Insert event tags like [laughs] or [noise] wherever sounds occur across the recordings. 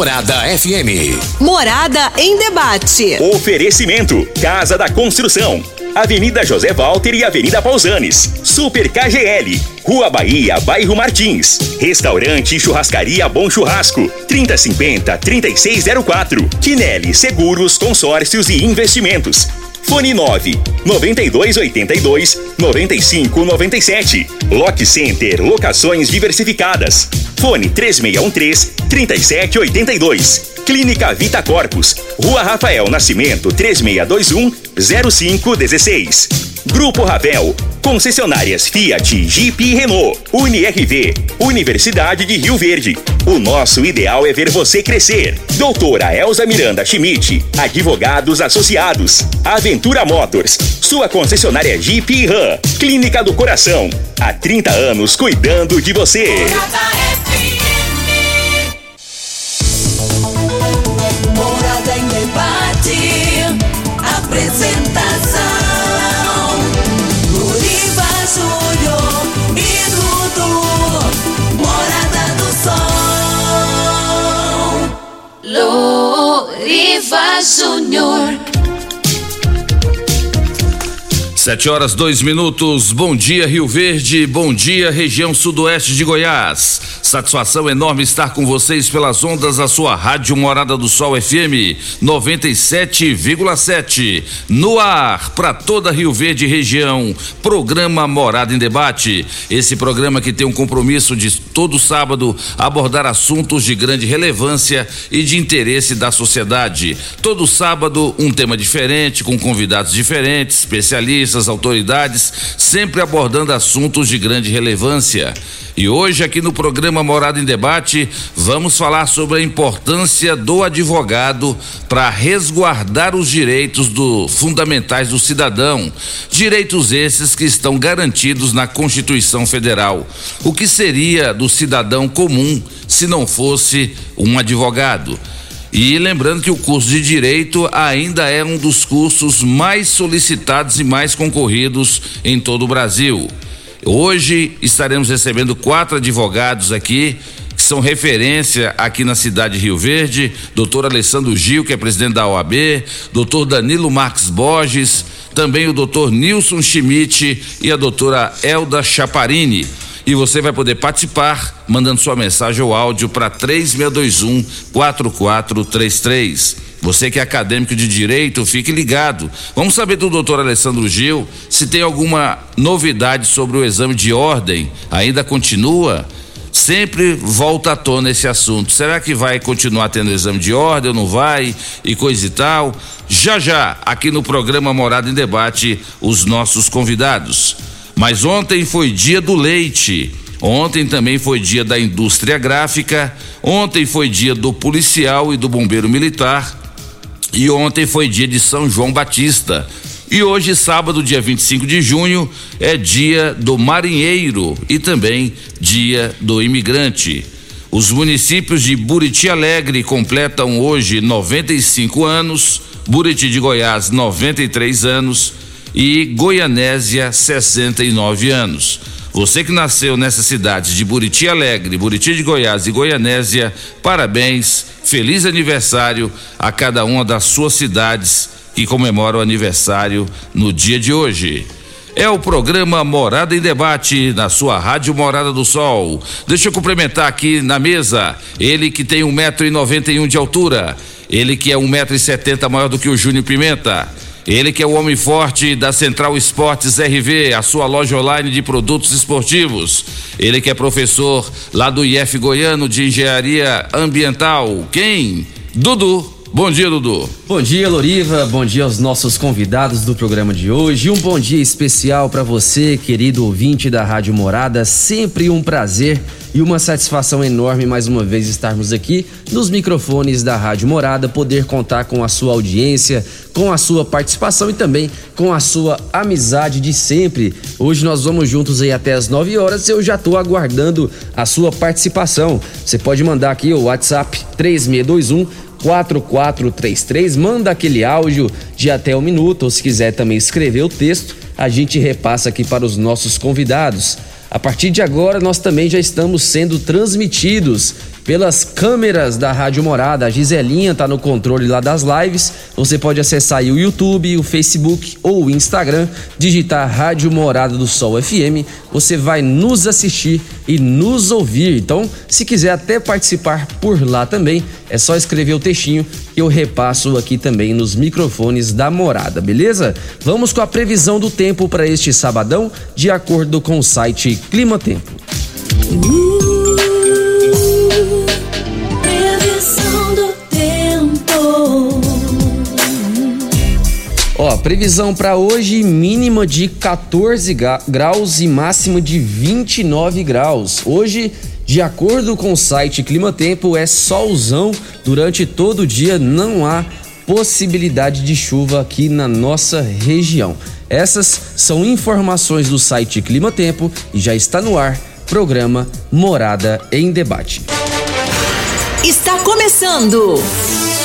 Morada FM. Morada em debate. Oferecimento: Casa da Construção. Avenida José Walter e Avenida Pausanes. Super KGL. Rua Bahia, Bairro Martins. Restaurante e Churrascaria Bom Churrasco. 3050-3604. Quinelli Seguros, Consórcios e Investimentos. Fone 9 9282 9597. Lock Center Locações Diversificadas. Fone 3613 3782. Clínica Vita Corpus. Rua Rafael Nascimento 3621 0516. Grupo Ravel. Concessionárias Fiat, Jeep e Renault. UniRV. Universidade de Rio Verde. O nosso ideal é ver você crescer. Doutora Elza Miranda Schmidt. Advogados Associados. Aventura Motors. Sua concessionária Jeep e Ram. Clínica do Coração. Há 30 anos cuidando de você. Morada em debate. Apresentação: Luriva Júnior e Dudu. Morada do Sol. Luriva Júnior. Sete horas, dois minutos. Bom dia, Rio Verde. Bom dia, região sudoeste de Goiás. Satisfação enorme estar com vocês pelas ondas da sua Rádio Morada do Sol FM 97,7. No ar, para toda Rio Verde região. Programa Morada em Debate. Esse programa que tem um compromisso de todo sábado abordar assuntos de grande relevância e de interesse da sociedade. Todo sábado, um tema diferente, com convidados diferentes, especialistas, autoridades, sempre abordando assuntos de grande relevância. E hoje, aqui no programa Morada em Debate, vamos falar sobre a importância do advogado para resguardar os direitos do, fundamentais do cidadão. Direitos esses que estão garantidos na Constituição Federal. O que seria do cidadão comum se não fosse um advogado? E lembrando que o curso de Direito ainda é um dos cursos mais solicitados e mais concorridos em todo o Brasil. Hoje estaremos recebendo quatro advogados aqui que são referência aqui na cidade de Rio Verde, doutor Alessandro Gil, que é presidente da OAB, doutor Danilo Marques Borges, também o doutor Nilson Schmidt e a doutora Elda Chaparini. E você vai poder participar mandando sua mensagem ou áudio para 3621 4433. Você que é acadêmico de direito, fique ligado. Vamos saber do doutor Alessandro Gil se tem alguma novidade sobre o exame de ordem. Ainda continua? Sempre volta à tona esse assunto. Será que vai continuar tendo exame de ordem ou não vai? E coisa e tal. Já já, aqui no programa Morada em Debate, os nossos convidados. Mas ontem foi dia do leite. Ontem também foi dia da indústria gráfica. Ontem foi dia do policial e do bombeiro militar. E ontem foi dia de São João Batista. E hoje, sábado, dia 25 de junho, é dia do marinheiro e também dia do imigrante. Os municípios de Buriti Alegre completam hoje 95 anos, Buriti de Goiás 93 anos e Goianésia 69 anos. Você que nasceu nessas cidades de Buriti Alegre, Buriti de Goiás e Goianésia, parabéns, feliz aniversário a cada uma das suas cidades que comemora o aniversário no dia de hoje. É o programa Morada em Debate na sua Rádio Morada do Sol. Deixa eu cumprimentar aqui na mesa ele que tem um metro e noventa e um de altura, ele que é um metro e setenta maior do que o Júnior Pimenta. Ele que é o homem forte da Central Esportes RV, a sua loja online de produtos esportivos. Ele que é professor lá do IF Goiano de Engenharia Ambiental. Quem? Dudu. Bom dia, Dudu. Bom dia, Loriva. Bom dia aos nossos convidados do programa de hoje. Um bom dia especial para você, querido ouvinte da Rádio Morada. Sempre um prazer e uma satisfação enorme mais uma vez estarmos aqui nos microfones da Rádio Morada, poder contar com a sua audiência, com a sua participação e também com a sua amizade de sempre. Hoje nós vamos juntos aí até as 9 horas. Eu já estou aguardando a sua participação. Você pode mandar aqui o WhatsApp 3621 4433. Manda aquele áudio de até um minuto, ou se quiser também escrever o texto, a gente repassa aqui para os nossos convidados. A partir de agora, nós também já estamos sendo transmitidos pelas câmeras da Rádio Morada. A Giselinha tá no controle lá das lives. Você pode acessar aí o YouTube, o Facebook ou o Instagram, digitar Rádio Morada do Sol FM. Você vai nos assistir e nos ouvir. Então, se quiser até participar por lá também, é só escrever o textinho que eu repasso aqui também nos microfones da Morada, beleza? Vamos com a previsão do tempo para este sabadão, de acordo com o site Clima Tempo. Previsão Previsão para hoje mínima de 14 ga- graus e máxima de 29 graus. Hoje, de acordo com o site Clima Tempo, é solzão durante todo o dia, não há possibilidade de chuva aqui na nossa região. Essas são informações do site Clima Tempo e já está no ar programa Morada em Debate. Está começando.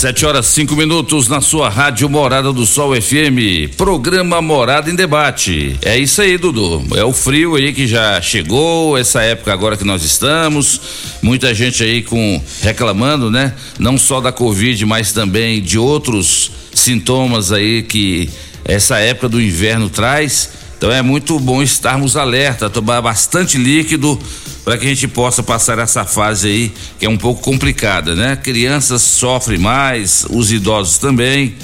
Sete horas cinco minutos na sua rádio Morada do Sol FM, programa Morada em Debate. É isso aí, Dudu. É o frio aí que já chegou, essa época agora que nós estamos. Muita gente aí com reclamando, né? Não só da Covid, mas também de outros sintomas aí que essa época do inverno traz. Então é muito bom estarmos alerta, tomar bastante líquido para que a gente possa passar essa fase aí que é um pouco complicada, né? Crianças sofrem mais, os idosos também.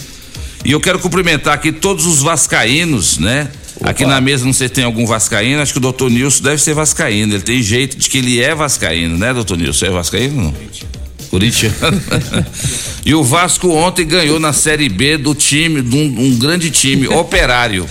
E eu quero cumprimentar aqui todos os vascaínos, né? Aqui na mesa não sei se tem algum vascaíno, acho que o doutor Nilson deve ser vascaíno, ele tem jeito de que ele é vascaíno, né, doutor Nilson? É vascaíno não? Corintiano. [laughs] e o Vasco ontem ganhou na Série B do time, de um, um grande time, Operário.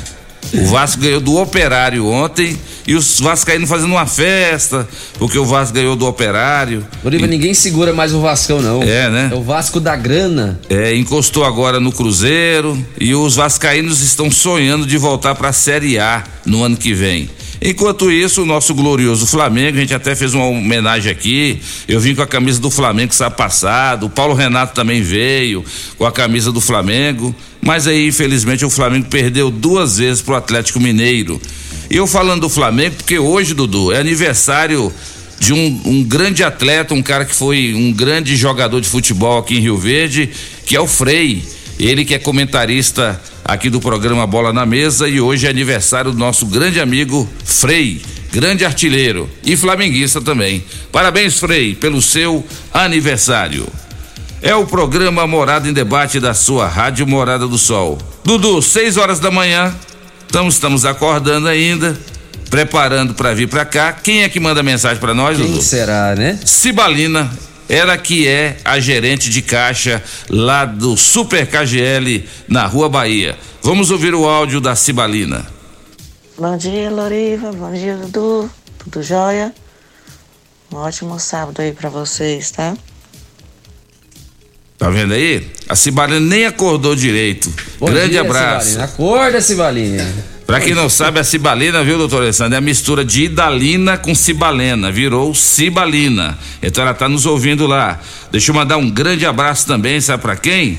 O Vasco ganhou do Operário ontem e os vascaínos fazendo uma festa, porque o Vasco ganhou do Operário. Bolívar, ninguém segura mais o Vascão, não. É, né? É o Vasco da grana. É, encostou agora no Cruzeiro e os vascaínos estão sonhando de voltar para a Série A no ano que vem. Enquanto isso, o nosso glorioso Flamengo, a gente até fez uma homenagem aqui. Eu vim com a camisa do Flamengo sábado passado. O Paulo Renato também veio com a camisa do Flamengo. Mas aí, infelizmente, o Flamengo perdeu duas vezes pro Atlético Mineiro. E eu falando do Flamengo, porque hoje, Dudu, é aniversário de um, um grande atleta, um cara que foi um grande jogador de futebol aqui em Rio Verde, que é o Frei. Ele que é comentarista aqui do programa Bola na Mesa e hoje é aniversário do nosso grande amigo Frei, grande artilheiro e flamenguista também. Parabéns, Frei, pelo seu aniversário. É o programa Morada em Debate da sua Rádio Morada do Sol. Dudu, 6 horas da manhã, então estamos acordando ainda, preparando para vir para cá. Quem é que manda mensagem para nós, Quem Dudu? será, né? Cibalina, ela que é a gerente de caixa lá do Super KGL na Rua Bahia. Vamos ouvir o áudio da Cibalina. Bom dia, Loriva. Bom dia, Dudu. Tudo jóia? Um ótimo sábado aí pra vocês, tá? Tá vendo aí? A Cibalina nem acordou direito. Bom Grande dia, abraço. Cibalina. Acorda, Cibalina. Pra quem não sabe, a cibalina, viu, doutor Alessandro? É a mistura de idalina com cibalena, virou cibalina. Então ela tá nos ouvindo lá. Deixa eu mandar um grande abraço também, sabe pra quem?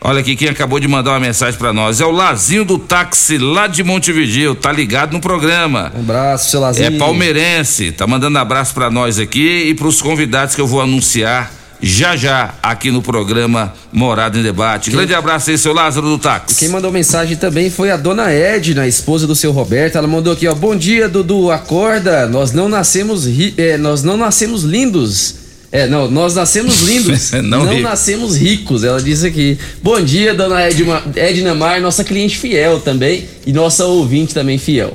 Olha aqui quem acabou de mandar uma mensagem pra nós. É o Lazinho do táxi lá de Montevideo, tá ligado no programa. Um abraço, seu Lazinho. É palmeirense, tá mandando abraço pra nós aqui e pros convidados que eu vou anunciar já já aqui no programa Morada em Debate. Grande abraço aí, seu Lázaro do táxi. Quem mandou mensagem também foi a dona Edna, esposa do seu Roberto. Ela mandou aqui, ó. Bom dia, Dudu. Acorda. Nós não nascemos ri- é, nós não nascemos lindos. É, não, nós nascemos lindos. [laughs] Não não nascemos ricos. Ela disse aqui. Bom dia, dona Edma, Edna Mar, nossa cliente fiel também e nossa ouvinte também fiel.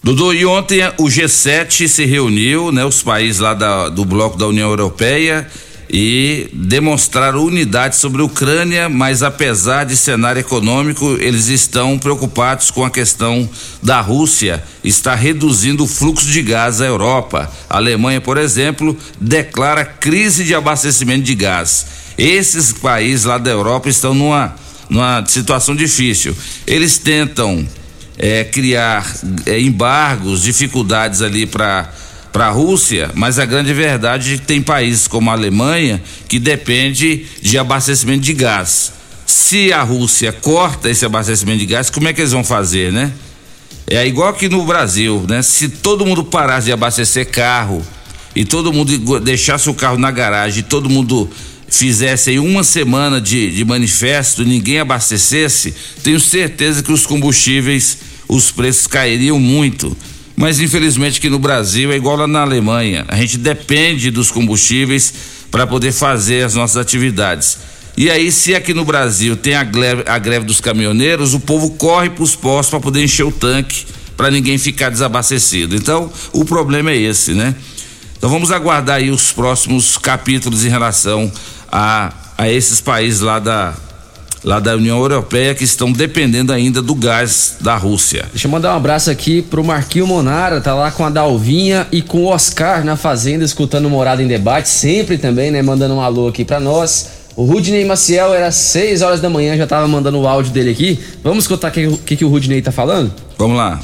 Dudu, e ontem o G7 se reuniu, né, os países lá da- do bloco da União Europeia e demonstraram unidade sobre a Ucrânia, mas apesar de cenário econômico, eles estão preocupados com a questão da Rússia está reduzindo o fluxo de gás à Europa. A Alemanha, por exemplo, declara crise de abastecimento de gás. Esses países lá da Europa estão numa, numa situação difícil. Eles tentam é, criar é, embargos, dificuldades ali para para a Rússia, mas a grande verdade é que tem países como a Alemanha que depende de abastecimento de gás. Se a Rússia corta esse abastecimento de gás, como é que eles vão fazer, né? É igual que no Brasil, né? Se todo mundo parasse de abastecer carro e todo mundo deixasse o carro na garagem e todo mundo fizesse aí uma semana de, de manifesto, ninguém abastecesse, tenho certeza que os combustíveis, os preços cairiam muito. Mas infelizmente que no Brasil é igual lá na Alemanha. A gente depende dos combustíveis para poder fazer as nossas atividades. E aí, se aqui no Brasil tem a greve, a greve dos caminhoneiros, o povo corre para os postos para poder encher o tanque, para ninguém ficar desabastecido. Então, o problema é esse, né? Então vamos aguardar aí os próximos capítulos em relação a, a esses países lá da, lá da União Europeia que estão dependendo ainda do gás da Rússia. Deixa eu mandar um abraço aqui pro Marquinho Monara, tá lá com a Dalvinha e com o Oscar na fazenda, escutando Morada em Debate, sempre também, né, mandando um alô aqui para nós. O Rudney Maciel era 6 horas da manhã, já tava mandando o áudio dele aqui. Vamos escutar o que, que, que o Rudney tá falando? Vamos lá.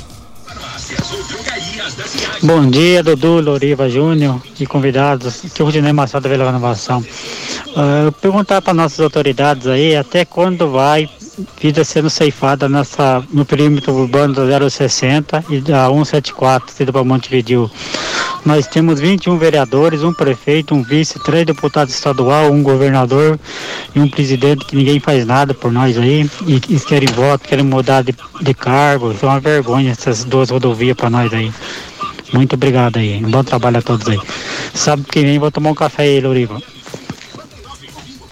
Bom dia, Dudu, Loriva Júnior e convidados. Aqui é o Rudinei Machado Vila Renovação. Uh, perguntar para nossas autoridades aí até quando vai vida sendo ceifada nessa, no perímetro urbano da 060 e da 174, sendo para Montevideo. Nós temos 21 vereadores, um prefeito, um vice, três deputados estadual, um governador e um presidente que ninguém faz nada por nós aí. E, e querem voto, querem mudar de, de cargo. Isso é uma vergonha essas duas rodovias para nós aí. Muito obrigado aí. Um bom trabalho a todos aí. Sábado que vem vou tomar um café aí, Loriva.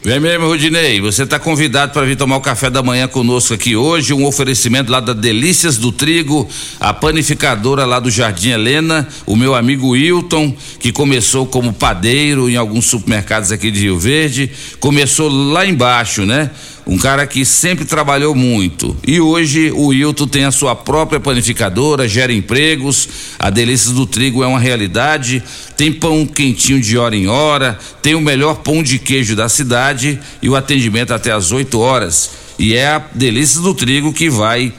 Vem mesmo, Rudinei. Você está convidado para vir tomar o café da manhã conosco aqui hoje. Um oferecimento lá da Delícias do Trigo, a panificadora lá do Jardim Helena, o meu amigo Wilton, que começou como padeiro em alguns supermercados aqui de Rio Verde. Começou lá embaixo, né? Um cara que sempre trabalhou muito. E hoje o Wilton tem a sua própria panificadora, gera empregos, a Delícias do Trigo é uma realidade, tem pão quentinho de hora em hora, tem o melhor pão de queijo da cidade e o atendimento até às 8 horas. E é a Delícias do Trigo que vai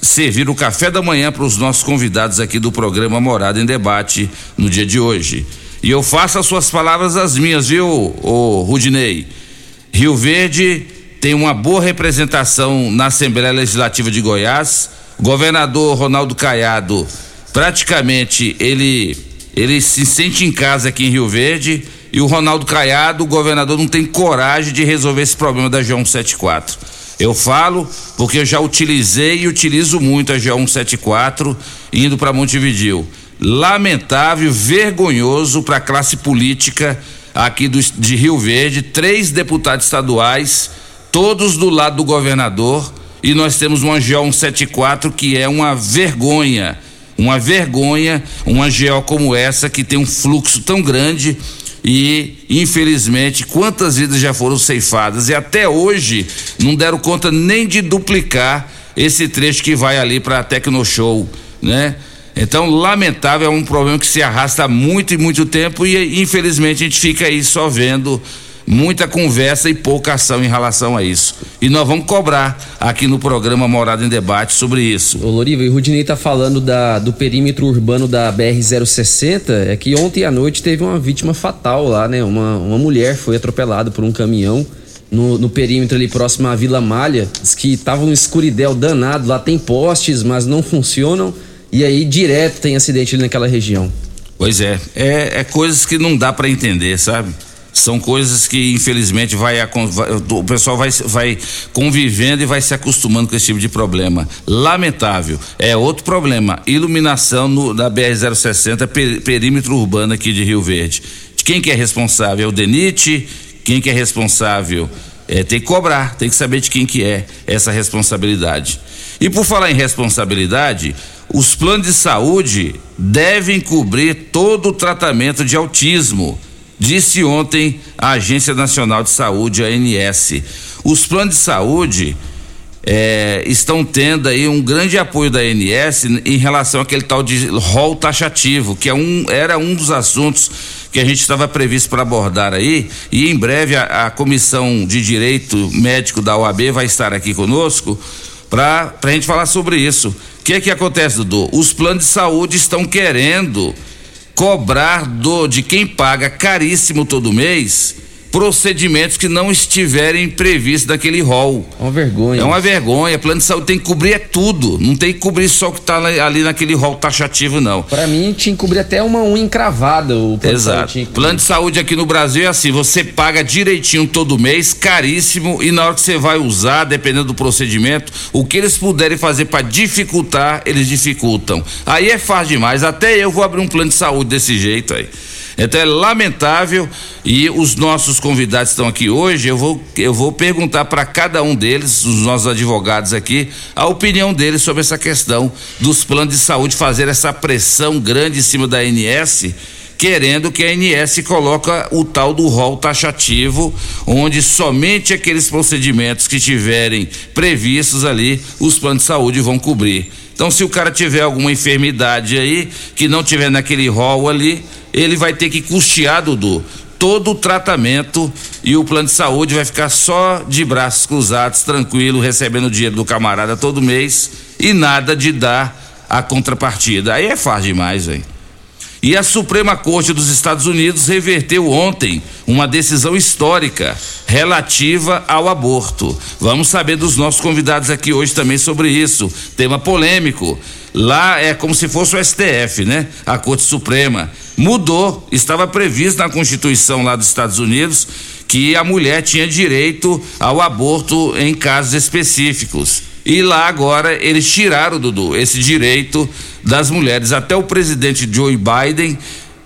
servir o café da manhã para os nossos convidados aqui do programa Morada em Debate no dia de hoje. E eu faço as suas palavras as minhas, viu, ô Rudinei? Rio Verde tem uma boa representação na Assembleia Legislativa de Goiás. O governador Ronaldo Caiado, praticamente ele ele se sente em casa aqui em Rio Verde e o Ronaldo Caiado, o governador não tem coragem de resolver esse problema da G174. Eu falo porque eu já utilizei e utilizo muito a G174 indo para Montevideo. Lamentável, vergonhoso para a classe política aqui do, de Rio Verde, três deputados estaduais todos do lado do governador, e nós temos uma GO 174 que é uma vergonha, uma vergonha, uma GO como essa que tem um fluxo tão grande e infelizmente quantas vidas já foram ceifadas e até hoje não deram conta nem de duplicar esse trecho que vai ali para a Tecno Show, né? Então, lamentável, é um problema que se arrasta há muito e muito tempo e infelizmente a gente fica aí só vendo muita conversa e pouca ação em relação a isso. E nós vamos cobrar aqui no programa Morada em Debate sobre isso. Ô Loriva, e o Rudinei tá falando da, do perímetro urbano da BR-060, é que ontem à noite teve uma vítima fatal lá, né? Uma, uma mulher foi atropelada por um caminhão no, no perímetro ali próximo à Vila Malha. Diz que tava um escuridel danado, lá tem postes, mas não funcionam. E aí direto tem acidente ali naquela região. Pois é, é, é coisas que não dá para entender, sabe? São coisas que infelizmente vai, vai, o pessoal vai, vai convivendo e vai se acostumando com esse tipo de problema. Lamentável. É outro problema. Iluminação no, da BR-060, per, perímetro urbano aqui de Rio Verde. Quem que é responsável? É o DENIT? Quem que é responsável? É, tem que cobrar, tem que saber de quem que é essa responsabilidade. E por falar em responsabilidade, os planos de saúde devem cobrir todo o tratamento de autismo disse ontem a Agência Nacional de Saúde, a ANS. Os planos de saúde é, estão tendo aí um grande apoio da ANS em relação àquele tal de rol taxativo, que é um, era um dos assuntos que a gente estava previsto para abordar aí, e em breve a, a, Comissão de Direito Médico da OAB vai estar aqui conosco para a gente falar sobre isso que é que acontece, Dudu? Os planos de saúde estão querendo cobrar do de quem paga caríssimo todo mês procedimentos que não estiverem previstos naquele rol. É uma vergonha. É uma vergonha. Plano de saúde tem que cobrir é tudo. Não tem que cobrir só o que está ali naquele rol taxativo, não. Para mim, tinha que cobrir até uma unha encravada. O plano Exato. De plano de saúde aqui no Brasil é assim: você paga direitinho todo mês, caríssimo, e na hora que você vai usar, dependendo do procedimento, o que eles puderem fazer para dificultar, eles dificultam. Aí é fácil demais. Até eu vou abrir um plano de saúde desse jeito aí. Então é lamentável e os nossos convidados estão aqui hoje. Eu vou, eu vou perguntar para cada um deles, os nossos advogados aqui, a opinião deles sobre essa questão dos planos de saúde fazer essa pressão grande em cima da ANS querendo que a ANS coloca o tal do rol taxativo, onde somente aqueles procedimentos que tiverem previstos ali, os planos de saúde vão cobrir. Então, se o cara tiver alguma enfermidade aí, que não tiver naquele rol ali, ele vai ter que custear, Dudu, todo o tratamento e o plano de saúde vai ficar só de braços cruzados, tranquilo, recebendo dinheiro do camarada todo mês e nada de dar a contrapartida. Aí é fácil demais, velho. E a Suprema Corte dos Estados Unidos reverteu ontem uma decisão histórica relativa ao aborto. Vamos saber dos nossos convidados aqui hoje também sobre isso. Tema polêmico. Lá é como se fosse o STF, né? A Corte Suprema. Mudou, estava previsto na Constituição lá dos Estados Unidos que a mulher tinha direito ao aborto em casos específicos. E lá agora eles tiraram, Dudu, esse direito das mulheres. Até o presidente Joe Biden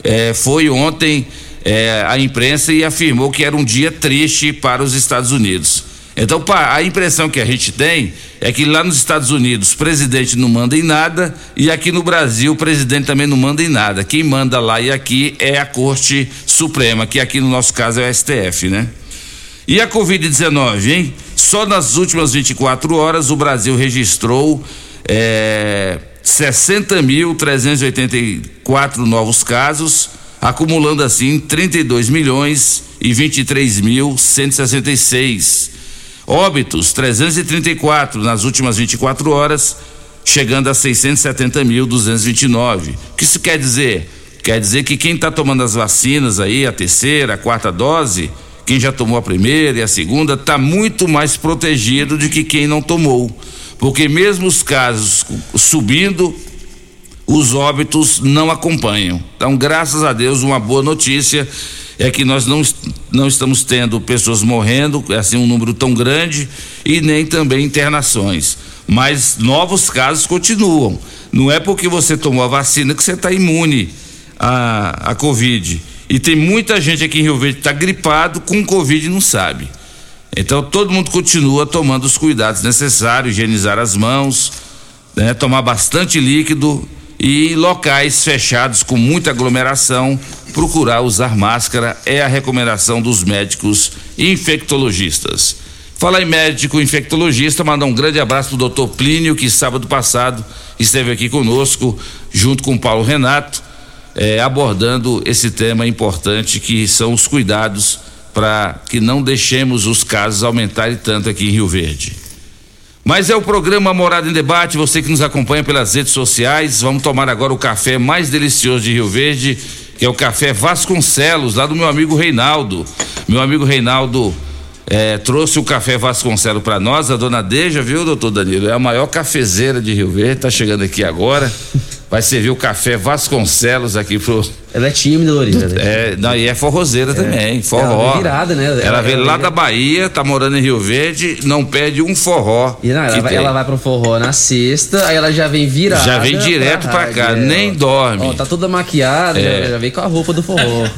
eh, foi ontem eh, à imprensa e afirmou que era um dia triste para os Estados Unidos. Então, a impressão que a gente tem é que lá nos Estados Unidos o presidente não manda em nada e aqui no Brasil o presidente também não manda em nada. Quem manda lá e aqui é a Corte Suprema, que aqui no nosso caso é o STF, né? E a Covid-19, hein? Só nas últimas 24 horas o Brasil registrou é, 60.384 novos casos, acumulando assim 32 milhões e 23 mil 166 óbitos, 334 nas últimas 24 horas, chegando a 670.229. O que isso quer dizer? Quer dizer que quem está tomando as vacinas aí, a terceira, a quarta dose, quem já tomou a primeira e a segunda está muito mais protegido do que quem não tomou. Porque mesmo os casos subindo, os óbitos não acompanham. Então, graças a Deus, uma boa notícia é que nós não, não estamos tendo pessoas morrendo, assim, um número tão grande, e nem também internações. Mas novos casos continuam. Não é porque você tomou a vacina que você está imune à, à Covid. E tem muita gente aqui em Rio Verde que está gripado com Covid e não sabe. Então todo mundo continua tomando os cuidados necessários, higienizar as mãos, né, tomar bastante líquido e locais fechados com muita aglomeração, procurar usar máscara é a recomendação dos médicos infectologistas. Falar em médico infectologista, mandar um grande abraço pro doutor Plínio, que sábado passado esteve aqui conosco, junto com Paulo Renato é, abordando esse tema importante que são os cuidados para que não deixemos os casos aumentarem tanto aqui em Rio Verde. Mas é o programa Morada em Debate, você que nos acompanha pelas redes sociais. Vamos tomar agora o café mais delicioso de Rio Verde, é o café Vasconcelos, lá do meu amigo Reinaldo. Meu amigo Reinaldo é, trouxe o café Vasconcelos para nós, a dona Deja, viu, doutor Danilo? É a maior cafezeira de Rio Verde, tá chegando aqui agora. Vai servir o café Vasconcelos aqui pro. Ela é tímida, Lorena. Né? É, não, e é forrozeira é. também, forró. Ela virada, né? Ela, ela veio lá da Bahia, tá morando em Rio Verde, não pede um forró. E não, ela, vai, ela vai pro forró na sexta, aí ela já vem virada. Já vem direto pra, pra cá, é, nem ó, dorme. Ó, tá toda maquiada, é. já, já vem com a roupa do forró. [laughs]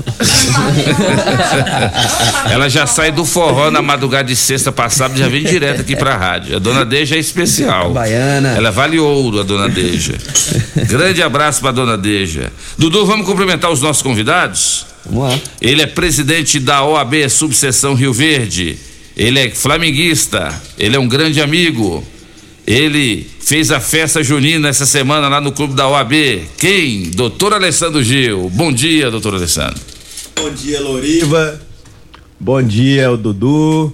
ela já sai do forró na madrugada de sexta passada, já vem direto aqui pra rádio. A dona Deja é especial. Baiana. Ela vale ouro, a dona Deja. Grande [laughs] abraço para dona Deja. Dudu, vamos cumprimentar os nossos convidados? Vamos lá. Ele é presidente da OAB Subseção Rio Verde. Ele é flamenguista. Ele é um grande amigo. Ele fez a festa junina essa semana lá no clube da OAB. Quem? Doutor Alessandro Gil. Bom dia, doutor Alessandro. Bom dia, Loriva. Bom dia, o Dudu.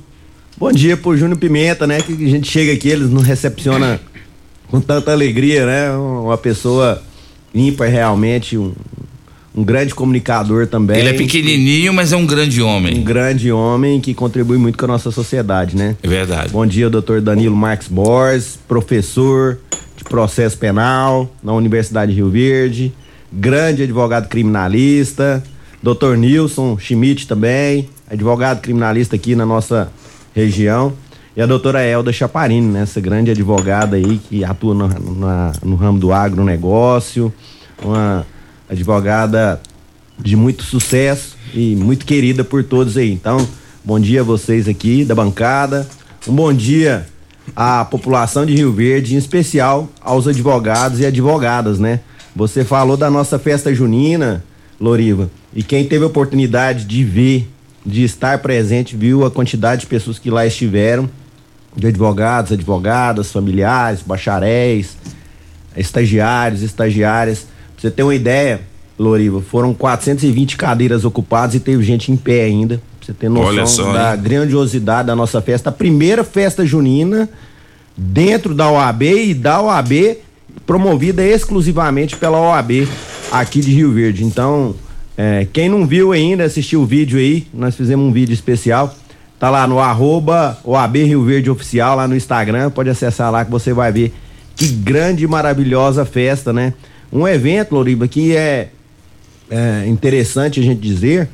Bom dia pro Júnior Pimenta, né? Que a gente chega aqui, eles não recepciona com tanta alegria, né? Uma pessoa ímpar realmente, um, um grande comunicador também. Ele é pequenininho, mas é um grande homem. Um grande homem que contribui muito com a nossa sociedade, né? É verdade. Bom dia, doutor Danilo Marques Borges, professor de processo penal na Universidade de Rio Verde, grande advogado criminalista, doutor Nilson Schmidt também, advogado criminalista aqui na nossa região. E a doutora Elda Chaparini, né? Essa grande advogada aí que atua no, na, no ramo do agronegócio, uma advogada de muito sucesso e muito querida por todos aí. Então, bom dia a vocês aqui da bancada. Um bom dia à população de Rio Verde, em especial aos advogados e advogadas, né? Você falou da nossa festa junina, Loriva, e quem teve a oportunidade de ver, de estar presente, viu a quantidade de pessoas que lá estiveram de advogados, advogadas, familiares, bacharéis, estagiários, estagiárias. Pra você ter uma ideia, Loriva, foram 420 cadeiras ocupadas e teve gente em pé ainda. Pra você ter noção só, da hein? grandiosidade da nossa festa. A primeira festa junina dentro da OAB e da OAB promovida exclusivamente pela OAB aqui de Rio Verde. Então, é, quem não viu ainda, assistiu o vídeo aí, nós fizemos um vídeo especial. Tá lá no arroba OAB Rio Verde Oficial, lá no Instagram, pode acessar lá que você vai ver que grande e maravilhosa festa, né? Um evento, Loriba, que é, é interessante a gente dizer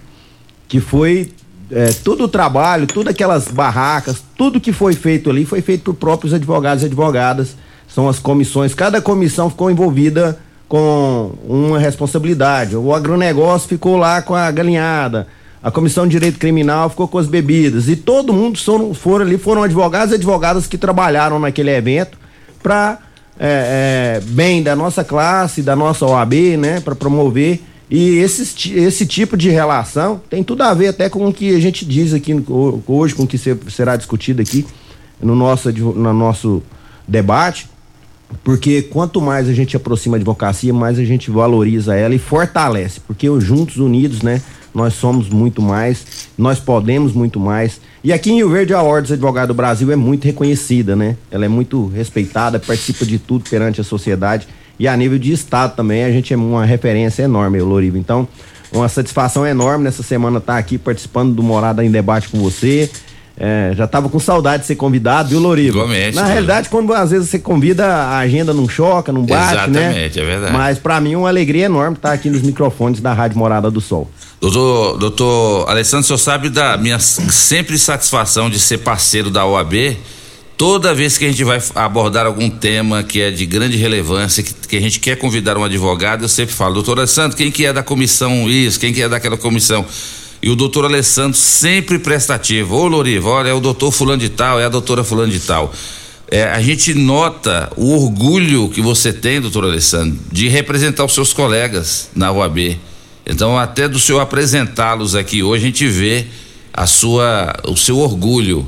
que foi é, todo o trabalho, todas aquelas barracas, tudo que foi feito ali foi feito por próprios advogados e advogadas. São as comissões, cada comissão ficou envolvida com uma responsabilidade. O agronegócio ficou lá com a galinhada, a comissão de direito criminal ficou com as bebidas e todo mundo foram, foram ali, foram advogados e advogadas que trabalharam naquele evento para é, é, bem da nossa classe, da nossa OAB, né, para promover. E esse, esse tipo de relação tem tudo a ver até com o que a gente diz aqui hoje, com o que se- será discutido aqui no nosso, no nosso debate, porque quanto mais a gente aproxima a advocacia, mais a gente valoriza ela e fortalece, porque os juntos, unidos, né, nós somos muito mais, nós podemos muito mais. E aqui em Rio Verde a Ordem dos Advogados do Brasil é muito reconhecida, né? Ela é muito respeitada, participa de tudo perante a sociedade e a nível de estado também a gente é uma referência enorme, Loriva. Então, uma satisfação enorme nessa semana estar aqui participando do Morada em Debate com você. É, já tava com saudade de ser convidado, viu? Igualmente, Na né? realidade, quando às vezes você convida, a agenda não choca, não bate, né? Exatamente, é verdade. Mas pra mim é uma alegria enorme estar aqui nos microfones da Rádio Morada do Sol. Doutor, doutor Alessandro, o senhor sabe da minha sempre satisfação de ser parceiro da OAB. Toda vez que a gente vai abordar algum tema que é de grande relevância, que, que a gente quer convidar um advogado, eu sempre falo, doutor Alessandro, quem que é da comissão isso, quem que é daquela comissão? E o doutor Alessandro sempre prestativo. Ô Loriva, olha, é o doutor fulano de tal, é a doutora fulano de tal. É, a gente nota o orgulho que você tem, doutor Alessandro, de representar os seus colegas na OAB. Então, até do senhor apresentá-los aqui hoje, a gente vê a sua, o seu orgulho,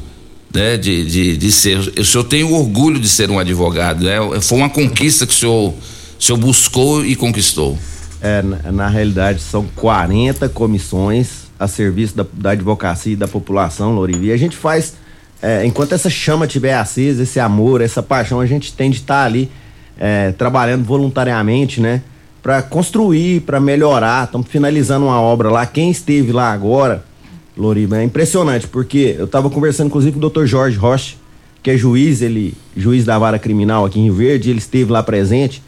né, de, de, de ser. O senhor tem o orgulho de ser um advogado, né? Foi uma conquista que o senhor, o senhor buscou e conquistou. É, na, na realidade, são 40 comissões a serviço da, da advocacia e da população, Loriva. E a gente faz, é, enquanto essa chama estiver acesa, esse amor, essa paixão, a gente tem de estar ali é, trabalhando voluntariamente, né? Para construir, para melhorar. Estamos finalizando uma obra lá. Quem esteve lá agora, Loriva, é impressionante, porque eu estava conversando, inclusive, com o doutor Jorge Rocha, que é juiz, ele, juiz da vara criminal aqui em Rio Verde, ele esteve lá presente.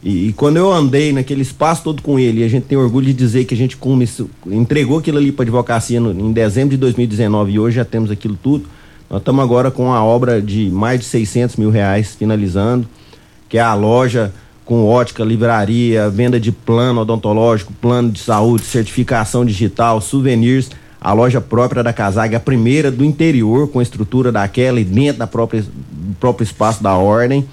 E, e quando eu andei naquele espaço todo com ele, e a gente tem orgulho de dizer que a gente começou, entregou aquilo ali para advocacia no- em dezembro de 2019 e hoje já temos aquilo tudo. Nós estamos agora com a obra de mais de 600 mil reais finalizando, que é a loja com ótica, livraria, venda de plano odontológico, plano de saúde, certificação digital, souvenirs. A loja própria da Casag, a primeira do interior, com a estrutura daquela e dentro da própria, do próprio espaço da ordem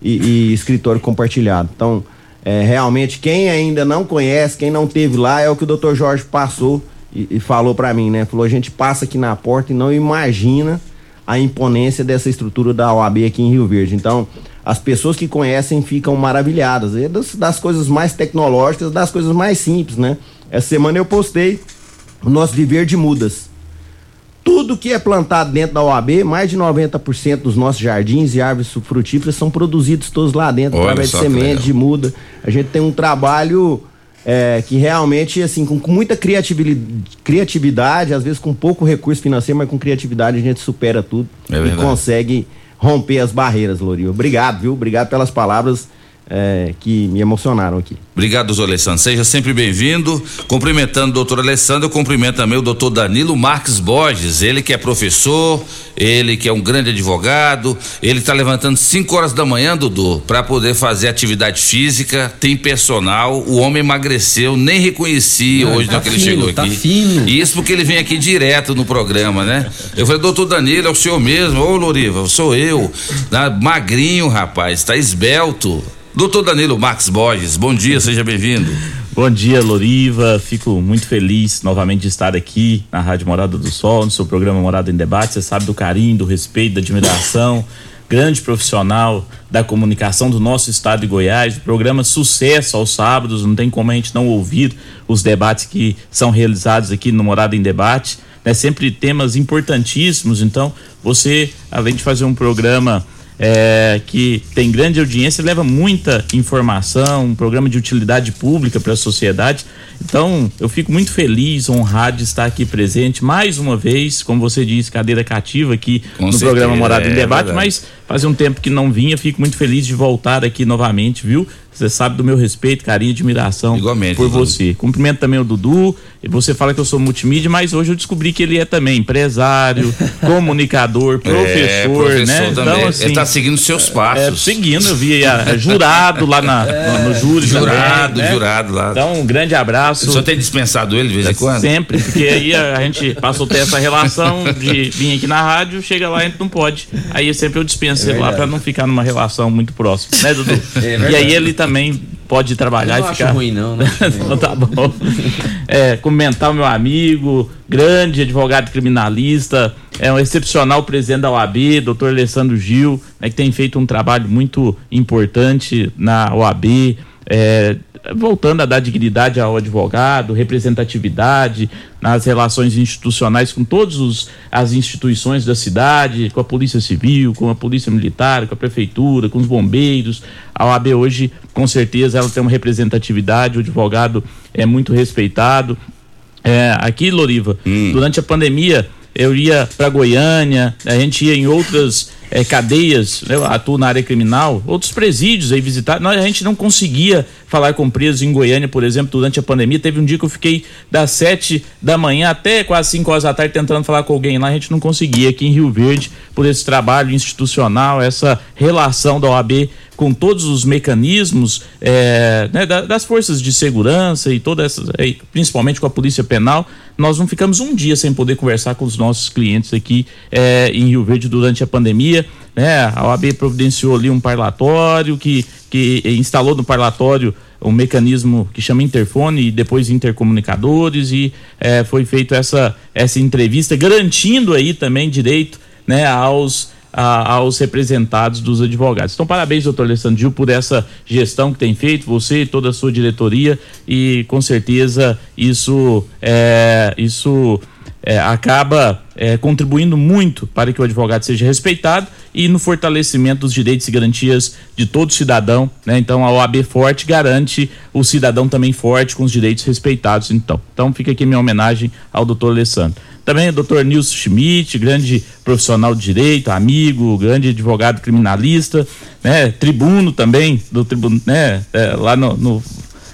e, e escritório compartilhado. Então, é, realmente, quem ainda não conhece, quem não teve lá, é o que o Dr. Jorge passou e, e falou para mim, né? Falou: a gente passa aqui na porta e não imagina a imponência dessa estrutura da OAB aqui em Rio Verde. Então, as pessoas que conhecem ficam maravilhadas. É das, das coisas mais tecnológicas, das coisas mais simples, né? Essa semana eu postei o nosso viver de mudas. Tudo que é plantado dentro da OAB, mais de 90% dos nossos jardins e árvores frutíferas são produzidos todos lá dentro, Olha através de semente, de muda. A gente tem um trabalho é, que realmente, assim, com, com muita criatividade, criatividade, às vezes com pouco recurso financeiro, mas com criatividade a gente supera tudo É e consegue romper as barreiras, Loriva. Obrigado, viu? Obrigado pelas palavras é, que me emocionaram aqui. Obrigado, doutor Alessandro. Seja sempre bem-vindo. Cumprimentando o doutor Alessandro, eu cumprimento também o doutor Danilo Marques Borges, ele que é professor, ele que é um grande advogado, ele está levantando 5 horas da manhã, Dudu, para poder fazer atividade física, tem personal, o homem emagreceu, nem reconheci Não, hoje tá na que ele fino, chegou tá aqui. fino. Isso porque ele vem aqui direto no programa, né? Eu falei, doutor Danilo, é o senhor mesmo? Ô, Loriva, sou eu. Tá magrinho, rapaz, tá esbelto. Doutor Danilo Marques Borges, bom dia, seja bem-vindo. [laughs] Bom dia, Loriva. Fico muito feliz novamente de estar aqui na Rádio Morada do Sol, no seu programa Morada em Debate. Você sabe do carinho, do respeito, da admiração. Grande profissional da comunicação do nosso estado de Goiás. Programa Sucesso aos sábados. Não tem como a gente não ouvir os debates que são realizados aqui no Morada em Debate. Né? Sempre temas importantíssimos. Então, você, além de fazer um programa é, que tem grande audiência, leva muita informação, um programa de utilidade pública para a sociedade. Então, eu fico muito feliz, honrado de estar aqui presente mais uma vez, como você disse, cadeira cativa aqui Com no certeza, programa Morada em é Debate, verdade. mas fazia um tempo que não vinha, fico muito feliz de voltar aqui novamente, viu? Você sabe do meu respeito, carinho e admiração Igualmente, por você. Cumprimento também o Dudu. Você fala que eu sou multimídia, mas hoje eu descobri que ele é também empresário, [laughs] comunicador, professor, é, professor né? também. Então, assim, Ele tá seguindo seus é, passos. seguindo, eu vi é, jurado lá na, [laughs] no, no júri jurado, também, né? jurado lá. Então, um grande abraço. O senhor tem dispensado ele de vez em quando? Sempre, porque aí a, a gente passou a ter essa relação de vir aqui na rádio, chega lá e a gente não pode. Aí sempre eu dispenso ele lá pra não ficar numa relação muito próxima, né, Dudu? e aí ele também pode trabalhar Eu não e acho ficar. ruim, não, não acho ruim. Então tá bom. É, cumprimentar o meu amigo, grande advogado criminalista, é um excepcional presidente da OAB, doutor Alessandro Gil, né, que tem feito um trabalho muito importante na OAB, é, voltando a dar dignidade ao advogado, representatividade nas relações institucionais com todas as instituições da cidade, com a Polícia Civil, com a Polícia Militar, com a Prefeitura, com os bombeiros. A OAB hoje, com certeza, ela tem uma representatividade, o advogado é muito respeitado. É, aqui, Loriva, durante a pandemia, eu ia para Goiânia, a gente ia em outras é, cadeias, né, atuo na área criminal, outros presídios aí visitar. Nós, a gente não conseguia falar com presos em Goiânia, por exemplo, durante a pandemia. Teve um dia que eu fiquei das sete da manhã até quase cinco horas da tarde tentando falar com alguém lá, a gente não conseguia aqui em Rio Verde, por esse trabalho institucional, essa relação da OAB com todos os mecanismos é, né, da- das forças de segurança e todas essas, é, principalmente com a polícia penal, nós não ficamos um dia sem poder conversar com os nossos clientes aqui é, em Rio Verde durante a pandemia. Né? A OAB providenciou ali um parlatório que, que instalou no parlatório um mecanismo que chama interfone e depois intercomunicadores e é, foi feita essa, essa entrevista garantindo aí também direito né, aos a- aos representados dos advogados. Então, parabéns, doutor Alessandro Gil, por essa gestão que tem feito, você e toda a sua diretoria, e com certeza isso, é, isso é, acaba é, contribuindo muito para que o advogado seja respeitado e no fortalecimento dos direitos e garantias de todo cidadão. Né? Então, a OAB forte garante o cidadão também forte com os direitos respeitados. Então, então fica aqui minha homenagem ao doutor Alessandro. Também o doutor Nilson Schmidt, grande profissional de direito, amigo, grande advogado criminalista, né? Tribuno também, do tribuno, né? É, lá no, no-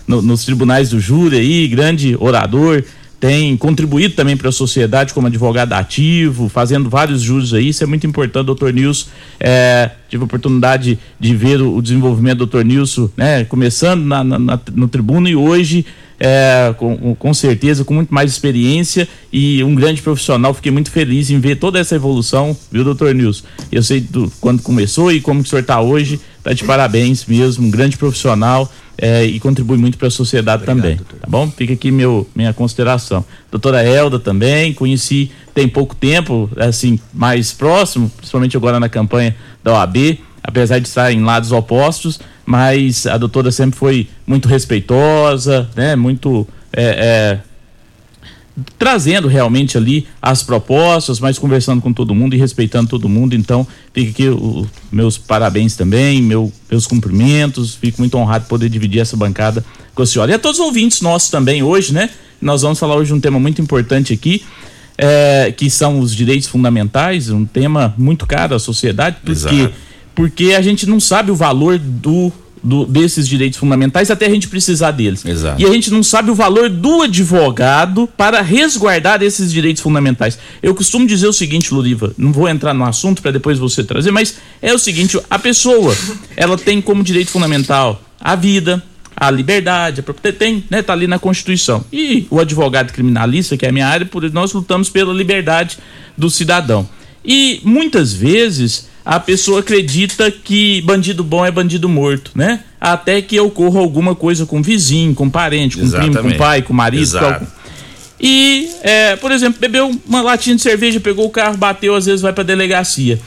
no- nos tribunais do júri aí, grande orador, tem contribuído também para a sociedade como advogado ativo, fazendo vários júris aí, isso é muito importante, doutor Nilson. É, tive a oportunidade de ver o, desenvolvimento do doutor Nilson, né? Começando na- na- na- no tribuno e hoje é, com, com certeza, com muito mais experiência e um grande profissional. Fiquei muito feliz em ver toda essa evolução, viu, doutor Nilson? Eu sei do, quando começou e como o senhor está hoje, tá de parabéns mesmo, um grande profissional é, e contribui muito para a sociedade também, tá bom? Fica aqui meu, minha consideração. Doutora Elda também, conheci tem pouco tempo, assim, mais próximo, principalmente agora na campanha da OAB, apesar de estar em lados opostos, mas a doutora sempre foi muito respeitosa, né? Muito é, é, trazendo realmente ali as propostas, mas conversando com todo mundo e respeitando todo mundo. Então, fica aqui o, meus parabéns também, meu, meus cumprimentos. Fico muito honrado de poder dividir essa bancada com a senhora. E a todos os ouvintes nossos também hoje, né? Nós vamos falar hoje de um tema muito importante aqui. É, que são os direitos fundamentais, um tema muito caro à sociedade, porque, porque a gente não sabe o valor do do, desses direitos fundamentais até a gente precisar deles. Exato. E a gente não sabe o valor do advogado para resguardar esses direitos fundamentais. Eu costumo dizer o seguinte, Luriva, não vou entrar no assunto para depois você trazer, mas é o seguinte: a pessoa, ela tem como direito fundamental a vida, a liberdade, a propriedade, tem, né, tá ali na Constituição. E o advogado criminalista, que é a minha área, por nós lutamos pela liberdade do cidadão. E muitas vezes a pessoa acredita que bandido bom é bandido morto, né? Até que ocorra alguma coisa com vizinho, com parente, com o primo, com pai, com o marido. Exato. Com... E, é, por exemplo, bebeu uma latinha de cerveja, pegou o carro, bateu, às vezes vai pra delegacia.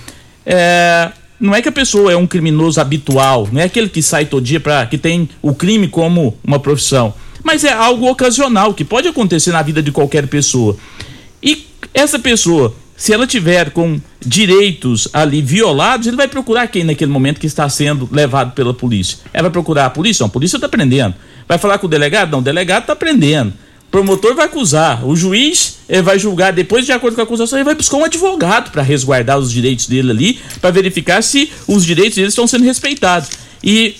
É, não é que a pessoa é um criminoso habitual, não é aquele que sai todo dia para que tem o crime como uma profissão, mas é algo ocasional que pode acontecer na vida de qualquer pessoa. E essa pessoa se ela tiver com direitos ali violados, ele vai procurar quem naquele momento que está sendo levado pela polícia? Ela vai procurar a polícia? Não, a polícia está prendendo. Vai falar com o delegado? Não, o delegado está prendendo. O promotor vai acusar. O juiz eh, vai julgar depois, de acordo com a acusação, ele vai buscar um advogado para resguardar os direitos dele ali, para verificar se os direitos deles estão sendo respeitados. E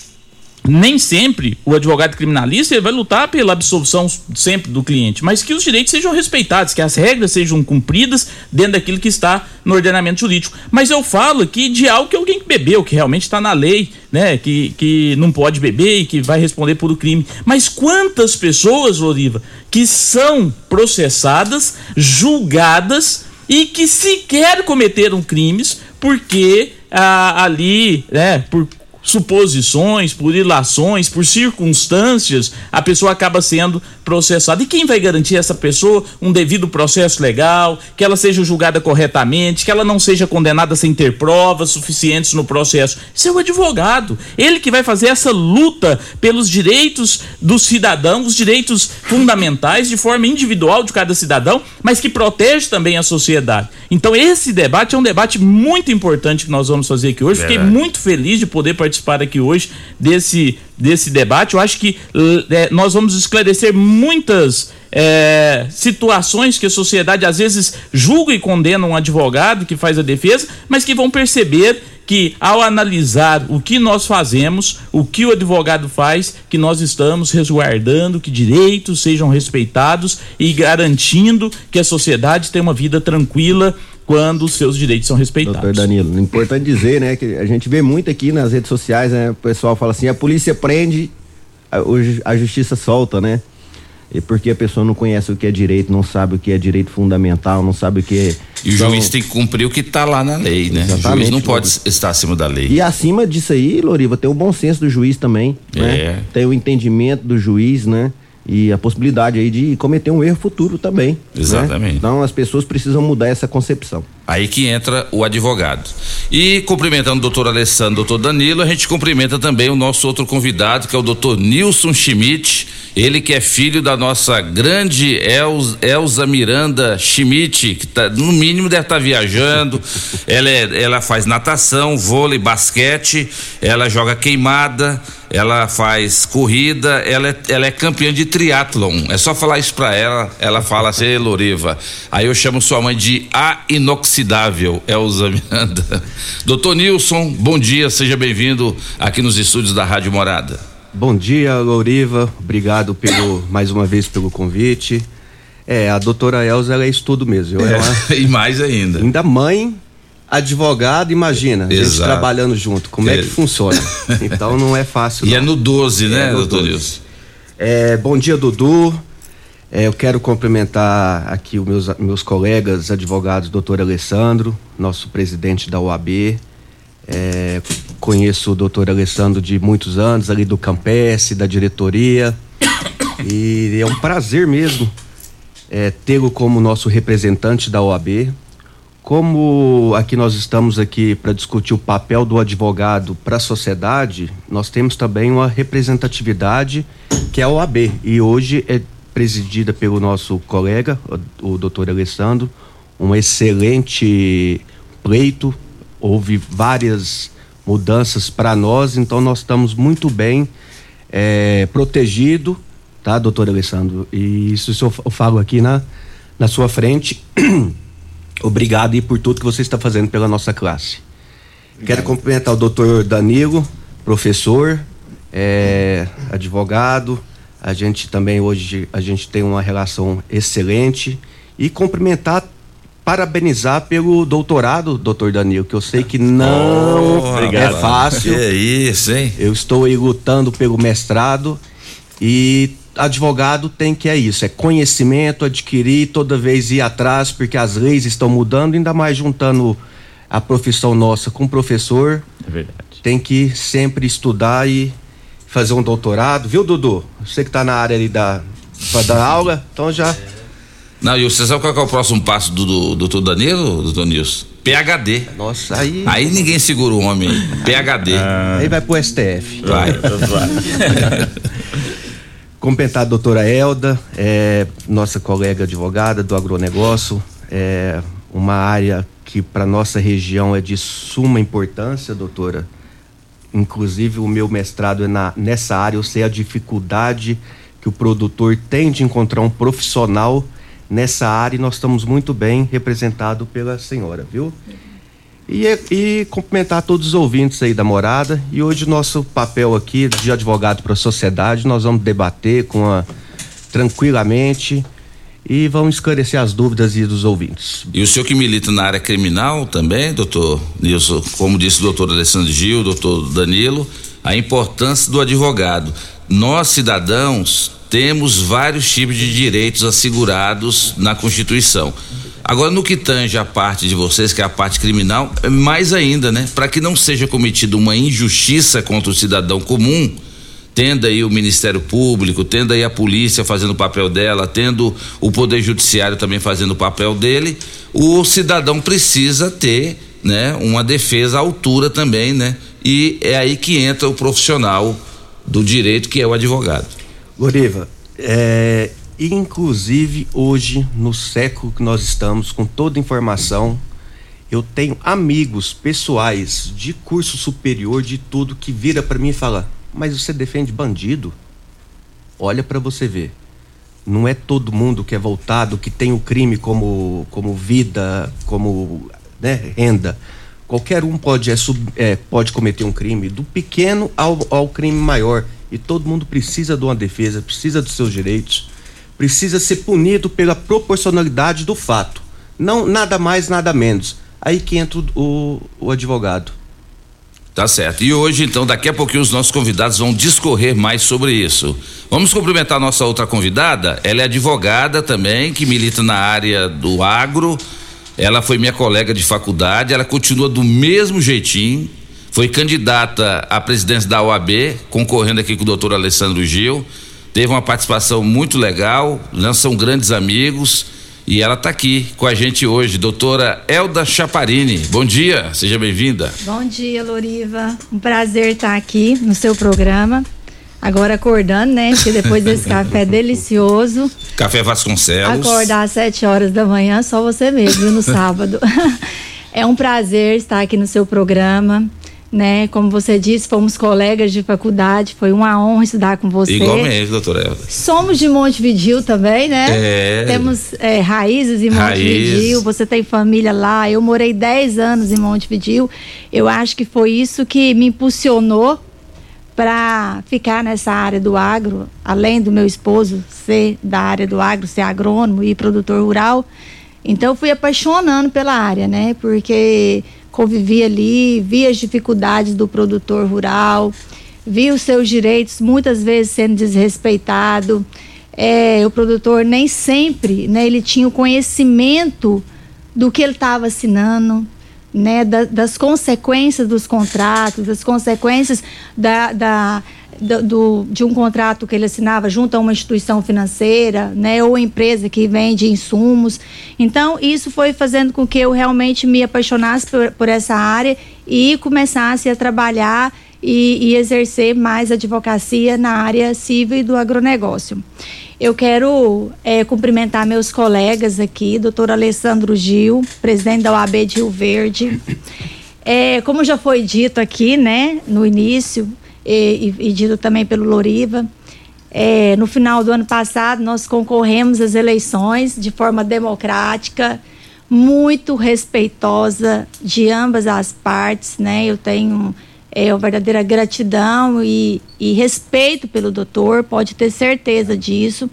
nem sempre o advogado criminalista vai lutar pela absolvição sempre do cliente, mas que os direitos sejam respeitados, que as regras sejam cumpridas dentro daquilo que está no ordenamento jurídico. Mas eu falo aqui de algo que alguém bebeu, que realmente está na lei, né, que, que não pode beber e que vai responder por o crime. Mas quantas pessoas, Loriva, que são processadas, julgadas e que sequer cometeram crimes porque ah, ali, né, por suposições, por ilações, por circunstâncias, a pessoa acaba sendo processada. E quem vai garantir essa pessoa um devido processo legal, que ela seja julgada corretamente, que ela não seja condenada sem ter provas suficientes no processo? Seu advogado, ele que vai fazer essa luta pelos direitos do cidadão, os direitos fundamentais de forma individual de cada cidadão, mas que protege também a sociedade. Então esse debate é um debate muito importante que nós vamos fazer aqui hoje. Fiquei muito feliz de poder participar participar aqui hoje desse, desse debate. Eu acho que é, nós vamos esclarecer muitas é, situações que a sociedade às vezes julga e condena um advogado que faz a defesa, mas que vão perceber que ao analisar o que nós fazemos, o que o advogado faz, que nós estamos resguardando que direitos sejam respeitados e garantindo que a sociedade tenha uma vida tranquila quando os seus direitos são respeitados. Doutor Danilo, importante dizer, né, que a gente vê muito aqui nas redes sociais, né, o pessoal fala assim, a polícia prende, a, a justiça solta, né? E porque a pessoa não conhece o que é direito, não sabe o que é direito fundamental, não sabe o que é. E o então, juiz tem que cumprir o que está lá na lei, né? O juiz não pode estar acima da lei. E acima disso aí, Loriva, tem o bom senso do juiz também. Né? É. Tem o entendimento do juiz, né? E a possibilidade aí de cometer um erro futuro também. Né? Exatamente. Né? Então as pessoas precisam mudar essa concepção. Aí que entra o advogado. E cumprimentando o doutor Alessandro, doutor Danilo, a gente cumprimenta também o nosso outro convidado, que é o doutor Nilson Schmidt, ele que é filho da nossa grande Elza, Elza Miranda Schmidt, que tá, no mínimo deve estar tá viajando. [laughs] ela, é, ela faz natação, vôlei, basquete, ela joga queimada, ela faz corrida, ela é, ela é campeã de triatlon. É só falar isso pra ela, ela fala assim, Loriva. Aí eu chamo sua mãe de a inoxidável, Elza [laughs] Miranda. Doutor Nilson, bom dia, seja bem-vindo aqui nos estúdios da Rádio Morada. Bom dia, Louriva. Obrigado pelo [coughs] mais uma vez pelo convite. É, a doutora Elza ela é estudo mesmo. É, ela, [laughs] e mais ainda. Ainda mãe, advogado, imagina, Exato. gente trabalhando junto. Como é, é que funciona? [laughs] Então não é fácil. e é no 12, né, é doutor Nilson? É, bom dia, Dudu. É, eu quero cumprimentar aqui os meus, meus colegas advogados, doutor Alessandro, nosso presidente da OAB, é, conheço o doutor Alessandro de muitos anos, ali do Campes, da diretoria. E é um prazer mesmo é, tê-lo como nosso representante da OAB. Como aqui nós estamos aqui para discutir o papel do advogado para a sociedade, nós temos também uma representatividade que é a OAB. E hoje é presidida pelo nosso colega, o, doutor Alessandro, um excelente pleito, houve várias mudanças para nós, então nós estamos muito bem é, protegido, tá, doutor Alessandro? E isso eu falo aqui na, na sua frente. [clears throat] Obrigado e por tudo que você está fazendo pela nossa classe. Obrigado. Quero cumprimentar o doutor Danilo, professor, é, advogado. A gente também hoje a gente tem uma relação excelente e cumprimentar parabenizar pelo doutorado, doutor Danilo, que eu sei que não oh, é fácil. Que é isso, hein? Eu estou aí lutando pelo mestrado e advogado tem que é isso, é conhecimento, adquirir, toda vez ir atrás, porque as leis estão mudando, ainda mais juntando a profissão nossa com o professor. É verdade. Tem que sempre estudar e fazer um doutorado, viu, Dudu? Você que está na área ali da, para dar aula, então já não, e você sabe qual é, o próximo passo do doutor Danilo, doutor Nilson? PHD. Nossa, aí. Aí ninguém segura o homem. PHD. Ah. Aí vai pro STF. Vai. [laughs] Cumprimentar a doutora Elda, é, nossa colega advogada do agronegócio, é uma área que para nossa região é de suma importância, doutora. Inclusive o meu mestrado é na, nessa área, eu sei a dificuldade que o produtor tem de encontrar um profissional nessa área e nós estamos muito bem representados pela senhora, viu? E, e cumprimentar todos os ouvintes aí da morada. E hoje nosso papel aqui de advogado para a sociedade, nós vamos debater com a, tranquilamente e vamos esclarecer as dúvidas dos ouvintes. E o senhor que milita na área criminal também, doutor Nilson, como disse o doutor Alessandro Gil, doutor Danilo, a importância do advogado. Nós, cidadãos, temos vários tipos de direitos assegurados na Constituição. Agora, no que tange a parte de vocês, que é a parte criminal, é mais ainda, né? Para que não seja cometida uma injustiça contra o cidadão comum, tendo aí o Ministério Público, tendo aí a polícia fazendo o papel dela, tendo o Poder Judiciário também fazendo o papel dele, o cidadão precisa ter, né, uma defesa à altura também, né? E é aí que entra o profissional do direito, que é o advogado. Goriva, é, inclusive hoje, no século que nós estamos, com toda informação, eu tenho amigos pessoais de curso superior, de tudo, que vira para mim e fala: Mas você defende bandido? Olha para você ver. Não é todo mundo que é voltado, que tem o crime como, como vida, como né, renda. Qualquer um pode, é, sub, é, pode cometer um crime, do pequeno ao, ao crime maior. E todo mundo precisa de uma defesa, precisa dos seus direitos, precisa ser punido pela proporcionalidade do fato. Não nada mais, nada menos. Aí que entra o, o advogado. Tá certo. E hoje, então, daqui a pouquinho os nossos convidados vão discorrer mais sobre isso. Vamos cumprimentar a nossa outra convidada. Ela é advogada também, que milita na área do agro. Ela foi minha colega de faculdade, ela continua do mesmo jeitinho foi candidata à presidência da OAB, concorrendo aqui com o doutor Alessandro Gil. Teve uma participação muito legal, né? são grandes amigos. E ela está aqui com a gente hoje, doutora Elda Chaparini. Bom dia, seja bem-vinda. Bom dia, Loriva. Um prazer estar aqui no seu programa. Agora acordando, né? Porque depois desse [laughs] café delicioso. Café Vasconcelos. Acordar às 7 horas da manhã, só você mesmo, no sábado. [laughs] é um prazer estar aqui no seu programa né? Como você disse, fomos colegas de faculdade, foi uma honra estudar com você. Igualmente, doutora Elda. Somos de Montevidil também, né? É. Temos é, raízes em Montevidil, Raiz. você tem família lá. Eu morei 10 anos em Montevidil. Eu acho que foi isso que me impulsionou para ficar nessa área do agro, além do meu esposo ser da área do agro, ser agrônomo e produtor rural. Então, eu fui apaixonando pela área, né? Porque convivi ali, vi as dificuldades do produtor rural, vi os seus direitos muitas vezes sendo desrespeitado. É, o produtor nem sempre, né, ele tinha o conhecimento do que ele estava assinando, né, da, das consequências dos contratos, das consequências da, da do, do, de um contrato que ele assinava junto a uma instituição financeira, né, ou empresa que vende insumos. Então, isso foi fazendo com que eu realmente me apaixonasse por, por essa área e começasse a trabalhar e, e, exercer mais advocacia na área civil e do agronegócio. Eu quero é, cumprimentar meus colegas aqui, doutor Alessandro Gil, presidente da OAB de Rio Verde. É, como já foi dito aqui, né, no início, e, e, e também pelo Loriva, é, no final do ano passado nós concorremos às eleições de forma democrática, muito respeitosa de ambas as partes, né? Eu tenho é, uma verdadeira gratidão e, e respeito pelo doutor, pode ter certeza disso.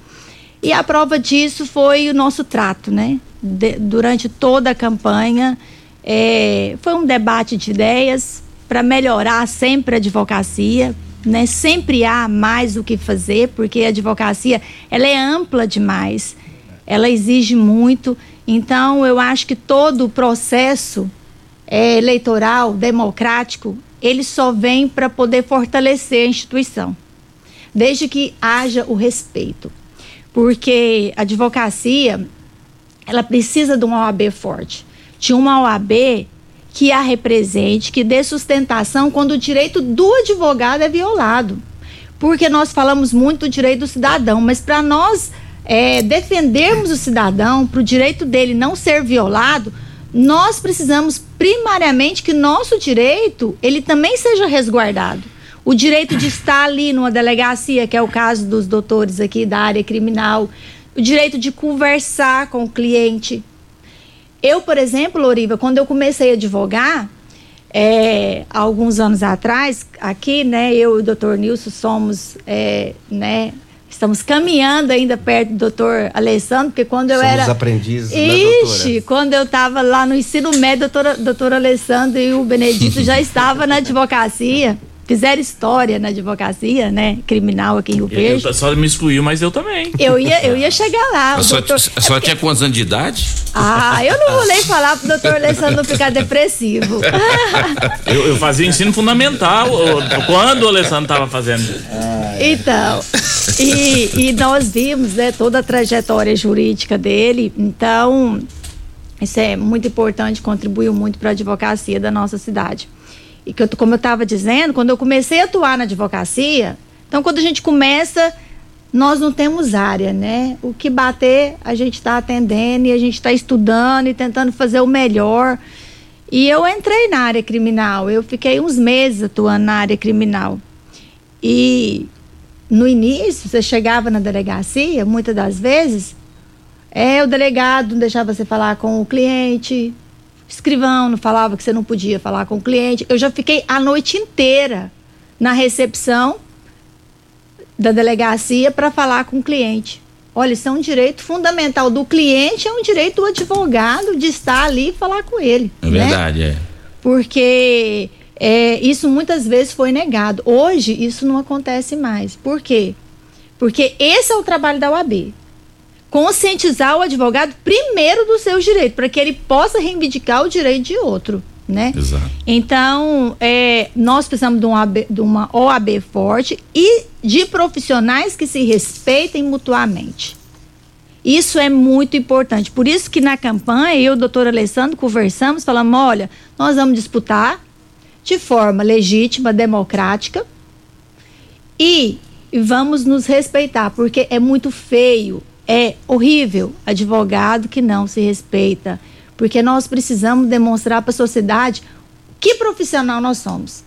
E a prova disso foi o nosso trato, né? De, durante toda a campanha, é, foi um debate de ideias para melhorar sempre a advocacia, né? Sempre há mais o que fazer, porque a advocacia ela é ampla demais, ela exige muito então, eu acho que todo o processo é, eleitoral, democrático, ele só vem para poder fortalecer a instituição, desde que haja o respeito. Porque a advocacia, ela precisa de uma OAB forte, de uma OAB que a represente, que dê sustentação quando o direito do advogado é violado. Porque nós falamos muito do direito do cidadão, mas para nós é, defendermos o cidadão, para o direito dele não ser violado, nós precisamos primariamente que nosso direito ele também seja resguardado. O direito de estar ali numa delegacia, que é o caso dos doutores aqui da área criminal, o direito de conversar com o cliente. Eu, por exemplo, Loriva, quando eu comecei a advogar, é, alguns anos atrás, aqui, né, eu e o doutor Nilson somos, é, né, Estamos caminhando ainda perto do doutor Alessandro, porque quando eu Somos era. aprendizes, Ixi, né, quando eu estava lá no ensino médio, doutor, doutor Alessandro e o Benedito já [laughs] estava na advocacia fizeram história na advocacia, né? Criminal aqui em Rio Verde. Eu, só me excluiu, mas eu também. Eu ia, eu ia chegar lá. A senhora, doutor... a tinha quantos anos de idade? Ah, eu não vou nem falar pro doutor Alessandro não ficar depressivo. [laughs] eu, eu fazia ensino fundamental quando o Alessandro estava fazendo. Então, e, e nós vimos né, toda a trajetória jurídica dele, então isso é muito importante, contribuiu muito para a advocacia da nossa cidade. E que eu, como eu estava dizendo, quando eu comecei a atuar na advocacia, então quando a gente começa, nós não temos área, né? O que bater, a gente está atendendo e a gente está estudando e tentando fazer o melhor. E eu entrei na área criminal, eu fiquei uns meses atuando na área criminal. E no início, você chegava na delegacia, muitas das vezes, é o delegado não deixava você falar com o cliente, escrivão não falava que você não podia falar com o cliente. Eu já fiquei a noite inteira na recepção da delegacia para falar com o cliente. Olha, isso é um direito fundamental do cliente, é um direito do advogado de estar ali e falar com ele. É né? verdade, é. Porque é, isso muitas vezes foi negado. Hoje isso não acontece mais. Por quê? Porque esse é o trabalho da UAB conscientizar o advogado primeiro dos seus direitos, para que ele possa reivindicar o direito de outro. Né? Exato. Então, é, nós precisamos de uma, OAB, de uma OAB forte e de profissionais que se respeitem mutuamente. Isso é muito importante. Por isso que na campanha, eu e o doutor Alessandro conversamos, falamos, olha, nós vamos disputar de forma legítima, democrática e vamos nos respeitar, porque é muito feio é horrível advogado que não se respeita, porque nós precisamos demonstrar para a sociedade que profissional nós somos,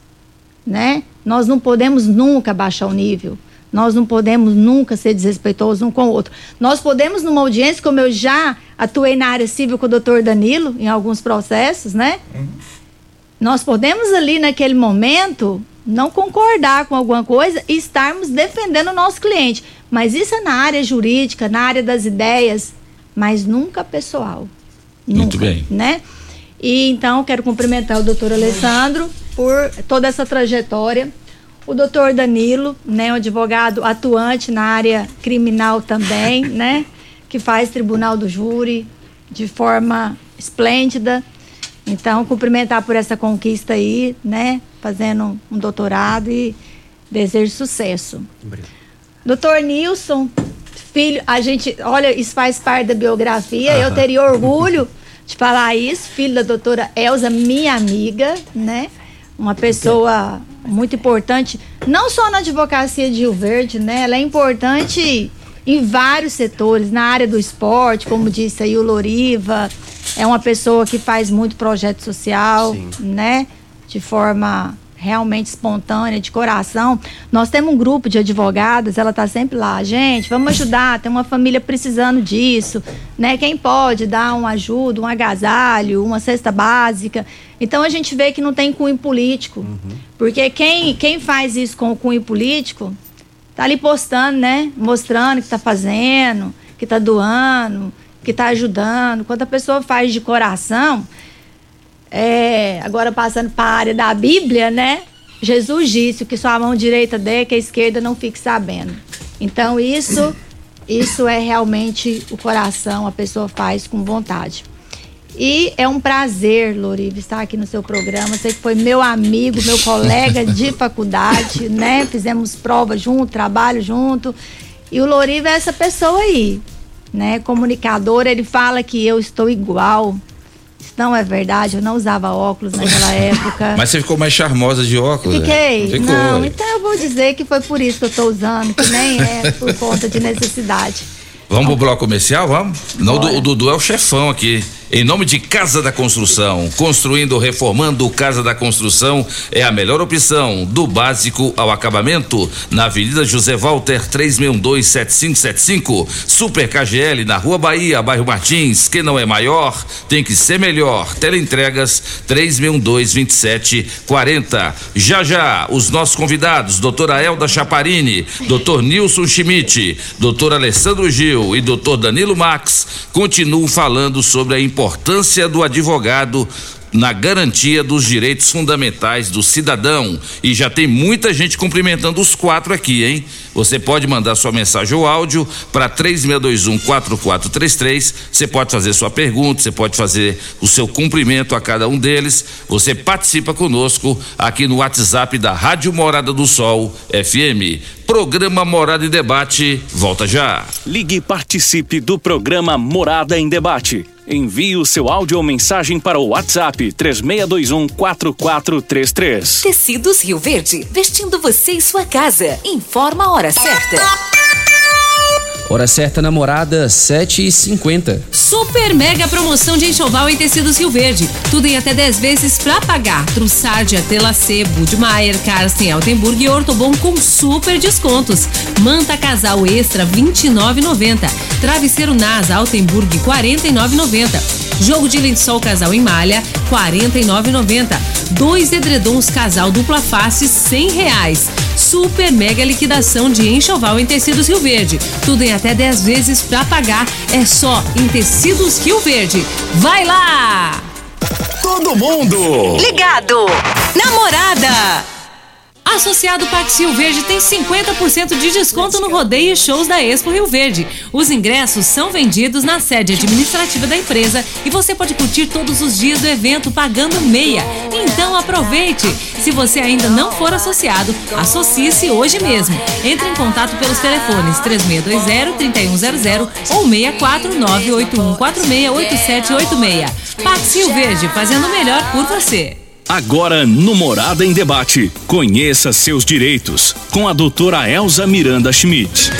né? Nós não podemos nunca baixar o nível. Nós não podemos nunca ser desrespeitosos um com o outro. Nós podemos, numa audiência, como eu já atuei na área civil com o doutor Danilo, em alguns processos, né? Uhum. Nós podemos ali, naquele momento, não concordar com alguma coisa e estarmos defendendo o nosso cliente. Mas isso é na área jurídica, na área das ideias, mas nunca pessoal. Muito nunca, bem. Né? E então quero cumprimentar o doutor Alessandro por toda essa trajetória. O doutor Danilo, né, um advogado atuante na área criminal também, [laughs] né, que faz tribunal do júri de forma esplêndida. Então, cumprimentar por essa conquista aí, né? Fazendo um doutorado e desejo sucesso. Obrigado. Doutor Nilson, filho, a gente, olha, isso faz parte da biografia, eu teria orgulho de falar isso, filho da doutora Elza, minha amiga, né? Uma pessoa muito importante, não só na advocacia de Rio Verde, né? Ela é importante em vários setores, na área do esporte, como disse aí o Loriva, é uma pessoa que faz muito projeto social, Sim. né? De forma realmente espontânea, de coração. Nós temos um grupo de advogadas, ela está sempre lá, gente, vamos ajudar, tem uma família precisando disso, né? Quem pode dar uma ajuda, um agasalho, uma cesta básica. Então a gente vê que não tem cunho político. Uhum. Porque quem, quem faz isso com o cunho político, tá ali postando, né? Mostrando que está fazendo, que está doando, que está ajudando. Quando a pessoa faz de coração, é, agora passando para a área da Bíblia, né? Jesus disse que sua mão direita dê, que a esquerda não fique sabendo. Então isso, isso é realmente o coração, a pessoa faz com vontade. E é um prazer, Lorive, estar aqui no seu programa. Você que foi meu amigo, meu colega de [laughs] faculdade, né? Fizemos prova junto, trabalho junto. E o Lorive é essa pessoa aí, né? Comunicador, ele fala que eu estou igual não é verdade, eu não usava óculos naquela [laughs] época. Mas você ficou mais charmosa de óculos? Fiquei. Ficou. Não, então eu vou dizer que foi por isso que eu estou usando, que nem é por [laughs] conta de necessidade. Vamos pro bloco comercial, vamos? Não, o Dudu é o chefão aqui. Em nome de Casa da Construção, construindo, reformando Casa da Construção é a melhor opção, do básico ao acabamento, na Avenida José Walter 3627575, Super KGL na Rua Bahia, bairro Martins. Quem não é maior tem que ser melhor. Teleentregas 3622740. Já já os nossos convidados, doutora Elda Chaparini, doutor Nilson Schmidt, doutor Alessandro Gil e doutor Danilo Max continuam falando sobre a importância importância do advogado na garantia dos direitos fundamentais do cidadão. E já tem muita gente cumprimentando os quatro aqui, hein? Você pode mandar sua mensagem ou áudio para 3621-4433. Você pode fazer sua pergunta, você pode fazer o seu cumprimento a cada um deles. Você participa conosco aqui no WhatsApp da Rádio Morada do Sol FM. Programa Morada em Debate, volta já. Ligue e participe do programa Morada em Debate. Envie o seu áudio ou mensagem para o WhatsApp 3621 4433. Tecidos Rio Verde, vestindo você e sua casa. Informa a hora certa. Hora certa, namorada, 7 e 50 Super mega promoção de enxoval em tecidos Rio Verde. Tudo em até 10 vezes pra pagar. Trussardia, Telacê, Budmeier, Karsten, Altenburg e Ortobon com super descontos. Manta casal extra, 29,90. Travesseiro NASA, Altenburg, 49,90. Jogo de lençol casal em malha, R$ 49,90. Dois edredons casal dupla face, R$ reais. Super mega liquidação de enxoval em tecidos Rio Verde. Tudo em até 10 vezes para pagar. É só em tecidos Rio Verde. Vai lá! Todo mundo ligado. Namorada. Associado Parque Rio Verde tem 50% de desconto no rodeio e shows da Expo Rio Verde. Os ingressos são vendidos na sede administrativa da empresa e você pode curtir todos os dias do evento pagando meia. Então aproveite! Se você ainda não for associado, associe-se hoje mesmo. Entre em contato pelos telefones 3620-3100 ou 64981468786. Parque Rio Verde, fazendo melhor por você. Agora no Morada em Debate, conheça seus direitos com a doutora Elza Miranda Schmidt.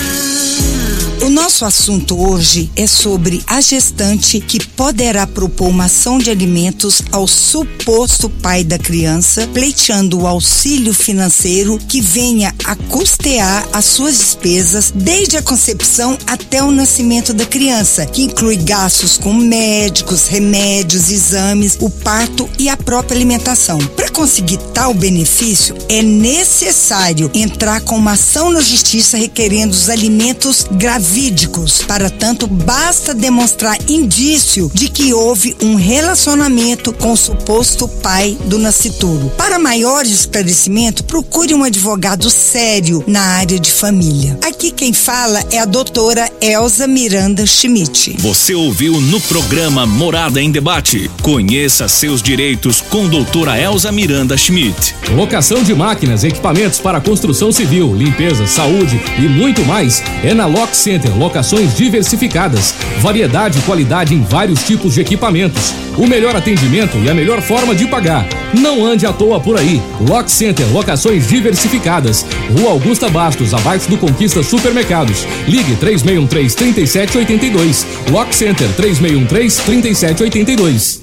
O nosso assunto hoje é sobre a gestante que poderá propor uma ação de alimentos ao suposto pai da criança, pleiteando o auxílio financeiro que venha a custear as suas despesas desde a concepção até o nascimento da criança, que inclui gastos com médicos, remédios, exames, o parto e a própria alimentação. Para conseguir tal benefício, é necessário entrar com uma ação na justiça requerendo os alimentos gravíssimos jurídicos. Para tanto, basta demonstrar indício de que houve um relacionamento com o suposto pai do nascituro. Para maior esclarecimento, procure um advogado sério na área de família. Aqui quem fala é a doutora Elza Miranda Schmidt. Você ouviu no programa Morada em Debate. Conheça seus direitos com doutora Elza Miranda Schmidt. Locação de máquinas, equipamentos para construção civil, limpeza, saúde e muito mais é na Lock Center Center Locações Diversificadas. Variedade e qualidade em vários tipos de equipamentos. O melhor atendimento e a melhor forma de pagar. Não ande à toa por aí. Lock Center Locações Diversificadas. Rua Augusta Bastos, abaixo do Conquista Supermercados. Ligue 3613 3782. Lock Center 3613 3782.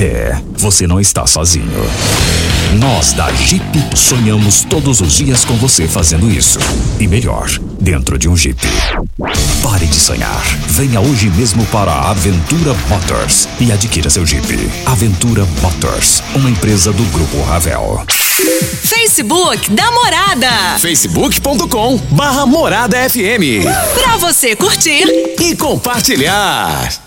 É, você não está sozinho. Nós da Jeep sonhamos todos os dias com você fazendo isso. E melhor, dentro de um Jeep. Pare de sonhar. Venha hoje mesmo para a Aventura Motors e adquira seu Jeep. Aventura Motors, uma empresa do Grupo Ravel. Facebook da Morada. facebook.com barra Morada FM. Pra você curtir e compartilhar.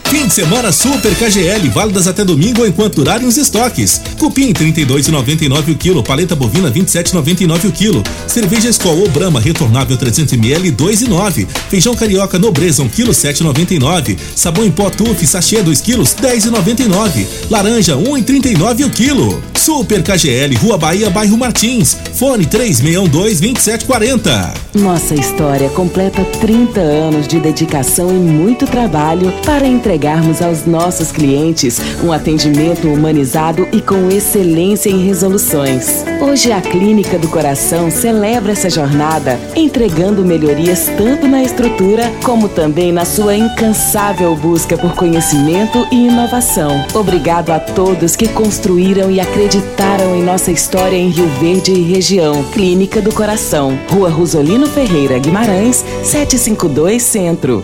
Fim de semana Super KGL, válidas até domingo enquanto durarem os estoques. Cupim 32,99 o quilo, paleta bovina 27,99 o quilo. Cerveja Skol ou Brahma retornável 300 ml 2,9. Feijão carioca nobreza 1 quilo 7,99. Sabão em pó Tuf sachê 2 quilos 10,99. Laranja 1,39 o quilo. Super KGL, Rua Bahia, bairro Martins. Fone 3612 2740. Nossa história completa 30 anos de dedicação e muito trabalho para entregar entregarmos aos nossos clientes um atendimento humanizado e com excelência em resoluções. Hoje a Clínica do Coração celebra essa jornada, entregando melhorias tanto na estrutura como também na sua incansável busca por conhecimento e inovação. Obrigado a todos que construíram e acreditaram em nossa história em Rio Verde e região. Clínica do Coração, Rua Rosolino Ferreira Guimarães, 752 Centro.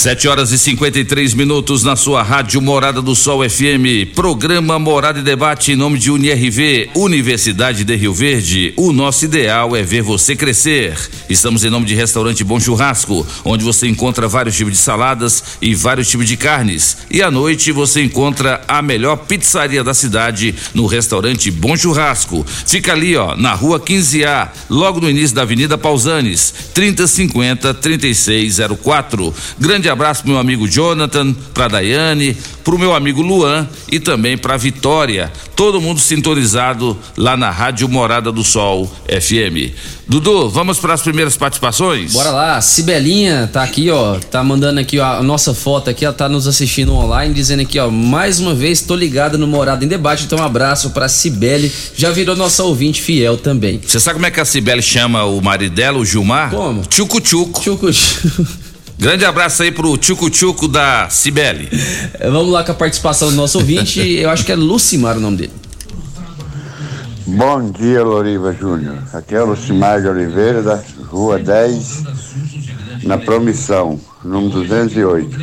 7 horas e 53 minutos na sua rádio Morada do Sol FM. Programa Morada e Debate em nome de UniRV, Universidade de Rio Verde. O nosso ideal é ver você crescer. Estamos em nome de Restaurante Bom Churrasco, onde você encontra vários tipos de saladas e vários tipos de carnes. E à noite você encontra a melhor pizzaria da cidade no Restaurante Bom Churrasco. Fica ali, ó, na rua 15A, logo no início da Avenida Pausanes, 3050 3604. Grande abraço pro meu amigo Jonathan, pra Daiane, pro meu amigo Luan e também pra Vitória. Todo mundo sintonizado lá na Rádio Morada do Sol FM. Dudu, vamos para as primeiras participações? Bora lá, Cibelinha tá aqui, ó, tá mandando aqui ó, a nossa foto aqui, ela tá nos assistindo online, dizendo aqui, ó, mais uma vez tô ligada no Morada em Debate, então um abraço pra Cibele, já virou nossa ouvinte fiel também. Você sabe como é que a Cibele chama o marido dela, o Gilmar? Como? Tchucu-tchuco. Tchucu-tchuco. Grande abraço aí pro tchucu-tchuco da Cibele. [laughs] Vamos lá com a participação do nosso ouvinte, eu acho que é Lucimar o nome dele. Bom dia, Loriva Júnior. Aqui é o Lucimar de Oliveira, da Rua 10, na Promissão, número 208.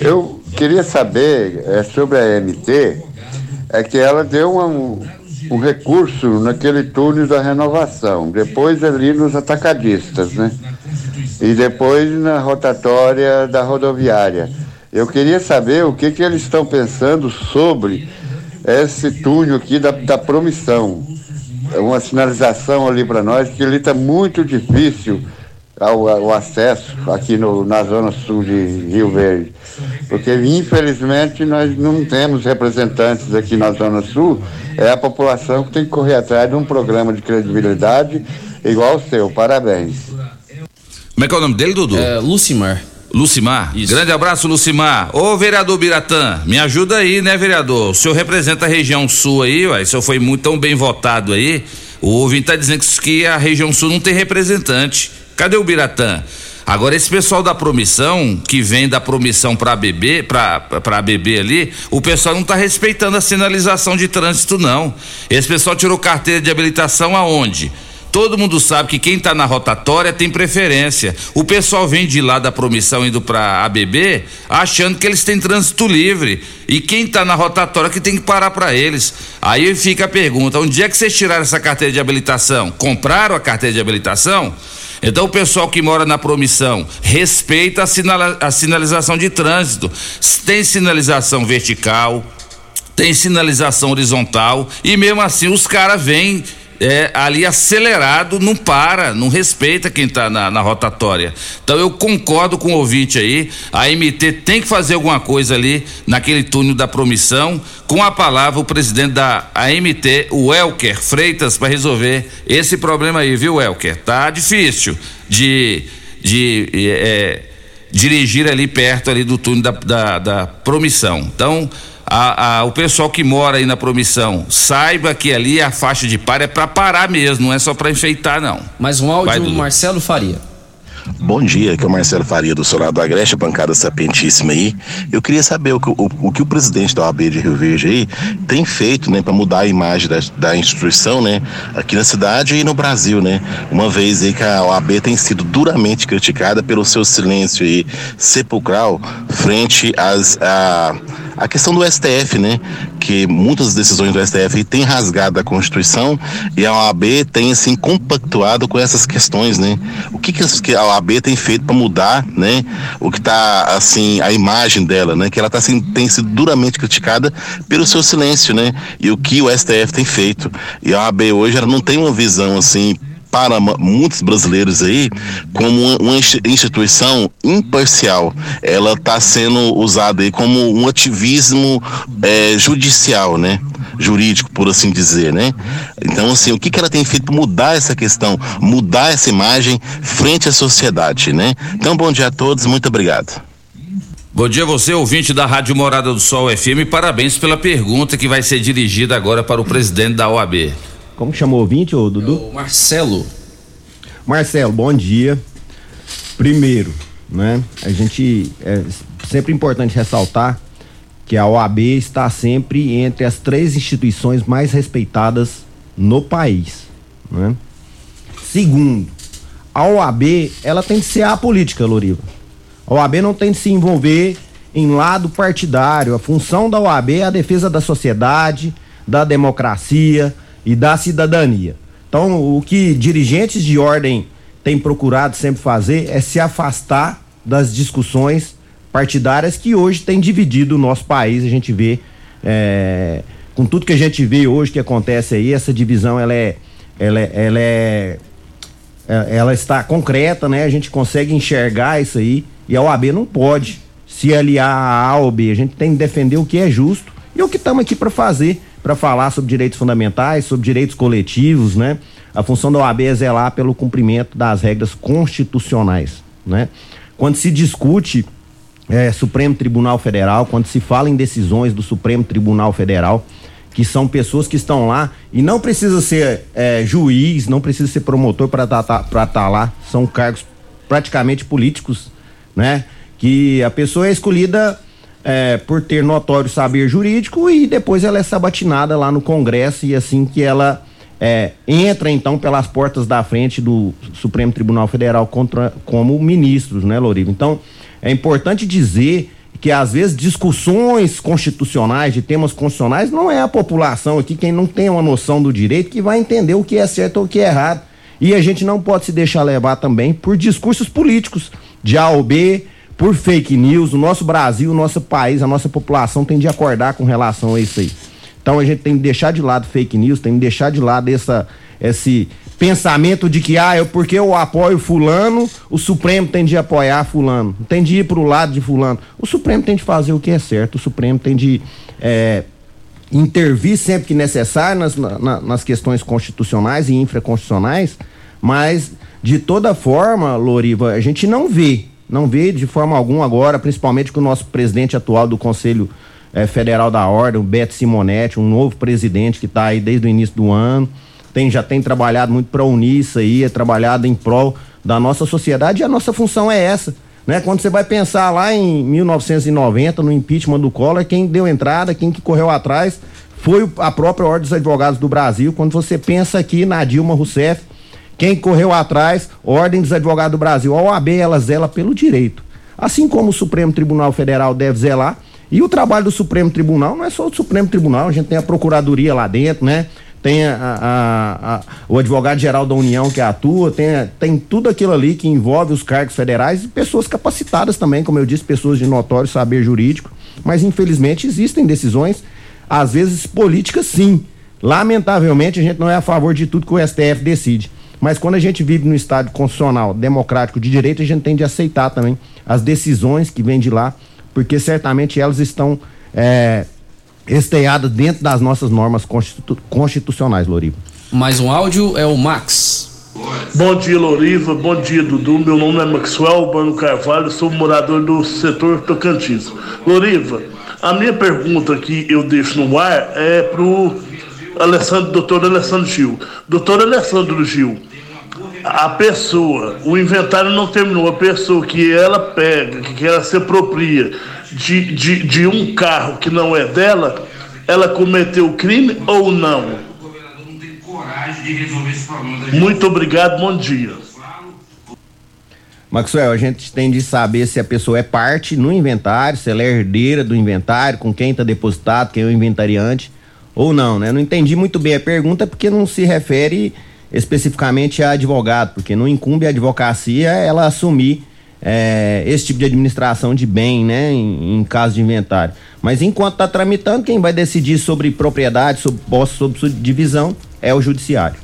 Eu queria saber é, sobre a MT, é que ela deu um, um recurso naquele túnel da renovação, depois ali nos atacadistas, né? E depois na rotatória da rodoviária. Eu queria saber o que, que eles estão pensando sobre esse túnel aqui da, da promissão. É uma sinalização ali para nós, que ali está muito difícil ao, ao acesso aqui no, na zona sul de Rio Verde. Porque infelizmente nós não temos representantes aqui na zona sul, é a população que tem que correr atrás de um programa de credibilidade igual o seu. Parabéns. Como é que é o nome dele, Dudu? É, Lucimar. Lucimar. Grande abraço, Lucimar. Ô, vereador Biratã, me ajuda aí, né, vereador? O senhor representa a região sul aí, ué, o senhor foi muito tão bem votado aí. O ouvinte tá dizendo que a região sul não tem representante. Cadê o Biratã? Agora esse pessoal da promissão, que vem da promissão para beber, para beber ali, o pessoal não tá respeitando a sinalização de trânsito não. Esse pessoal tirou carteira de habilitação aonde? Todo mundo sabe que quem está na rotatória tem preferência. O pessoal vem de lá da promissão indo para ABB achando que eles têm trânsito livre. E quem está na rotatória que tem que parar para eles. Aí fica a pergunta: onde é que vocês tiraram essa carteira de habilitação? Compraram a carteira de habilitação? Então o pessoal que mora na promissão respeita a, sinala, a sinalização de trânsito. Tem sinalização vertical, tem sinalização horizontal e mesmo assim os caras vêm é, ali acelerado, não para, não respeita quem está na, na, rotatória. Então eu concordo com o ouvinte aí, a MT tem que fazer alguma coisa ali naquele túnel da promissão. Com a palavra, o presidente da AMT, o Elker Freitas, para resolver esse problema aí, viu, Elker? Tá difícil de, de é, dirigir ali perto ali do túnel da, da, da promissão. Então, a, a, o pessoal que mora aí na promissão saiba que ali a faixa de par é para parar mesmo, não é só para enfeitar, não. Mais um áudio, Vai, Marcelo Faria. Bom dia, aqui é o Marcelo Faria do Solar do Agreste, bancada sapientíssima aí. Eu queria saber o que o, o que o presidente da OAB de Rio Verde aí tem feito, né, para mudar a imagem da, da, instituição, né, aqui na cidade e no Brasil, né. Uma vez aí que a OAB tem sido duramente criticada pelo seu silêncio aí sepulcral frente às a, a questão do STF, né, que muitas decisões do STF têm rasgado a Constituição e a OAB tem assim compactuado com essas questões, né. O que que a OAB tem feito para mudar, né? O que está assim a imagem dela, né? Que ela tá assim, tem sido duramente criticada pelo seu silêncio, né? E o que o STF tem feito. E a OAB hoje ela não tem uma visão assim para muitos brasileiros aí como uma instituição imparcial. Ela está sendo usada aí como um ativismo é, judicial, né? Jurídico, por assim dizer, né? Então, assim, o que, que ela tem feito para mudar essa questão, mudar essa imagem frente à sociedade, né? Então, bom dia a todos, muito obrigado. Bom dia você, ouvinte da Rádio Morada do Sol FM, parabéns pela pergunta que vai ser dirigida agora para o presidente da OAB. Como chamou o ouvinte, ô Dudu? É o Marcelo. Marcelo, bom dia. Primeiro, né? A gente é sempre importante ressaltar que a OAB está sempre entre as três instituições mais respeitadas no país, né? Segundo, a OAB, ela tem que ser a política, Loriva. A OAB não tem que se envolver em lado partidário. A função da OAB é a defesa da sociedade, da democracia, e da cidadania. Então, o que dirigentes de ordem têm procurado sempre fazer é se afastar das discussões partidárias que hoje têm dividido o nosso país. A gente vê, é, com tudo que a gente vê hoje que acontece aí, essa divisão ela é, ela é, ela é, é ela está concreta, né? A gente consegue enxergar isso aí E a OAB não pode se aliar a A ou B. A gente tem que defender o que é justo e o que estamos aqui para fazer, para falar sobre direitos fundamentais, sobre direitos coletivos, né? A função da OAB é zelar pelo cumprimento das regras constitucionais, né? Quando se discute é, Supremo Tribunal Federal, quando se fala em decisões do Supremo Tribunal Federal, que são pessoas que estão lá e não precisa ser é, juiz, não precisa ser promotor para estar tá, tá, tá lá, são cargos praticamente políticos, né? Que a pessoa é escolhida é, por ter notório saber jurídico e depois ela é sabatinada lá no Congresso e assim que ela é, entra então pelas portas da frente do Supremo Tribunal Federal contra, como ministros, né, Loriva? Então, é importante dizer que às vezes discussões constitucionais, de temas constitucionais, não é a população aqui, quem não tem uma noção do direito, que vai entender o que é certo ou o que é errado. E a gente não pode se deixar levar também por discursos políticos, de A ou B, por fake news. O nosso Brasil, o nosso país, a nossa população tem de acordar com relação a isso aí. Então a gente tem que deixar de lado fake news, tem que deixar de lado essa, esse pensamento de que, ah, eu, porque eu apoio fulano, o Supremo tem de apoiar fulano, tem de ir para o lado de fulano. O Supremo tem de fazer o que é certo, o Supremo tem de é, intervir sempre que necessário nas, na, nas questões constitucionais e infraconstitucionais, mas de toda forma, Loriva, a gente não vê, não vê de forma alguma agora, principalmente com o nosso presidente atual do Conselho é, Federal da Ordem, o Beto Simonetti, um novo presidente que está aí desde o início do ano, tem, já tem trabalhado muito para unir isso aí, é trabalhado em prol da nossa sociedade e a nossa função é essa. Né? Quando você vai pensar lá em 1990, no impeachment do Collor, quem deu entrada, quem que correu atrás, foi a própria Ordem dos Advogados do Brasil. Quando você pensa aqui na Dilma Rousseff, quem correu atrás, Ordem dos Advogados do Brasil, a OAB, ela zela pelo direito. Assim como o Supremo Tribunal Federal deve zelar, e o trabalho do Supremo Tribunal não é só o Supremo Tribunal, a gente tem a Procuradoria lá dentro, né? Tem a, a, a, o advogado-geral da União que atua, tem, tem tudo aquilo ali que envolve os cargos federais e pessoas capacitadas também, como eu disse, pessoas de notório saber jurídico. Mas infelizmente existem decisões, às vezes políticas sim. Lamentavelmente a gente não é a favor de tudo que o STF decide. Mas quando a gente vive no Estado constitucional, democrático, de direito, a gente tem de aceitar também as decisões que vêm de lá porque certamente elas estão é, esteadas dentro das nossas normas constitu constitucionais, Loriva. Mais um áudio é o Max. Bom dia, Loriva. Bom dia, Dudu. Meu nome é Maxwell Bano Carvalho, sou morador do setor Tocantins. Loriva, a minha pergunta que eu deixo no ar é pro Alessandro, doutor Alessandro Gil. Doutor Alessandro Gil, a pessoa, o inventário não terminou, a pessoa que ela pega, que ela se apropria de, de, de um carro que não é dela, ela cometeu crime ou não? Muito obrigado, bom dia. Maxwell, a gente tem de saber se a pessoa é parte no inventário, se ela é herdeira do inventário, com quem está depositado, quem é o inventariante, ou não, né? Não entendi muito bem a pergunta porque não se refere especificamente a advogado, porque não incumbe a advocacia ela assumir é, esse tipo de administração de bem, né, em, em caso de inventário. Mas enquanto está tramitando, quem vai decidir sobre propriedade, sobre posse, sobre subdivisão é o judiciário.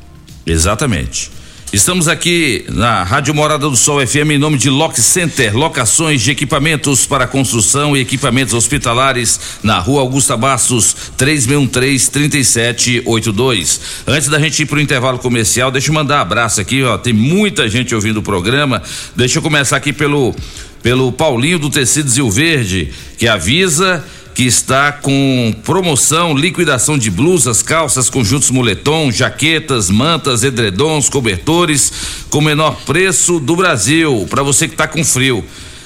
Exatamente. Estamos aqui na Rádio Morada do Sol FM em nome de Lock Center, locações de equipamentos para construção e equipamentos hospitalares na Rua Augusta Bastos, 3613-3782. Antes da gente ir para o intervalo comercial, deixa eu mandar um abraço aqui, ó. Tem muita gente ouvindo o programa. Deixa eu começar aqui pelo pelo Paulinho do Tecidos Rio Verde, que avisa que está com promoção, liquidação de blusas, calças, conjuntos moletom, jaquetas, mantas, edredons, cobertores, com menor preço do Brasil, para você que está com frio.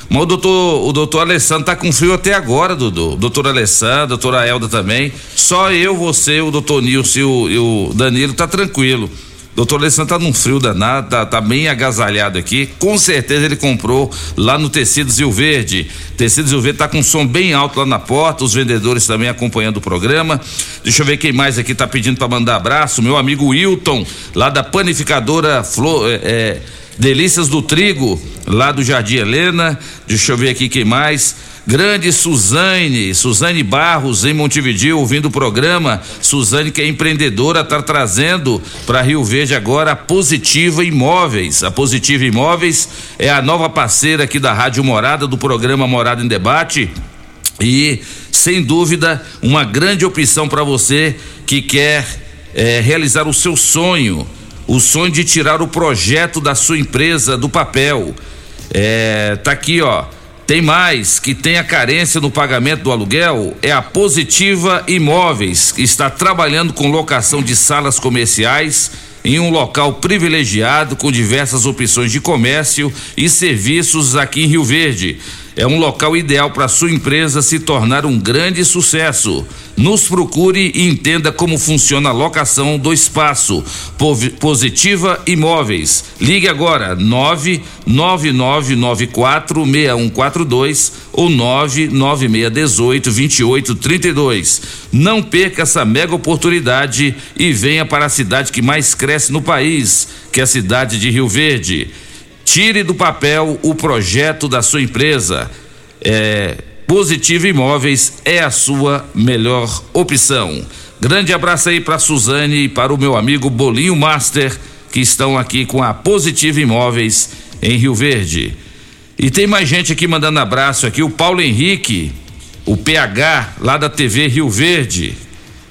Mas o doutor, o doutor Alessandro tá com frio até agora, Dudu. Doutor Alessandro, doutora Elda também. Só eu, você, o doutor Nilson e o, e o Danilo tá tranquilo. Doutor Alessandro tá num frio danado, tá, tá, bem agasalhado aqui. Com certeza ele comprou lá no Tecidos Rio Verde. Tecidos Rio Verde tá com som bem alto lá na porta, os vendedores também acompanhando o programa. Deixa eu ver quem mais aqui tá pedindo para mandar abraço. Meu amigo Wilton, lá da panificadora Flor. É, é, Delícias do Trigo, lá do Jardim Helena. Deixa eu ver aqui quem mais. Grande Suzane, Suzane Barros em Montevideo, ouvindo o programa. Suzane que é empreendedora, está trazendo para Rio Verde agora a Positiva Imóveis. A Positiva Imóveis é a nova parceira aqui da Rádio Morada, do programa Morada em Debate. E, sem dúvida, uma grande opção para você que quer eh, realizar o seu sonho, o sonho de tirar o projeto da sua empresa do papel. É, tá aqui, ó. Tem mais, que tem a carência no pagamento do aluguel, é a Positiva Imóveis, que está trabalhando com locação de salas comerciais em um local privilegiado com diversas opções de comércio e serviços aqui em Rio Verde. É um local ideal para sua empresa se tornar um grande sucesso. Nos procure e entenda como funciona a locação do espaço. Positiva Imóveis. Ligue agora 999946142 ou 996182832. Não perca essa mega oportunidade e venha para a cidade que mais cresce no país, que é a cidade de Rio Verde. Tire do papel o projeto da sua empresa. É, Positivo Imóveis é a sua melhor opção. Grande abraço aí para Suzane e para o meu amigo Bolinho Master, que estão aqui com a Positivo Imóveis em Rio Verde. E tem mais gente aqui mandando abraço aqui, o Paulo Henrique, o PH lá da TV Rio Verde.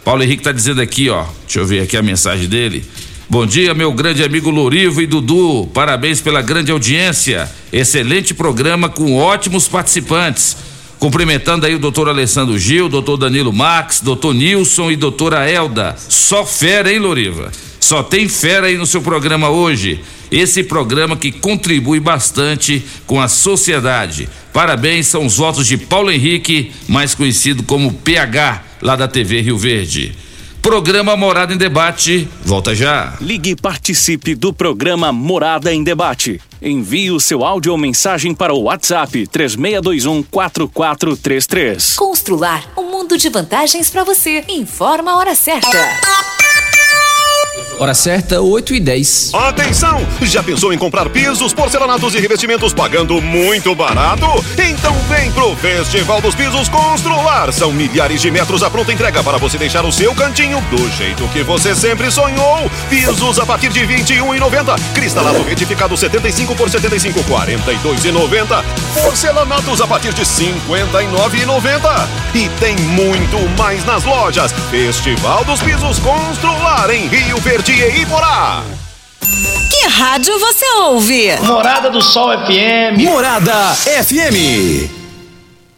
Paulo Henrique tá dizendo aqui, ó. Deixa eu ver aqui a mensagem dele. Bom dia, meu grande amigo Lorivo e Dudu. Parabéns pela grande audiência. Excelente programa com ótimos participantes. Cumprimentando aí o doutor Alessandro Gil, doutor Danilo Max, doutor Nilson e doutora Elda. Só fera, hein, Loriva? Só tem fera aí no seu programa hoje. Esse programa que contribui bastante com a sociedade. Parabéns, são os votos de Paulo Henrique, mais conhecido como PH, lá da TV Rio Verde. Programa Morada em Debate, volta já. Ligue e participe do programa Morada em Debate. Envie o seu áudio ou mensagem para o WhatsApp 3621 4433. Constrular um mundo de vantagens para você. Informa a hora certa. Hora certa, 8 e 10. Atenção! Já pensou em comprar pisos, porcelanatos e revestimentos pagando muito barato? Então vem pro Festival dos Pisos Constrular. São milhares de metros à pronta entrega para você deixar o seu cantinho do jeito que você sempre sonhou. Pisos a partir de R$ 21,90. Cristalado retificado 75 por 75, R$ 42,90. Porcelanatos a partir de R$ 59,90. E tem muito mais nas lojas. Festival dos Pisos Constrular em Rio Verde e Iporá. Que rádio você ouve? Morada do Sol FM. Morada FM.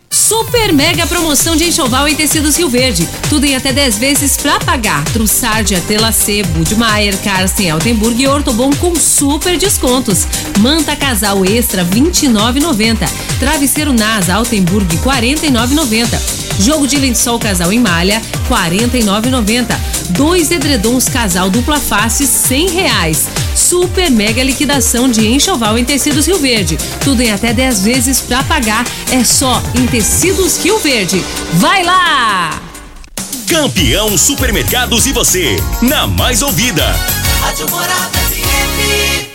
Super mega promoção de enxoval em tecidos Rio Verde. Tudo em até 10 vezes pra pagar. Trussardia, Telacê, Budmeier, Carsten, Altenburg e Ortobon com super descontos. Manta casal extra 29,90. Travesseiro NASA Altenburg 49,90. Jogo de lençol casal em malha 49,90. Dois edredons casal dupla face 100 reais. Super mega liquidação de enxoval em tecidos Rio Verde. Tudo em até 10 vezes pra pagar. É só em tecidos Rio Verde. Vai lá! Campeão Supermercados e você, na mais ouvida. Rádio Morada FM.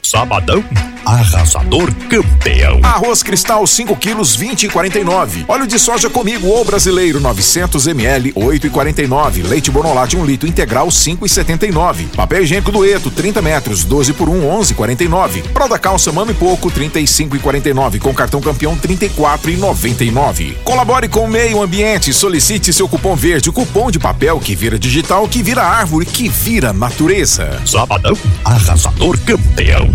Sabadão, arrasador campeão. Arroz cristal 5 quilos 20,49. Óleo de soja comigo ou brasileiro 900 ml 8,49. Leite Bonolate 1 litro integral 5,79. Papel higiênico dueto 30 metros 12 por 1 11,49. Proda calça mame pouco 35,49 com cartão campeão 34,99. Colabore com o meio ambiente. Solicite seu cupom verde, o cupom de papel que vira digital, que vira árvore, que vira natureza. Sabadão, arrasador campeão.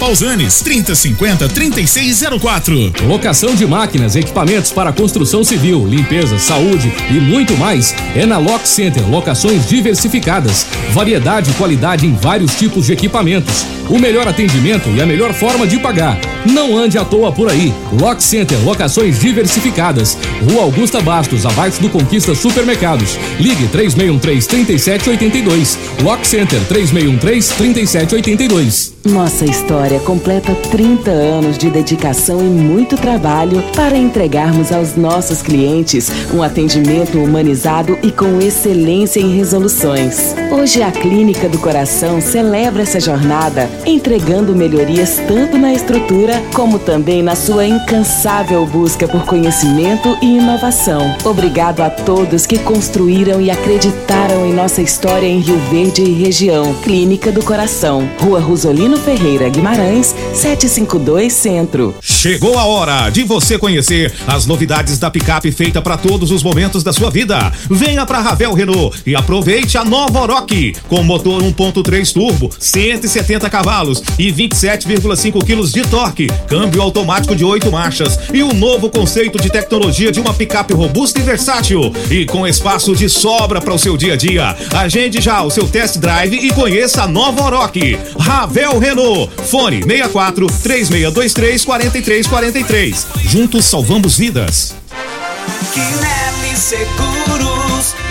Pausanes, 3050 3604. Locação de máquinas, equipamentos para construção civil, limpeza, saúde e muito mais é na Lock Center. Locações diversificadas, variedade e qualidade em vários tipos de equipamentos. O melhor atendimento e a melhor forma de pagar. Não ande à toa por aí. Lock Center, locações diversificadas. Rua Augusta Bastos, abaixo do Conquista Supermercados. Ligue 3613-3782. Lock Center 3613-3782. Nossa história completa 30 anos de dedicação e muito trabalho para entregarmos aos nossos clientes um atendimento humanizado e com excelência em resoluções. Hoje a Clínica do Coração celebra essa jornada, entregando melhorias tanto na estrutura como também na sua incansável busca por conhecimento e inovação. Obrigado a todos que construíram e acreditaram em nossa história em Rio Verde e região. Clínica do Coração, Rua Rosolino Ferreira Guimarães, 752 Centro. Chegou a hora de você conhecer as novidades da picape feita para todos os momentos da sua vida. Venha para Ravel Renault e aproveite a nova Oroch com motor 1.3 turbo, 170 cavalos e 27,5 quilos de torque, câmbio automático de 8 marchas e um novo conceito de tecnologia de uma picape robusta e versátil e com espaço de sobra para o seu dia a dia. Agende já o seu test drive e conheça a nova Oroch. Ravel Renault. Fone 64 3623 4343. Juntos salvamos vidas.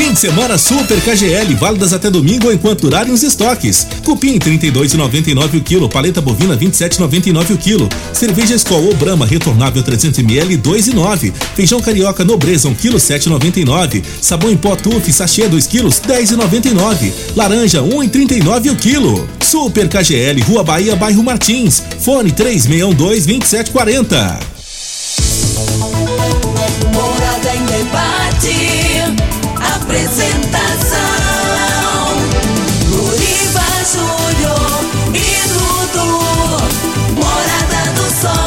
Fim de semana Super KGL, válidas até domingo enquanto durarem os estoques. Cupim 32,99 o quilo, paleta bovina 27,99 o quilo. Cerveja Skol ou Brahma retornável 300 ml 2,9. Feijão carioca nobreza 1 quilo 7,99. Sabão em pó Tuf sachê 2 quilos 10,99. Laranja 1,39 o quilo. Super KGL, Rua Bahia, bairro Martins. Fone 3612 2740. Morada em debate. Apresentação: Luriva Júnior e Dudu. Morada do Sol.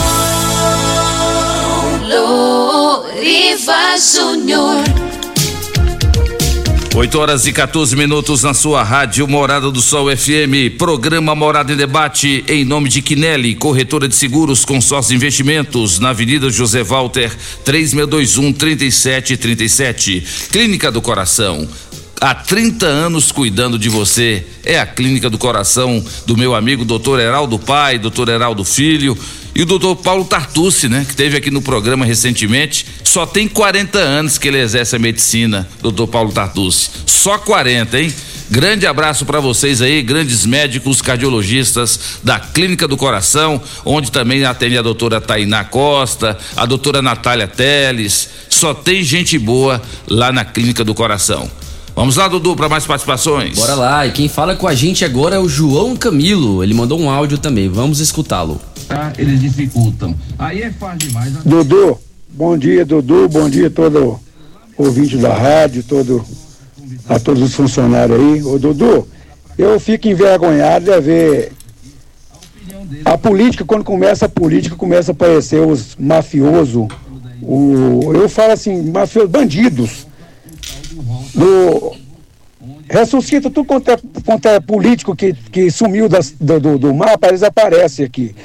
Luriva Júnior. 8 horas e 14 minutos na sua rádio Morada do Sol FM, programa Morada em Debate, em nome de Quinelli, corretora de seguros, consórcio investimentos, na Avenida José Walter, 3621 3737. Clínica do Coração. Há 30 anos cuidando de você. É a Clínica do Coração do meu amigo doutor Heraldo Pai, doutor Heraldo Filho e o doutor Paulo Tartucci, né? Que teve aqui no programa recentemente. Só tem 40 anos que ele exerce a medicina, doutor Paulo Tartucci. Só 40, hein? Grande abraço para vocês aí, grandes médicos cardiologistas da Clínica do Coração, onde também atende a doutora Tainá Costa, a doutora Natália Teles. Só tem gente boa lá na Clínica do Coração. Vamos lá, Dudu, para mais participações. Bora lá, e quem fala com a gente agora é o João Camilo. Ele mandou um áudio também, vamos escutá-lo. Tá, eles dificultam. Aí é fácil demais. né? Dudu, bom dia, Dudu, bom dia a todo ouvinte da rádio, todo, a todos os funcionários aí. Ô Dudu, eu fico envergonhado de ver a política, quando começa a política, começa a aparecer os mafiosos, o, eu falo assim, mafiosos, bandidos. Do, ressuscita tudo quanto é, quanto é político que, que sumiu das, do, do, mapa, eles aparecem aqui.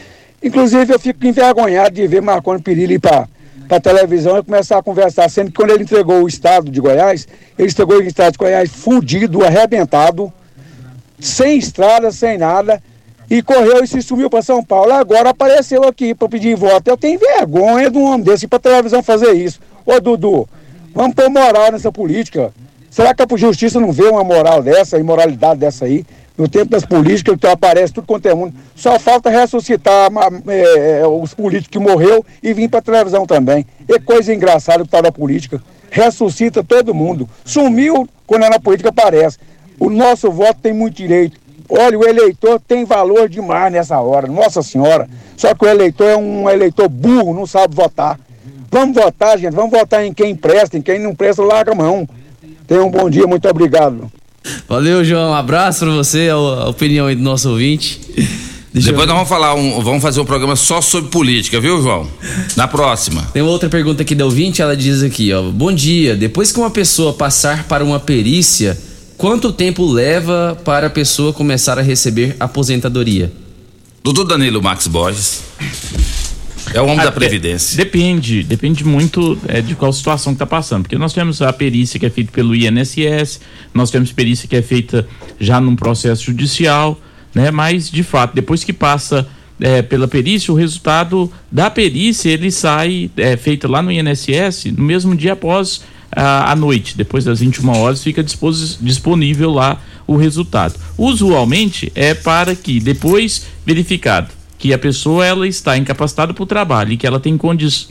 Inclusive, eu fico envergonhado de ver Marconi Perillo ir para a televisão e começar a conversar, sendo que quando ele entregou o estado de Goiás, ele entregou o estado de Goiás fudido, arrebentado, sem estrada, sem nada, e correu e se sumiu para São Paulo. Agora apareceu aqui para pedir voto. Eu tenho vergonha de um homem desse para televisão fazer isso. Ô Dudu, vamos pôr moral nessa política. Será que a justiça não vê uma moral dessa, imoralidade dessa aí? No tempo das políticas, que aparece tudo quanto é mundo. Só falta ressuscitar é, os políticos que morreu e vir para televisão também. É coisa engraçada que tá da política. Ressuscita todo mundo. Sumiu quando é na política aparece. O nosso voto tem muito direito. Olha, o eleitor tem valor demais nessa hora, nossa senhora. Só que o eleitor é um eleitor burro, não sabe votar. Vamos votar, gente, vamos votar em quem presta, em quem não presta, larga a mão. Tenha um bom dia, muito obrigado. Valeu, João. Um abraço pra você, a opinião aí do nosso ouvinte. [laughs] Deixa Depois nós vamos falar, um, vamos fazer um programa só sobre política, viu, João? Na próxima. Tem uma outra pergunta aqui da ouvinte, ela diz aqui, ó. Bom dia. Depois que uma pessoa passar para uma perícia, quanto tempo leva para a pessoa começar a receber aposentadoria? Doutor Danilo Max Borges. É o homem da Previdência. Depende, depende muito é, de qual situação que está passando. Porque nós temos a perícia que é feita pelo INSS, nós temos perícia que é feita já num processo judicial, né? Mas, de fato, depois que passa é, pela perícia, o resultado da perícia ele sai é, feito lá no INSS no mesmo dia após à noite, depois das 21 horas, fica disponível lá o resultado. Usualmente é para que, depois verificado que a pessoa ela está incapacitada para o trabalho e que ela tem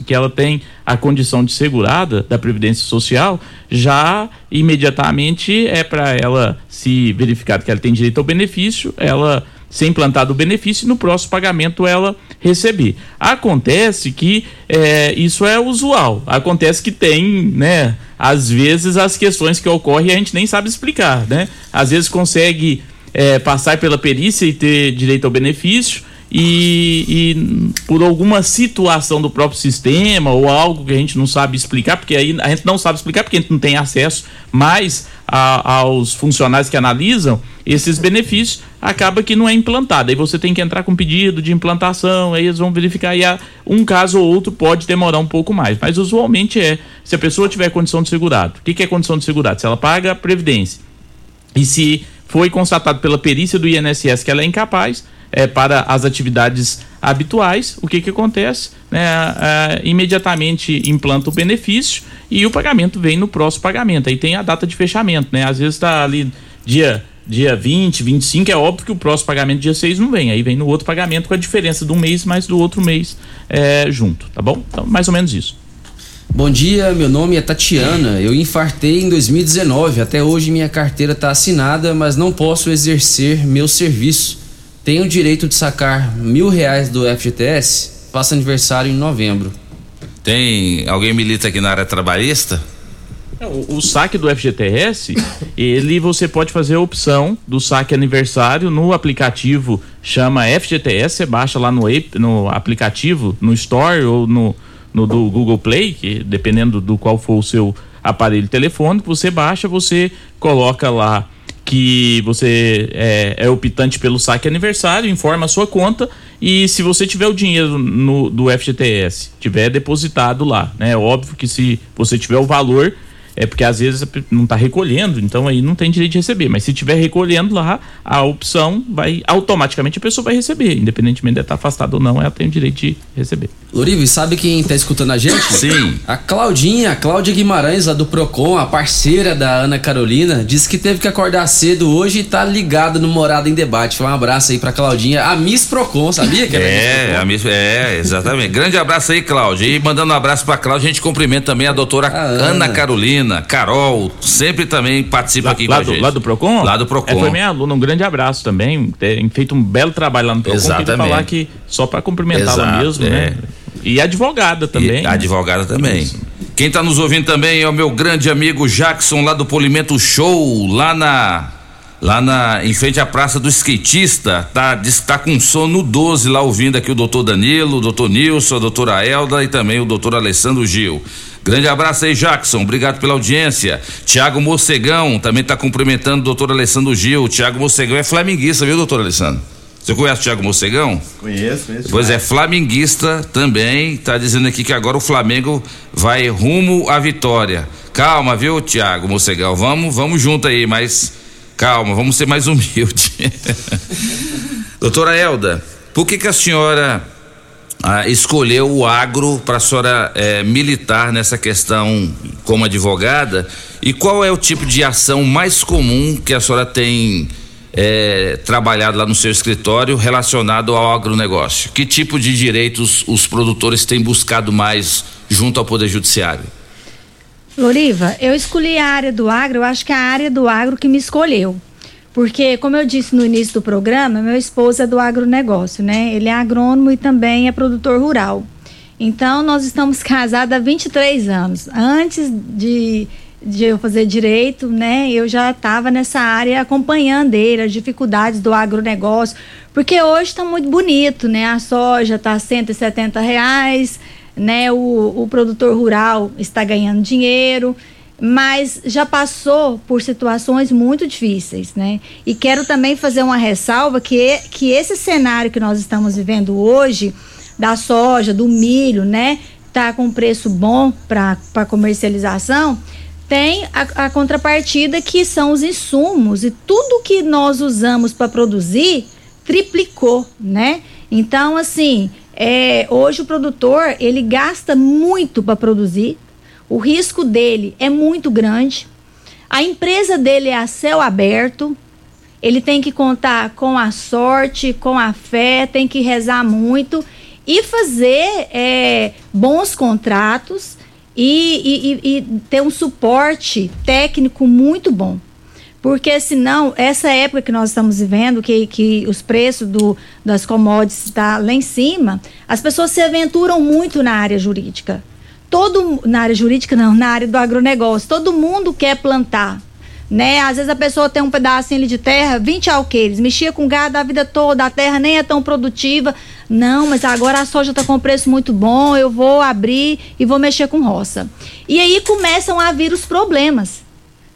que ela tem a condição de segurada da previdência social, já imediatamente é para ela se verificar que ela tem direito ao benefício, ela ser implantado o benefício e no próximo pagamento ela receber. Acontece que é, isso é usual. Acontece que tem, né? Às vezes as questões que ocorrem a gente nem sabe explicar, né? Às vezes consegue é, passar pela perícia e ter direito ao benefício e, e, por alguma situação do próprio sistema ou algo que a gente não sabe explicar, porque aí a gente não sabe explicar porque a gente não tem acesso mais a, aos funcionários que analisam esses benefícios, acaba que não é implantado. Aí você tem que entrar com pedido de implantação, aí eles vão verificar e um caso ou outro pode demorar um pouco mais, mas usualmente é se a pessoa tiver condição de segurado. O que, que é condição de segurado? Se ela paga a previdência e se foi constatado pela perícia do INSS que ela é incapaz, é, para as atividades habituais, o que que acontece? Né, é, imediatamente implanta o benefício e o pagamento vem no próximo pagamento. Aí tem a data de fechamento, né? Às vezes está ali dia dia 20, 25, é óbvio que o próximo pagamento dia 6 não vem. Aí vem no outro pagamento com a diferença de um mês mais do outro mês é, junto, tá bom? Então, mais ou menos isso. Bom dia, meu nome é Tatiana. Eu infartei em 2019. Até hoje minha carteira está assinada, mas não posso exercer meu serviço tem o direito de sacar mil reais do FGTS, passa aniversário em novembro. Tem alguém milita aqui na área trabalhista? É, o, o, saque do FGTS, [laughs] ele você pode fazer a opção do saque aniversário no aplicativo, chama FGTS, você baixa lá no, no aplicativo, no Store ou no, no do Google Play, que dependendo do qual for o seu aparelho telefônico, você baixa, você coloca lá que você é, é, optante pelo saque aniversário, informa a sua conta e se você tiver o dinheiro no, do FGTS, tiver depositado lá, né? Óbvio que se você tiver o valor é porque às vezes não está recolhendo, então aí não tem direito de receber. Mas se estiver recolhendo lá, a opção vai automaticamente a pessoa vai receber, independentemente de estar afastado ou não, ela tem o direito de receber. Lorivo, sabe quem está escutando a gente? Sim. A Claudinha, a Cláudia Guimarães, lá do Procon, a parceira da Ana Carolina, disse que teve que acordar cedo hoje e tá ligada no Morada em Debate. Um abraço aí pra Claudinha, a Miss Procon, sabia que é? a Miss, é, exatamente. Grande abraço aí, Cláudia. E mandando um abraço pra Cláudia, a gente cumprimenta também a doutora a Ana. Ana Carolina Carol, sempre também participa lá, aqui lá com a do, gente. Lá do Procon? Lá do Procon. É, foi minha aluna, um grande abraço também, tem feito um belo trabalho lá no Procon. Exatamente. falar que só para cumprimentá-la mesmo, né? é. né? E advogada também. E advogada também. Isso. Quem está nos ouvindo também é o meu grande amigo Jackson lá do Polimento Show, lá na lá na, em frente à Praça do Skatista, tá, diz que tá com sono 12 lá ouvindo aqui o doutor Danilo, o doutor Nilson, a doutora Elda e também o doutor Alessandro Gil. Grande abraço aí, Jackson. Obrigado pela audiência. Tiago Mocegão também está cumprimentando o doutor Alessandro Gil. Tiago Mocegão é flamenguista, viu, doutor Alessandro? Você conhece o Tiago Mocegão? Conheço, conheço. Pois é, flamenguista também. Tá dizendo aqui que agora o Flamengo vai rumo à vitória. Calma, viu, Tiago Mocegão? Vamos, vamos junto aí, mas calma, vamos ser mais [laughs] humildes. [laughs] Doutora Elda, por que que a senhora ah, escolheu o agro para a senhora eh, militar nessa questão como advogada e qual é o tipo de ação mais comum que a senhora tem eh, trabalhado lá no seu escritório relacionado ao agronegócio? Que tipo de direitos os produtores têm buscado mais junto ao Poder Judiciário? Loriva, eu escolhi a área do agro, eu acho que é a área do agro que me escolheu. Porque, como eu disse no início do programa, meu esposo é do agronegócio, né? Ele é agrônomo e também é produtor rural. Então, nós estamos [laughs] casados há 23 anos. Antes de, de eu fazer direito, né, eu já estava nessa área acompanhando ele, as dificuldades do agronegócio. Porque hoje está muito bonito, né? A soja está 170 reais, né? O, o produtor rural está ganhando dinheiro mas já passou por situações muito difíceis, né? E quero também fazer uma ressalva que, que esse cenário que nós estamos vivendo hoje, da soja, do milho, né? Tá com preço bom para comercialização, tem a, a contrapartida que são os insumos e tudo que nós usamos para produzir triplicou, né? Então, assim, é, hoje o produtor ele gasta muito para produzir, o risco dele é muito grande. A empresa dele é a céu aberto. Ele tem que contar com a sorte, com a fé, tem que rezar muito e fazer é, bons contratos e, e, e, ter um suporte técnico muito bom. Porque senão, essa época que nós estamos vivendo, que, que os preços do, das commodities estão tá lá em cima, as pessoas se aventuram muito na área jurídica todo na área jurídica não, na área do agronegócio, todo mundo quer plantar. Né? Às vezes a pessoa tem um pedacinho de terra, 20 alqueires, mexia com gado a vida toda, a terra nem é tão produtiva. Não, mas agora a soja está com preço muito bom, eu vou abrir e vou mexer com roça. E aí começam a vir os problemas.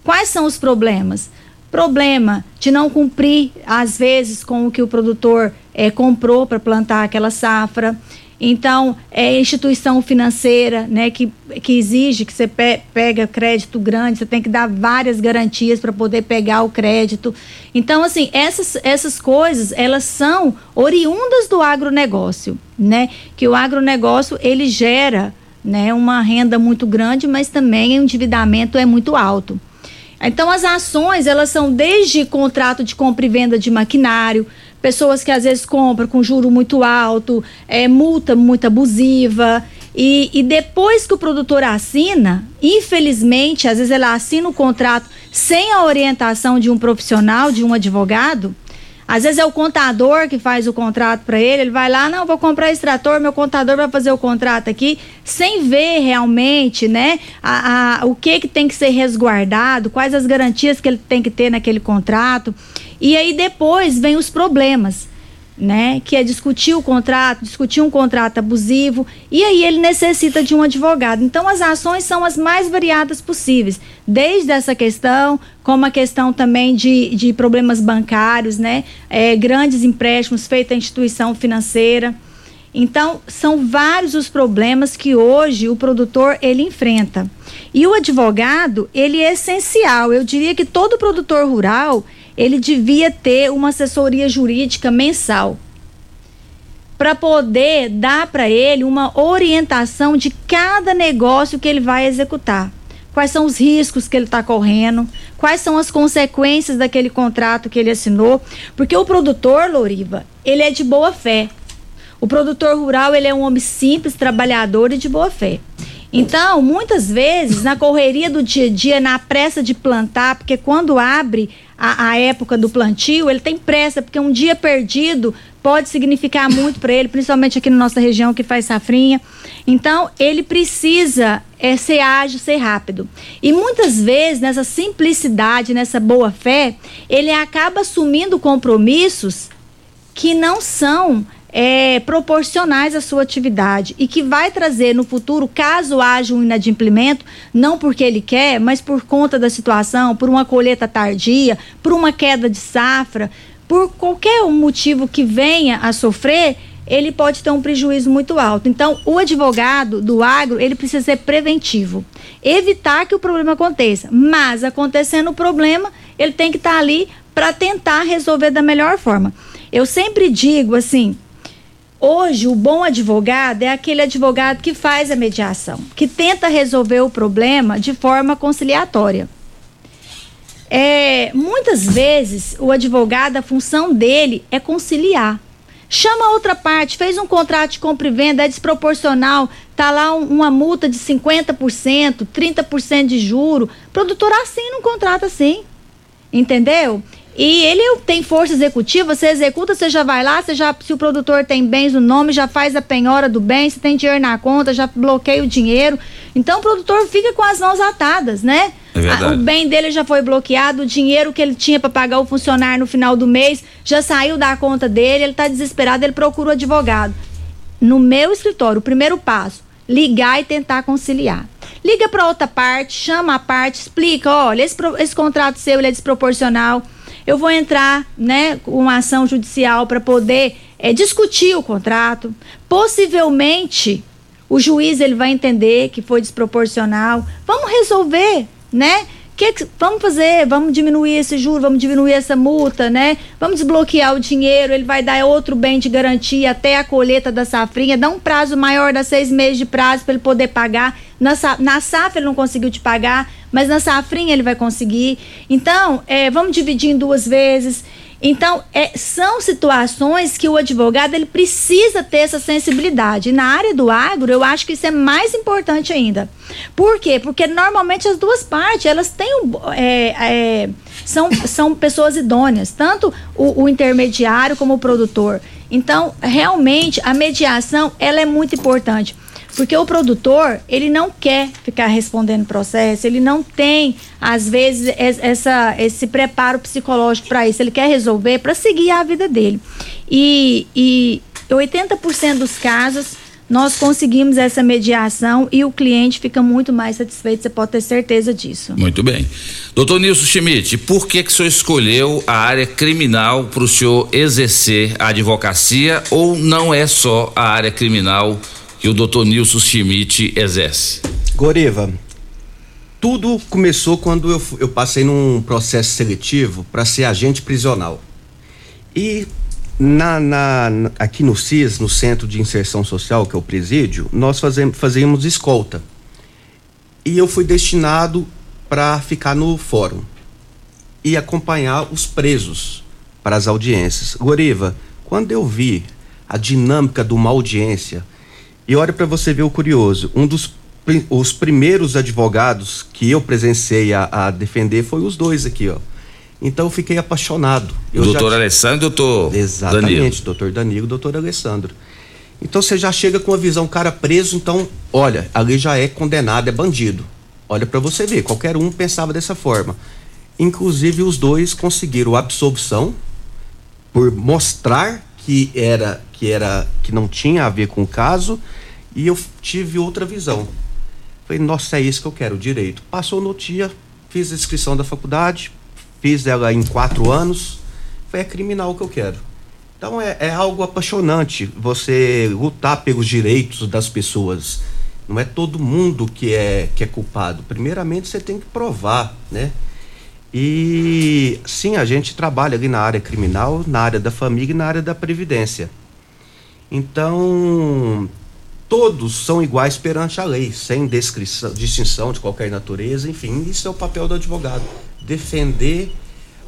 Quais são os problemas? Problema de não cumprir, às vezes, com o que o produtor é, comprou para plantar aquela safra. Então, é instituição financeira, né, que, que exige que você pe pega crédito grande, você tem que dar várias garantias para poder pegar o crédito. Então, assim, essas, essas coisas, elas são oriundas do agronegócio, né? Que o agronegócio, ele gera, né, uma renda muito grande, mas também o endividamento é muito alto. Então, as ações, elas são desde contrato de compra e venda de maquinário, pessoas que às vezes compram com juro muito alto, é, multa muito abusiva. E, e depois que o produtor assina, infelizmente, às vezes ela assina o contrato sem a orientação de um profissional, de um advogado. Às vezes é o contador que faz o contrato para ele, ele vai lá, não, vou comprar extrator, meu contador vai fazer o contrato aqui, sem ver realmente, né, a, a, o que que tem que ser resguardado, quais as garantias que ele tem que ter naquele contrato. E aí depois vem os problemas, né? Que é discutir o contrato, discutir um contrato abusivo, e aí ele necessita de um advogado. Então as ações são as mais variadas possíveis, desde essa questão, como a questão também de, de problemas bancários, né? É, grandes empréstimos feitos à instituição financeira. Então, são vários os problemas que hoje o produtor ele enfrenta. E o advogado, ele é essencial. Eu diria que todo produtor rural, ele devia ter uma assessoria jurídica mensal para poder dar para ele uma orientação de cada negócio que ele vai executar. Quais são os riscos que ele está correndo, quais são as consequências daquele contrato que ele assinou, porque o produtor, Loriva, ele é de boa fé. O produtor rural, ele é um homem simples, trabalhador e de boa fé. Então, muitas vezes, na correria do dia a dia, na pressa de plantar, porque quando abre a, a, época do plantio, ele tem pressa, porque um dia perdido pode significar muito para ele, principalmente aqui na nossa região que faz safrinha. Então, ele precisa é, ser ágil, ser rápido. E muitas vezes, nessa simplicidade, nessa boa fé, ele acaba assumindo compromissos que não são é, proporcionais à sua atividade e que vai trazer no futuro, caso haja um inadimplemento, não porque ele quer, mas por conta da situação, por uma colheita tardia, por uma queda de safra, por qualquer motivo que venha a sofrer, ele pode ter um prejuízo muito alto. Então, o advogado do agro, ele precisa ser preventivo, evitar que o problema aconteça. Mas acontecendo o problema, ele tem que estar ali para tentar resolver da melhor forma. Eu sempre digo assim, Hoje, o bom advogado é aquele advogado que faz a mediação, que tenta resolver o problema de forma conciliatória. É, muitas vezes, o advogado, a função dele é conciliar. Chama outra parte, fez um contrato de compra e venda, é desproporcional, tá lá um, uma multa de 50%, 30% de juro. Produtor assina um contrato assim. Entendeu? E ele tem força executiva, você executa, você já vai lá, você já, se o produtor tem bens no nome, já faz a penhora do bem, se tem dinheiro na conta, já bloqueia o dinheiro. Então o produtor fica com as mãos atadas, né? É o bem dele já foi bloqueado, o dinheiro que ele tinha para pagar o funcionário no final do mês já saiu da conta dele, ele está desesperado, ele procura o advogado. No meu escritório, o primeiro passo, ligar e tentar conciliar. Liga para outra parte, chama a parte, explica, olha, esse, esse contrato seu ele é desproporcional eu vou entrar né, com uma ação judicial para poder é, discutir o contrato. Possivelmente o juiz ele vai entender que foi desproporcional. Vamos resolver, né? Que, que vamos fazer? Vamos diminuir esse juro, vamos diminuir essa multa, né? Vamos desbloquear o dinheiro, ele vai dar outro bem de garantia até a colheita da safrinha, dá um prazo maior, dá seis meses de prazo para ele poder pagar. Na, na safra ele não conseguiu te pagar, mas na safrinha ele vai conseguir. Então, é, vamos dividir em duas vezes. Então, é, são situações que o advogado ele precisa ter essa sensibilidade. E na área do agro, eu acho que isso é mais importante ainda. Por quê? Porque normalmente as duas partes, elas têm um, é, é, são, são pessoas idôneas, tanto o, o intermediário como o produtor. Então, realmente, a mediação, ela é muito importante. Porque o produtor, ele não quer ficar respondendo processo, ele não tem, às vezes, essa, esse preparo psicológico para isso. Ele quer resolver para seguir a vida dele. E, e 80% dos casos, nós conseguimos essa mediação e o cliente fica muito mais satisfeito, você pode ter certeza disso. Muito bem. Doutor Nilson Schmidt, por que, que o senhor escolheu a área criminal para o senhor exercer a advocacia ou não é só a área criminal? Que o doutor Nilson Schmidt exerce? Goriva, tudo começou quando eu, eu passei num processo seletivo para ser agente prisional. E na, na, aqui no CIS, no Centro de Inserção Social, que é o presídio, nós fazemos, fazíamos escolta. E eu fui destinado para ficar no fórum e acompanhar os presos para as audiências. Goriva, quando eu vi a dinâmica de uma audiência, e olha para você ver o curioso, um dos os primeiros advogados que eu presenciei a, a, defender foi os dois aqui, ó. Então eu fiquei apaixonado. Eu doutor já... Alessandro e doutor Exatamente, Danilo. doutor Danilo e doutor Alessandro. Então você já chega com a visão, cara preso, então, olha, ali já é condenado, é bandido. Olha para você ver, qualquer um pensava dessa forma. Inclusive os dois conseguiram absolvição por mostrar que era que era que não tinha a ver com o caso e eu tive outra visão. Falei, nossa, é isso que eu quero, direito. Passou no dia, fiz a inscrição da faculdade, fiz ela em quatro anos, foi é criminal que eu quero. Então é, é algo apaixonante você lutar pelos direitos das pessoas. Não é todo mundo que é que é culpado. Primeiramente você tem que provar, né? E sim, a gente trabalha ali na área criminal, na área da família e na área da previdência. Então, todos são iguais perante a lei, sem distinção de qualquer natureza, enfim, isso é o papel do advogado, defender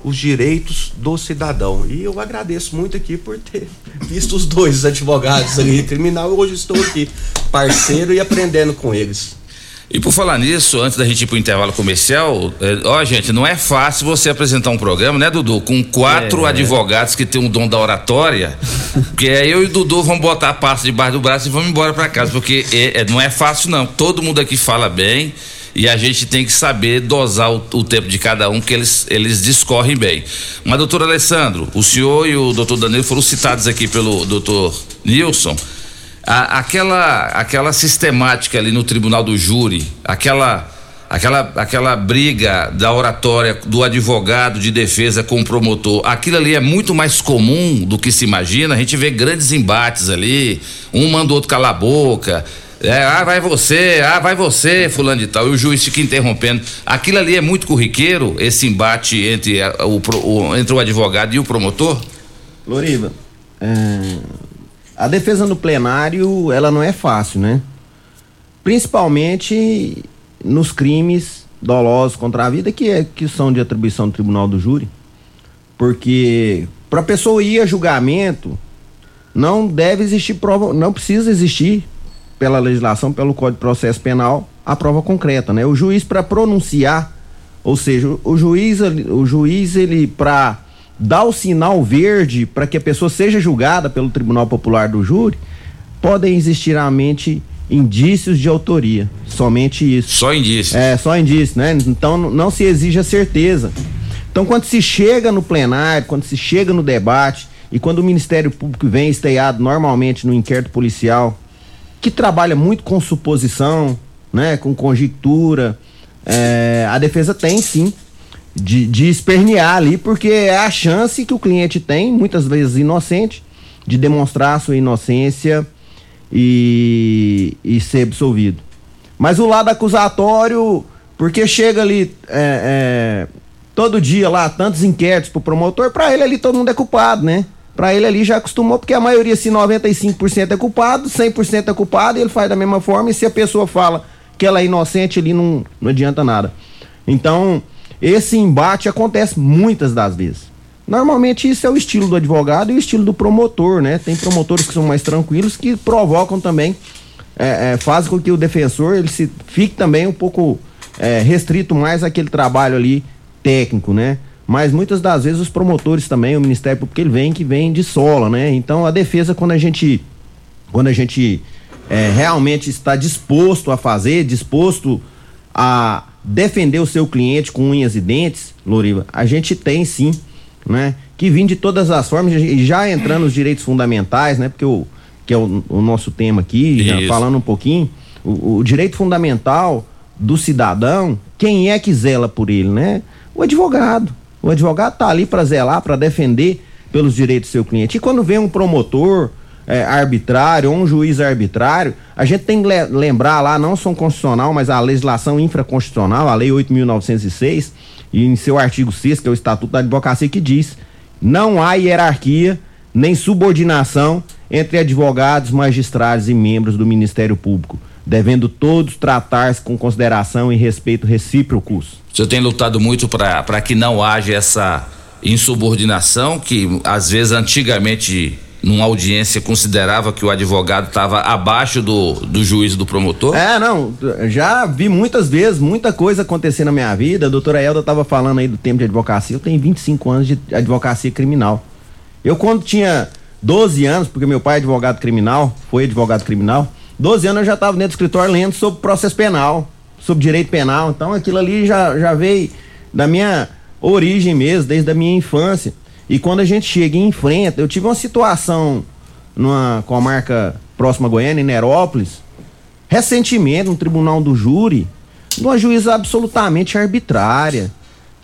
os direitos do cidadão. E eu agradeço muito aqui por ter [laughs] visto os dois advogados ali [laughs] criminal e hoje estou aqui, parceiro e aprendendo com eles. E por falar nisso, antes da gente ir pro intervalo comercial, é, ó, gente, não é fácil você apresentar um programa, né, Dudu? Com quatro É. advogados que tem um dom da oratória. Porque aí eu e o Dudu vamos botar a pasta debaixo do braço e vamos embora pra casa. Porque é- é- não é fácil, não. Todo mundo aqui fala bem e a gente tem que saber dosar o, o tempo de cada um, que eles, eles discorrem bem. Mas, doutor Alessandro, o senhor e o doutor Danilo foram citados aqui pelo doutor Nilson. A- aquela, aquela sistemática ali no tribunal do júri, aquela, aquela, aquela briga da oratória do advogado de defesa com o promotor, aquilo ali é muito mais comum do que se imagina. A gente vê grandes embates ali, um manda o outro calar a boca. É, ah, vai você, ah, vai você, fulano de tal, e o juiz fica interrompendo. Aquilo ali é muito corriqueiro, esse embate entre, a- o, o- entre o advogado e o promotor? Loriva, é, a defesa no plenário, ela não é fácil, né? Principalmente nos crimes dolosos contra a vida, que, é, que são de atribuição do tribunal do júri. Porque para a pessoa ir a julgamento, não deve existir prova, não precisa existir, pela legislação, pelo Código de Processo Penal, a prova concreta, né? O juiz para pronunciar, ou seja, o, juiz, o juiz ele para dar o sinal verde para que a pessoa seja julgada pelo Tribunal Popular do Júri, podem existir a mente indícios de autoria, somente isso. Só indícios. É, só indício, né? Então não se exige a certeza. Então quando se chega no plenário, quando se chega no debate e quando o Ministério Público vem esteado normalmente no inquérito policial, que trabalha muito com suposição, né, com conjectura, é, a defesa tem sim de, de espernear ali, porque é a chance que o cliente tem, muitas vezes inocente, de demonstrar sua inocência e, e ser absolvido. Mas o lado acusatório, porque chega ali é, é, todo dia lá, tantos inquéritos pro promotor, pra ele ali todo mundo é culpado, né? Pra ele ali já acostumou, porque a maioria, se 95% é culpado, 100% é culpado, e ele faz da mesma forma, e se a pessoa fala que ela é inocente, ali não, não adianta nada. Então, esse embate acontece muitas das vezes. Normalmente isso é o estilo do advogado e o estilo do promotor, né? Tem promotores que são mais tranquilos que provocam também, é, é, fazem com que o defensor ele se fique também um pouco é, restrito mais àquele trabalho ali técnico, né? Mas muitas das vezes os promotores também, o Ministério Público, ele vem que vem de sola, né? Então a defesa, quando a gente, quando a gente é, realmente está disposto a fazer, disposto a defender o seu cliente com unhas e dentes, Loriva, a gente tem sim, né? Que vir de todas as formas, e já entrando nos direitos fundamentais, né? Porque o, que é o, o nosso tema aqui, já falando um pouquinho, o, o direito fundamental do cidadão, quem é que zela por ele, né? O advogado. O advogado tá ali para zelar, para defender pelos direitos do seu cliente. E quando vem um promotor é, arbitrário ou um juiz arbitrário, a gente tem que le- lembrar lá, não só constitucional, mas a legislação infraconstitucional, a Lei 8.906, e em seu artigo 6 que é o Estatuto da Advocacia, que diz: não há hierarquia nem subordinação entre advogados, magistrados e membros do Ministério Público, devendo todos tratar-se com consideração e respeito recíprocos. O senhor tem lutado muito para que não haja essa insubordinação que às vezes antigamente numa audiência considerava que o advogado estava abaixo do, do juiz e do promotor? É, não, já vi muitas vezes, muita coisa acontecer na minha vida. A doutora Elda estava falando aí do tempo de advocacia. Eu tenho 25 anos de advocacia criminal. Eu, quando tinha 12 anos, porque meu pai é advogado criminal, foi advogado criminal, 12 anos eu já estava dentro do escritório lendo sobre processo penal, sobre direito penal. Então aquilo ali já, já veio da minha origem mesmo, desde a minha infância. E quando a gente chega e enfrenta, eu tive uma situação numa comarca próxima a Goiânia, em Nerópolis, recentemente, no tribunal do júri, de uma juíza absolutamente arbitrária.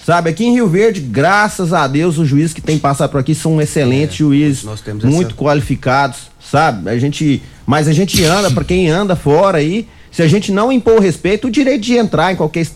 Sabe, aqui em Rio Verde, graças a Deus, os juízes que têm passado por aqui são excelentes juízes, temos muito essa- qualificados, sabe? A gente, mas a gente anda, para quem anda fora aí, se a gente não impor respeito, o direito de entrar em qualquer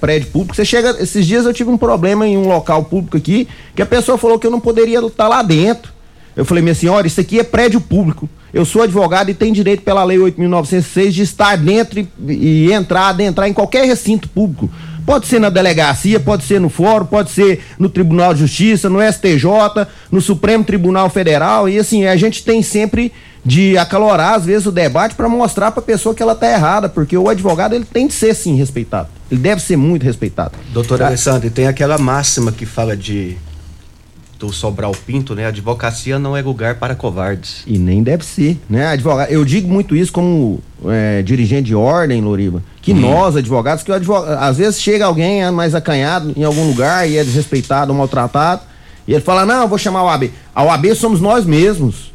prédio público, você chega, esses dias eu tive um problema em um local público aqui, que a pessoa falou que eu não poderia estar lá dentro. Eu falei, minha senhora, isso aqui é prédio público. Eu sou advogado e tenho direito pela lei 8.906 de estar dentro e, e entrar, adentrar em qualquer recinto público. Pode ser na delegacia, pode ser no fórum, pode ser no Tribunal de Justiça, no STJ, no Supremo Tribunal Federal. E assim, a gente tem sempre de acalorar às vezes o debate para mostrar para a pessoa que ela tá errada, porque o advogado ele tem de ser sim respeitado. Ele deve ser muito respeitado. Doutor Ah, Alessandro, e tem aquela máxima que fala de do Sobral Pinto, né? A advocacia não é lugar para covardes. E nem deve ser, né? Advogado, eu digo muito isso como é, dirigente de ordem, Loriva, que Uhum. nós, advogados, que o advogado, às vezes chega alguém é, mais acanhado em algum lugar e é desrespeitado, maltratado, e ele fala, não, eu vou chamar a OAB. A OAB somos nós mesmos.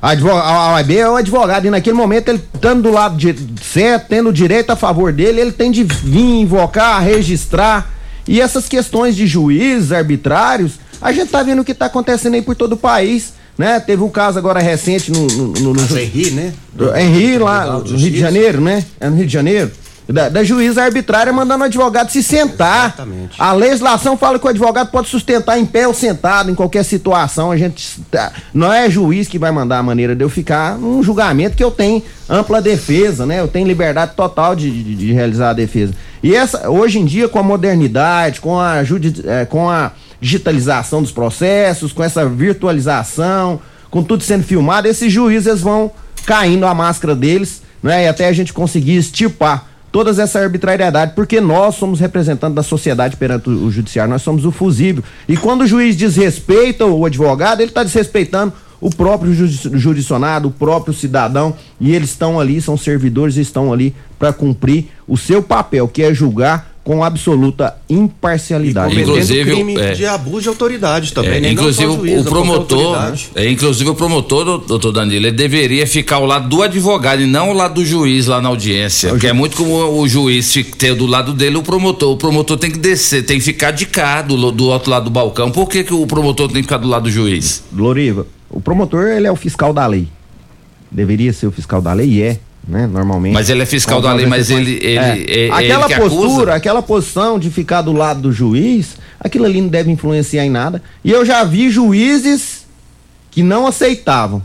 A, advo- a OAB é o advogado, e naquele momento ele estando do lado de, certo, tendo o direito a favor dele, ele tem de vir invocar, registrar. E essas questões de juízes arbitrários, a gente tá vendo o que tá acontecendo aí por todo o país. Né? Teve um caso agora recente no. no, no, no Henri, né? do Henri, lá no Rio de Janeiro, né? É no Rio de Janeiro. Da, da juíza arbitrária mandando o advogado se sentar. A legislação fala que o advogado pode sustentar em pé ou sentado em qualquer situação. A gente tá- não é juiz que vai mandar a maneira de eu ficar num julgamento que eu tenho ampla defesa, né? Eu tenho liberdade total de, de- de realizar a defesa. E essa, hoje em dia, com a modernidade, com a, eh, com a digitalização dos processos, com essa virtualização, com tudo sendo filmado, esses juízes vão caindo a máscara deles, né? E até a gente conseguir estipar todas essa arbitrariedade, porque nós somos representantes da sociedade perante o, judiciário, nós somos o fusível. E quando o juiz desrespeita o advogado, ele está desrespeitando o próprio jurisdicionado, o próprio cidadão, e eles estão ali, são servidores estão ali para cumprir o seu papel, que é julgar com absoluta imparcialidade. Cometendo Inclusive, crime é. de abuso de autoridade também, É, né? inclusive Não só o- juiz, o promotor, é, inclusive o promotor, dou- doutor Danilo, ele deveria ficar ao lado do advogado e não ao lado do juiz lá na audiência. Porque é muito como o juiz ter do lado dele o promotor. O promotor tem que descer, tem que ficar de cá do, do outro lado do balcão. Por que, que o promotor tem que ficar do lado do juiz? Loriva, o promotor ele é o fiscal da lei. Deveria ser o fiscal da lei e é, né? Normalmente. Mas ele é fiscal da lei, mas ele- ele- é- é aquela ele postura, aquela posição de ficar do lado do juiz, aquilo ali não deve influenciar em nada. E eu já vi juízes que não aceitavam.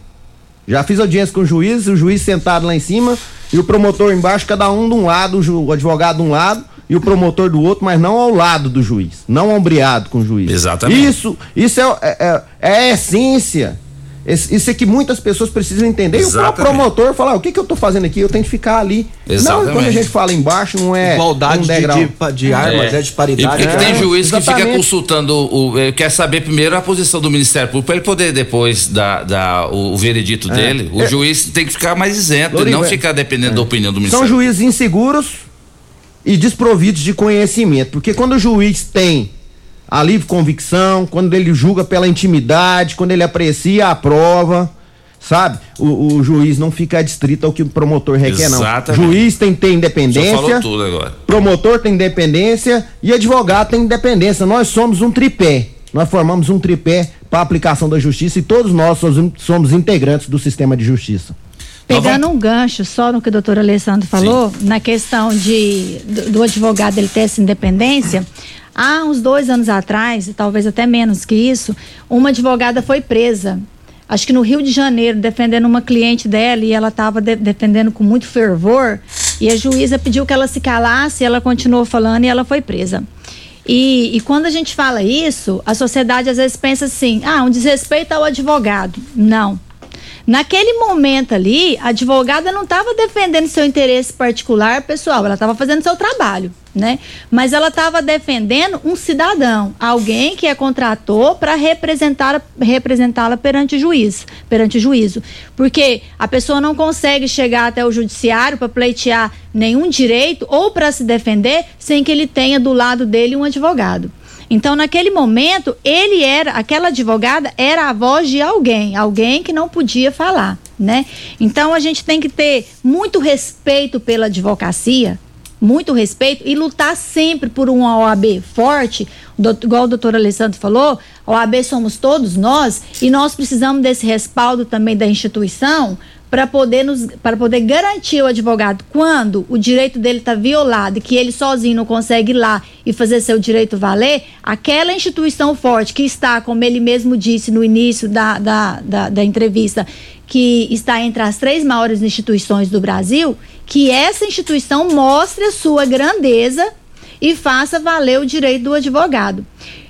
Já fiz audiência com o juiz, o juiz sentado lá em cima e o promotor embaixo, cada um de um lado, o advogado de um lado e o promotor do outro, mas não ao lado do juiz, não ombreado com o juiz. Exatamente. Isso, isso é, é- é- é a essência. Isso é que muitas pessoas precisam entender. E o próprio Exatamente. promotor falar, o que, que eu tô fazendo aqui? Eu tenho que ficar ali. Não, Exatamente. quando a gente fala embaixo, não é Igualdade um de- degrau. de- de armas, é disparidade. E por que que tem É, juiz que fica exatamente. consultando, o, eh, quer saber primeiro a posição do Ministério Público, para ele poder depois dar, dar o, o veredito É. dele. O É. juiz tem que ficar mais isento e não é. ficar dependendo da opinião do São Ministério juízes inseguros e desprovidos de conhecimento. Porque quando o juiz tem a livre convicção, quando ele julga pela intimidade, quando ele aprecia a prova, sabe? O, o juiz não fica adstrito ao que o promotor requer, não. Exatamente. Juiz tem que ter independência. tudo agora. Promotor tem independência e advogado tem independência. Nós somos um tripé. Nós formamos um tripé para a aplicação da justiça e todos nós somos, somos integrantes do sistema de justiça. Pegando um gancho só no que o doutor Alessandro falou, na questão de, do, do advogado ele ter essa independência, há uns dois anos atrás, e talvez até menos que isso, uma advogada foi presa. Acho que no Rio de Janeiro, defendendo uma cliente dela, e ela estava defendendo com muito fervor, e a juíza pediu que ela se calasse, ela continuou falando e ela foi presa. E, e quando a gente fala isso, a sociedade às vezes pensa assim: ah, um desrespeito ao advogado. Não. Naquele momento ali, a advogada não estava defendendo seu interesse particular pessoal, ela estava fazendo seu trabalho, né? Mas ela estava defendendo um cidadão, alguém que a contratou para representar representá-la perante o juiz, perante o juízo, porque a pessoa não consegue chegar até o judiciário para pleitear nenhum direito ou para se defender sem que ele tenha do lado dele um advogado. Então, naquele momento, ele era, aquela advogada era a voz de alguém, alguém que não podia falar, né? Então, a gente tem que ter muito respeito pela advocacia, muito respeito e lutar sempre por uma OAB forte, igual o doutor Alessandro falou, OAB somos todos nós e nós precisamos desse respaldo também da instituição para poder nos poder garantir o advogado quando o direito dele está violado e que ele sozinho não consegue ir lá e fazer seu direito valer, aquela instituição forte que está, como ele mesmo disse no início da, da, da, da entrevista, que está entre as três maiores instituições do Brasil, que essa instituição mostre a sua grandeza e faça valer o direito do advogado.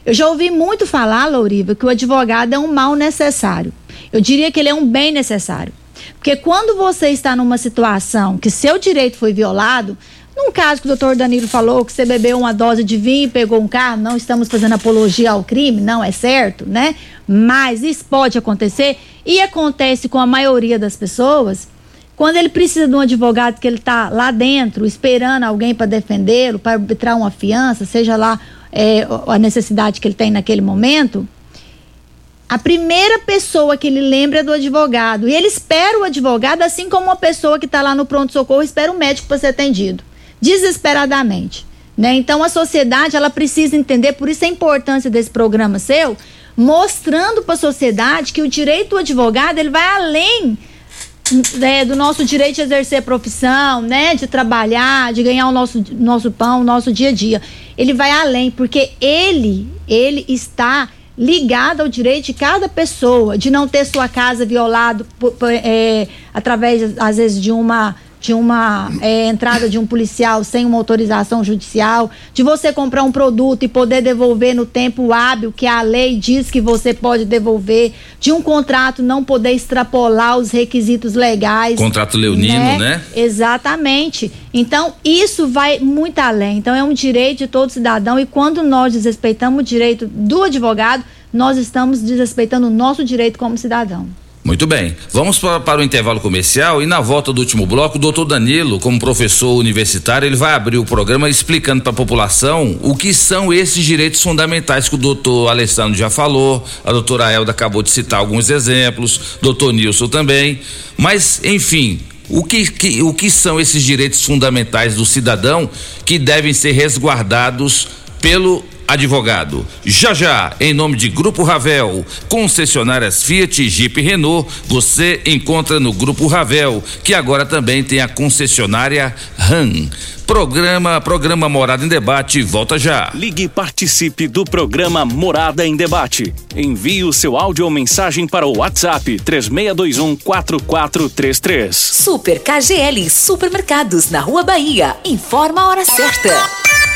Eu já ouvi muito falar, Louriva, que o advogado é um mal necessário. Eu diria que ele é um bem necessário. Porque quando você está numa situação que seu direito foi violado, num caso que o doutor Danilo falou, que você bebeu uma dose de vinho e pegou um carro, não estamos fazendo apologia ao crime, não é certo, né? Mas isso pode acontecer e acontece com a maioria das pessoas. Quando ele precisa de um advogado que ele está lá dentro, esperando alguém para defendê-lo, para arbitrar uma fiança, seja lá é, a necessidade que ele tem naquele momento, a primeira pessoa que ele lembra é do advogado. E ele espera o advogado, assim como uma pessoa que está lá no pronto-socorro espera o médico para ser atendido. Desesperadamente. Né? Então a sociedade ela precisa entender, por isso a importância desse programa seu, mostrando para a sociedade que o direito do advogado ele vai além né, do nosso direito de exercer profissão, né, de trabalhar, de ganhar o nosso, nosso pão, o nosso dia a dia. Ele vai além, porque ele, ele está ligado ao direito de cada pessoa, de não ter sua casa violada é, através, às vezes, de uma de uma é, entrada de um policial sem uma autorização judicial, de você comprar um produto e poder devolver no tempo hábil que a lei diz que você pode devolver, de um contrato não poder extrapolar os requisitos legais. Contrato leonino, né? né? Exatamente. Então, isso vai muito além. Então, é um direito de todo cidadão e quando nós desrespeitamos o direito do advogado, nós estamos desrespeitando o nosso direito como cidadão. Muito bem. Vamos para, para, o intervalo comercial e na volta do último bloco, o doutor Danilo, como professor universitário, ele vai abrir o programa explicando para a população o que são esses direitos fundamentais que o doutor Alessandro já falou, a doutora Elda acabou de citar alguns exemplos, doutor Nilson também. Mas, enfim, o que, que, o que são esses direitos fundamentais do cidadão que devem ser resguardados pelo advogado. Já já, em nome de Grupo Ravel, concessionárias Fiat, Jeep e Renault, você encontra no Grupo Ravel, que agora também tem a concessionária RAM. Programa, programa Morada em Debate, volta já. Ligue e participe do programa Morada em Debate. Envie o seu áudio ou mensagem para o WhatsApp 3621 4433. Super KGL Supermercados na Rua Bahia. Informa a hora certa.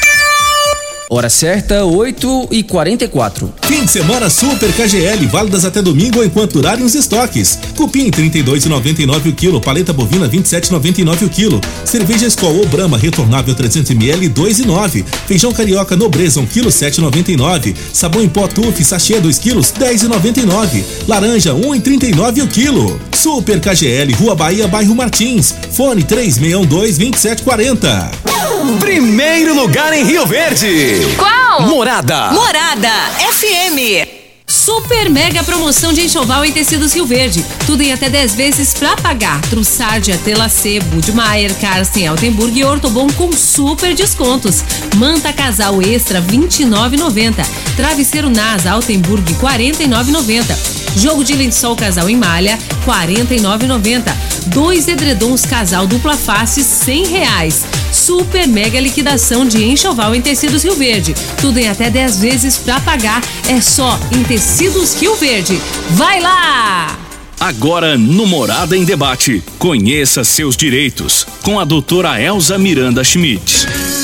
Hora certa, 8 e 44 Fim de semana Super KGL, válidas até domingo enquanto durarem os estoques. Cupim 32,99 o quilo, paleta bovina 27,99 o quilo. Cerveja Skol ou Brahma retornável 300 ml 2,9. Feijão carioca nobreza 1 quilo 7,99. Sabão em pó Tuf sachê 2 quilos 10,99. Laranja 1,39 o quilo. Super KGL, Rua Bahia, bairro Martins. Fone 3612 2740. Primeiro lugar em Rio Verde. Qual? Morada. Morada FM. Super mega promoção de enxoval em tecidos Rio Verde. Tudo em até 10 vezes pra pagar. Trussardia, Telacê, Budmeier, Carsten, Altenburg e Ortobon com super descontos. Manta casal extra 29,90. Travesseiro NASA Altenburg 49,90. Jogo de lençol casal em malha 49,90. Dois edredons casal dupla face 100 reais. Super mega liquidação de enxoval em tecidos Rio Verde. Tudo em até 10 vezes pra pagar. É só em Tecidos Rio Verde. Vai lá! Agora no Morada em Debate. Conheça seus direitos com a doutora Elza Miranda Schmidt.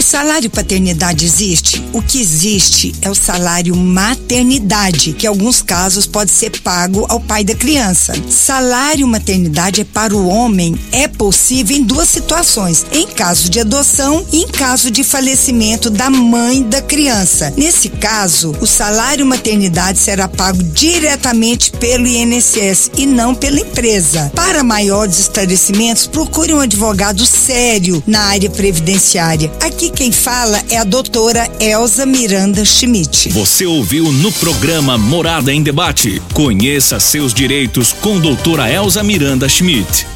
O salário paternidade existe? O que existe é o salário maternidade, que em alguns casos pode ser pago ao pai da criança. Salário maternidade é para o homem, é possível em duas situações: em caso de adoção e em caso de falecimento da mãe da criança. Nesse caso, o salário maternidade será pago diretamente pelo INSS e não pela empresa. Para maiores esclarecimentos, procure um advogado sério na área previdenciária. Aqui quem fala é a doutora Elza Miranda Schmidt. Você ouviu no programa Morada em Debate. Conheça seus direitos com doutora Elza Miranda Schmidt.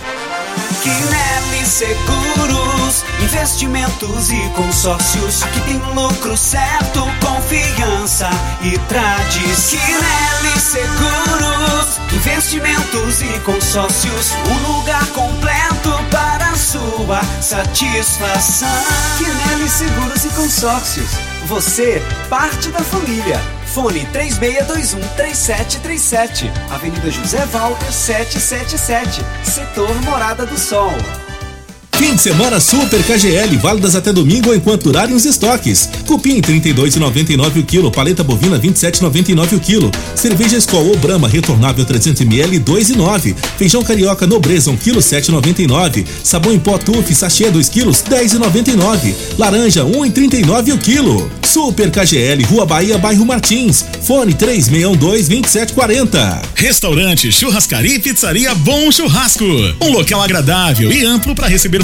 Quinelli Seguros, investimentos e consórcios. Aqui tem lucro certo, confiança e tradição. Quinelli Seguros, investimentos e consórcios. Um lugar completo para sua satisfação. Quinelli Seguros e Consórcios. Você, parte da família. Fone 3621-3737. Avenida José Walter 777. Setor Morada do Sol. Fim de semana Super KGL, válidas até domingo enquanto durarem os estoques. Cupim 32,99 o quilo, paleta bovina 27,99 o quilo. Cerveja Skol ou Brahma retornável 300 ml 2,9. Feijão carioca nobreza 1 quilo 7,99. Sabão em pó Tuf sachê 2 quilos 10,99. Laranja 1,39 o quilo. Super KGL, Rua Bahia, bairro Martins. Fone 3612-2740. Restaurante, churrascaria e pizzaria Bom Churrasco. Um local agradável e amplo para receber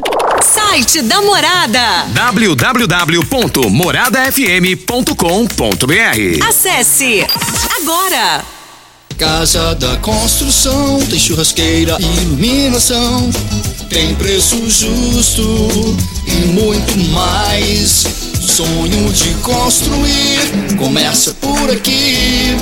Site da Morada. www.moradafm.com.br Acesse agora. Casa da Construção tem churrasqueira e iluminação. Tem preço justo e muito mais. Sonho de construir começa por aqui.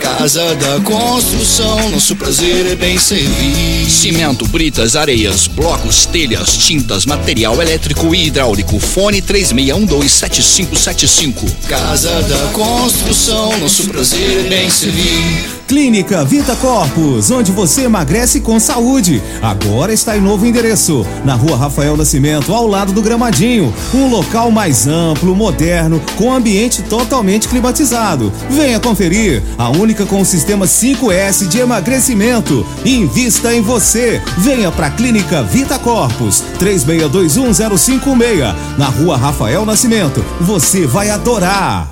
Casa da Construção, nosso prazer é bem servir. Cimento, britas, areias, blocos, telhas, tintas, material elétrico e hidráulico. Fone 36127575. Casa da Construção, nosso prazer é bem servir. Clínica Vita Corpus, onde você emagrece com saúde. Agora está em novo endereço, na rua Rafael Nascimento, ao lado do Gramadinho. Um local mais amplo, moderno, com ambiente totalmente climatizado. Venha conferir, a única com o sistema 5S de emagrecimento. Invista em você. Venha para a Clínica Vita Corpus, 36210556, na rua Rafael Nascimento. Você vai adorar.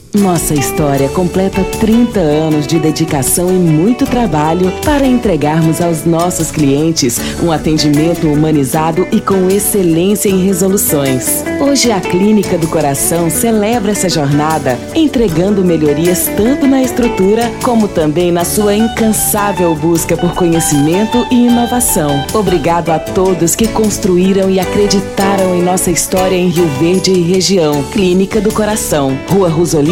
Nossa história completa 30 anos de dedicação e muito trabalho para entregarmos aos nossos clientes um atendimento humanizado e com excelência em resoluções. Hoje a Clínica do Coração celebra essa jornada, entregando melhorias tanto na estrutura como também na sua incansável busca por conhecimento e inovação. Obrigado a todos que construíram e acreditaram em nossa história em Rio Verde e região. Clínica do Coração, Rua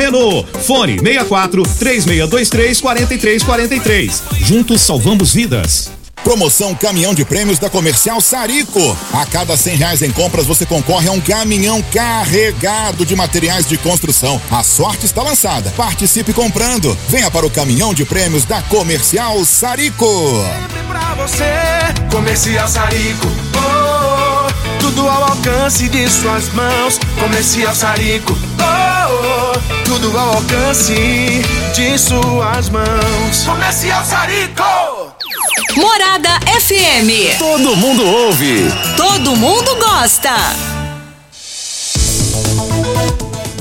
Renault. Fone 64 3623 4343. Juntos salvamos vidas. Promoção Caminhão de Prêmios da Comercial Sarico. A cada cem reais em compras você concorre a um caminhão carregado de materiais de construção. A sorte está lançada. Participe comprando. Venha para o Caminhão de Prêmios da Comercial Sarico. pra você, Comercial Sarico. Oh, oh, tudo ao alcance de suas mãos. Comercial Sarico. Oh, tudo ao alcance de suas mãos. Comercial Sarico. Morada FM. Todo mundo ouve. Todo mundo gosta.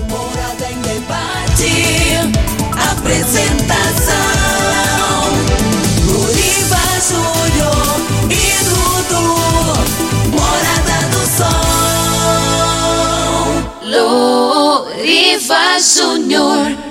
Morada em debate. Apresentação. Luriva Júnior.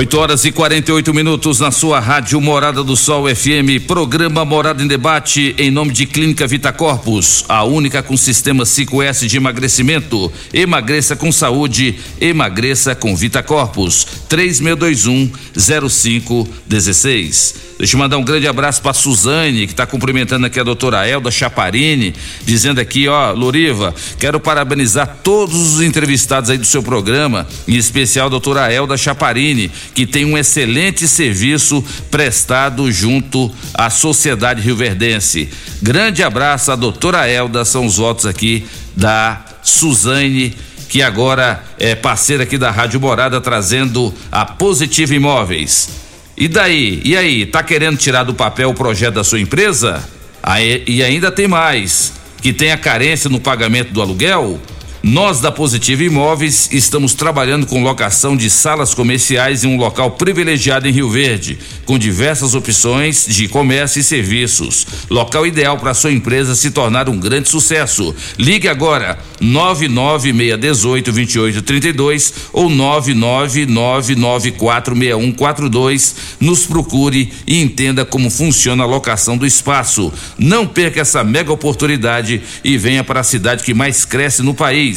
8 horas e 48 minutos na sua rádio Morada do Sol FM, programa Morada em Debate, em nome de Clínica Vita Corpus, a única com sistema 5S de emagrecimento. Emagreça com saúde, emagreça com Vita Corpus. 3621 0516. Deixa eu mandar um grande abraço para Suzane, que está cumprimentando aqui a doutora Elda Chaparini, dizendo aqui, ó, Loriva, quero parabenizar todos os entrevistados aí do seu programa, em especial a doutora Elda Chaparini, que tem um excelente serviço prestado junto à sociedade rioverdense. Grande abraço à doutora Elda, são os votos aqui da Suzane que agora é parceira aqui da Rádio Morada, trazendo a Positiva Imóveis. E daí? E aí? Tá querendo tirar do papel o projeto da sua empresa? Aí, e ainda tem mais. Que tem a carência no pagamento do aluguel? Nós da Positiva Imóveis estamos trabalhando com locação de salas comerciais em um local privilegiado em Rio Verde, com diversas opções de comércio e serviços. Local ideal para sua empresa se tornar um grande sucesso. Ligue agora 99618 2832 ou 999946142. Nos procure e entenda como funciona a locação do espaço. Não perca essa mega oportunidade e venha para a cidade que mais cresce no país.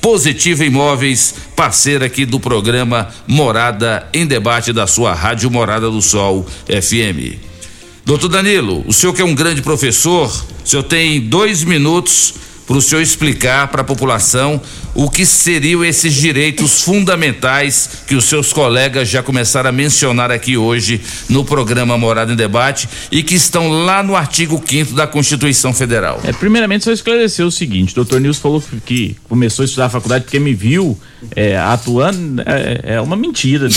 Positiva Imóveis, parceira aqui do programa Morada em Debate da sua Rádio Morada do Sol FM. Doutor Danilo, o senhor que é um grande professor, o senhor tem dois minutos para o senhor explicar para a população o que seriam esses direitos fundamentais que os seus colegas já começaram a mencionar aqui hoje no programa Morada em Debate e que estão lá no artigo 5 da Constituição Federal. É, primeiramente, só esclarecer o seguinte: doutor Nilson falou que começou a estudar a faculdade porque me viu é, atuando. É, é uma mentira.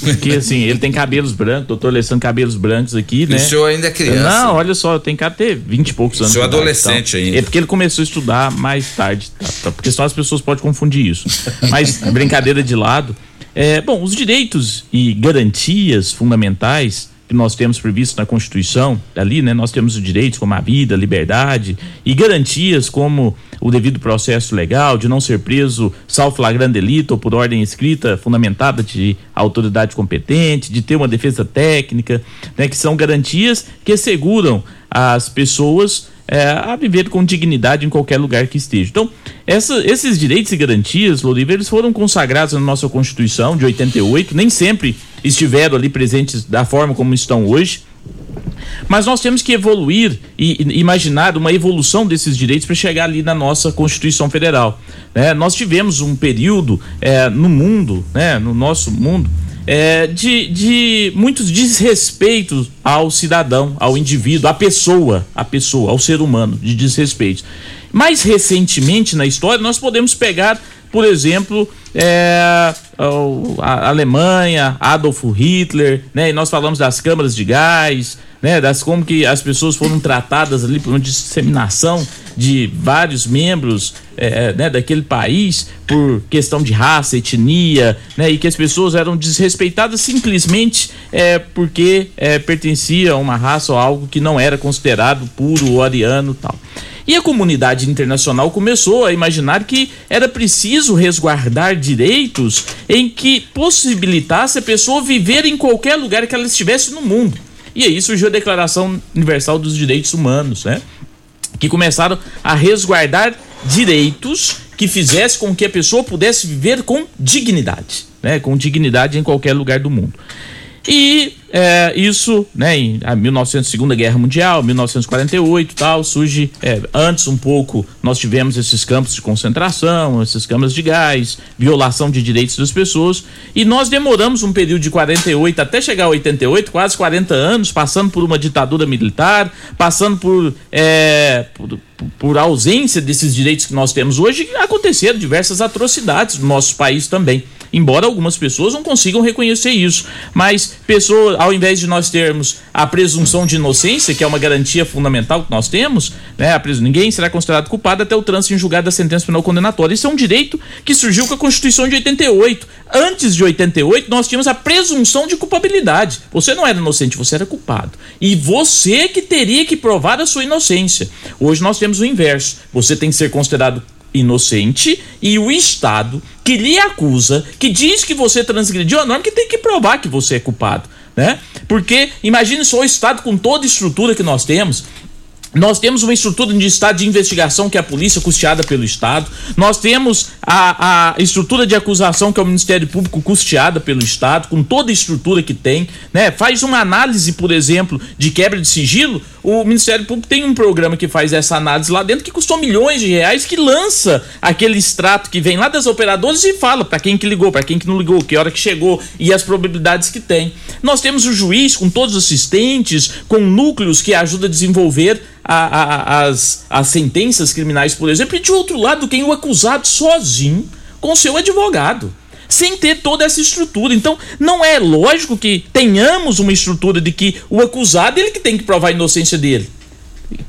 Porque, assim, ele tem cabelos brancos, doutor Alessandro, cabelos brancos aqui, né? o senhor ainda é criança. Não, olha só, tem que ter 20 e poucos anos. O senhor é idade, adolescente então. ainda. É porque ele começou a estudar mais tarde, tá? Tá? porque senão as pessoas podem confundir isso. Mas, brincadeira de lado. É, bom, os direitos e garantias fundamentais que nós temos previsto na Constituição, ali, né, nós temos os direitos como a vida, a liberdade e garantias como o devido processo legal, de não ser preso salvo flagrante delito ou por ordem escrita fundamentada de autoridade competente, de ter uma defesa técnica, né, que são garantias que asseguram as pessoas é, a viver com dignidade em qualquer lugar que esteja. Então, essa, esses direitos e garantias, Loriva, eles foram consagrados na nossa Constituição de 88, nem sempre estiveram ali presentes da forma como estão hoje. Mas nós temos que evoluir e, imaginar uma evolução desses direitos para chegar ali na nossa Constituição Federal. né? nós tivemos um período é, no mundo, né, no nosso mundo, é, de, de muitos desrespeitos ao cidadão, ao indivíduo, à pessoa, à pessoa, ao ser humano, de desrespeito. Mais recentemente na história, nós podemos pegar, por exemplo, é, a Alemanha, Adolf Hitler, né? E nós falamos das câmaras de gás, né? Das como que as pessoas foram tratadas ali por uma disseminação de vários membros é, né, daquele país por questão de raça, etnia, né? E que as pessoas eram desrespeitadas simplesmente é, porque é, pertencia a uma raça ou algo que não era considerado puro ou ariano tal. E a comunidade internacional começou a imaginar que era preciso resguardar direitos em que possibilitasse a pessoa viver em qualquer lugar que ela estivesse no mundo. E aí surgiu a Declaração Universal dos Direitos Humanos, né? Que começaram a resguardar direitos que fizesse com que a pessoa pudesse viver com dignidade, né? Com dignidade em qualquer lugar do mundo. E é, isso, né, em a 1900, Segunda Guerra Mundial, 1948 tal, surge, é, antes um pouco, nós tivemos esses campos de concentração, essas câmaras de gás, violação de direitos das pessoas, e nós demoramos um período de 48 até chegar a 88, quase 40 anos, passando por uma ditadura militar, passando por, é, por, por ausência desses direitos que nós temos hoje, aconteceram diversas atrocidades no nosso país também embora algumas pessoas não consigam reconhecer isso. Mas pessoa, ao invés de nós termos a presunção de inocência, que é uma garantia fundamental que nós temos, né, a presu- ninguém será considerado culpado até o trânsito em julgado da sentença penal condenatória. Isso é um direito que surgiu com a Constituição de 88. Antes de 88, nós tínhamos a presunção de culpabilidade. Você não era inocente, você era culpado. E você que teria que provar a sua inocência. Hoje nós temos o inverso. Você tem que ser considerado inocente e o Estado que lhe acusa, que diz que você transgrediu a norma, que tem que provar que você é culpado. Né? Porque imagine só o Estado com toda a estrutura que nós temos, nós temos uma estrutura de estado de investigação que é a polícia custeada pelo Estado. Nós temos a, a estrutura de acusação que é o Ministério Público custeada pelo Estado, com toda a estrutura que tem. Né? Faz uma análise, por exemplo, de quebra de sigilo. O Ministério Público tem um programa que faz essa análise lá dentro que custou milhões de reais, que lança aquele extrato que vem lá das operadoras e fala para quem que ligou, para quem que não ligou, que hora que chegou e as probabilidades que tem. Nós temos o juiz com todos os assistentes, com núcleos que ajudam a desenvolver a, a, as, as sentenças criminais, por exemplo, e de outro lado, quem o acusado sozinho com seu advogado sem ter toda essa estrutura. Então, não é lógico que tenhamos uma estrutura de que o acusado ele que tem que provar a inocência dele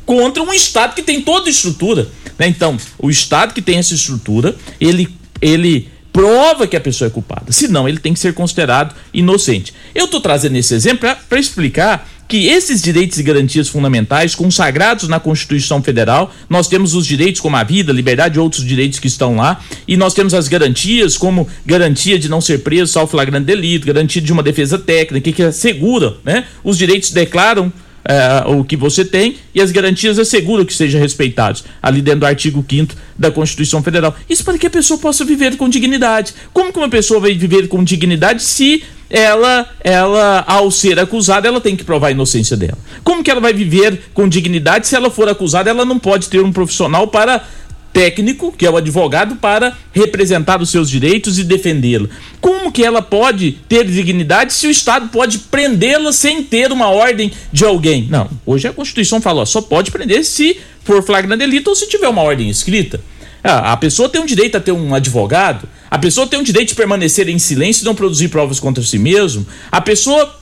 contra um Estado que tem toda a estrutura. Né? Então, o Estado que tem essa estrutura, ele, ele prova que a pessoa é culpada. Senão, ele tem que ser considerado inocente. Eu estou trazendo esse exemplo para explicar que esses direitos e garantias fundamentais consagrados na Constituição Federal, nós temos os direitos como a vida, liberdade e outros direitos que estão lá, e nós temos as garantias como garantia de não ser preso salvo flagrante delito, garantia de uma defesa técnica que assegura, né? Os direitos declaram é, o que você tem e as garantias asseguram que sejam respeitados, ali dentro do artigo 5 da Constituição Federal. Isso para que a pessoa possa viver com dignidade. Como que uma pessoa vai viver com dignidade se ela, ela, ao ser acusada, ela tem que provar a inocência dela. Como que ela vai viver com dignidade se ela for acusada? Ela não pode ter um profissional para técnico, que é o advogado, para representar os seus direitos e defendê-la. Como que ela pode ter dignidade se o Estado pode prendê-la sem ter uma ordem de alguém? Não, hoje a Constituição fala, ó, só pode prender se for flagrante delito ou se tiver uma ordem escrita. Ah, a pessoa tem um direito a ter um advogado, a pessoa tem um direito de permanecer em silêncio e não produzir provas contra si mesmo, a pessoa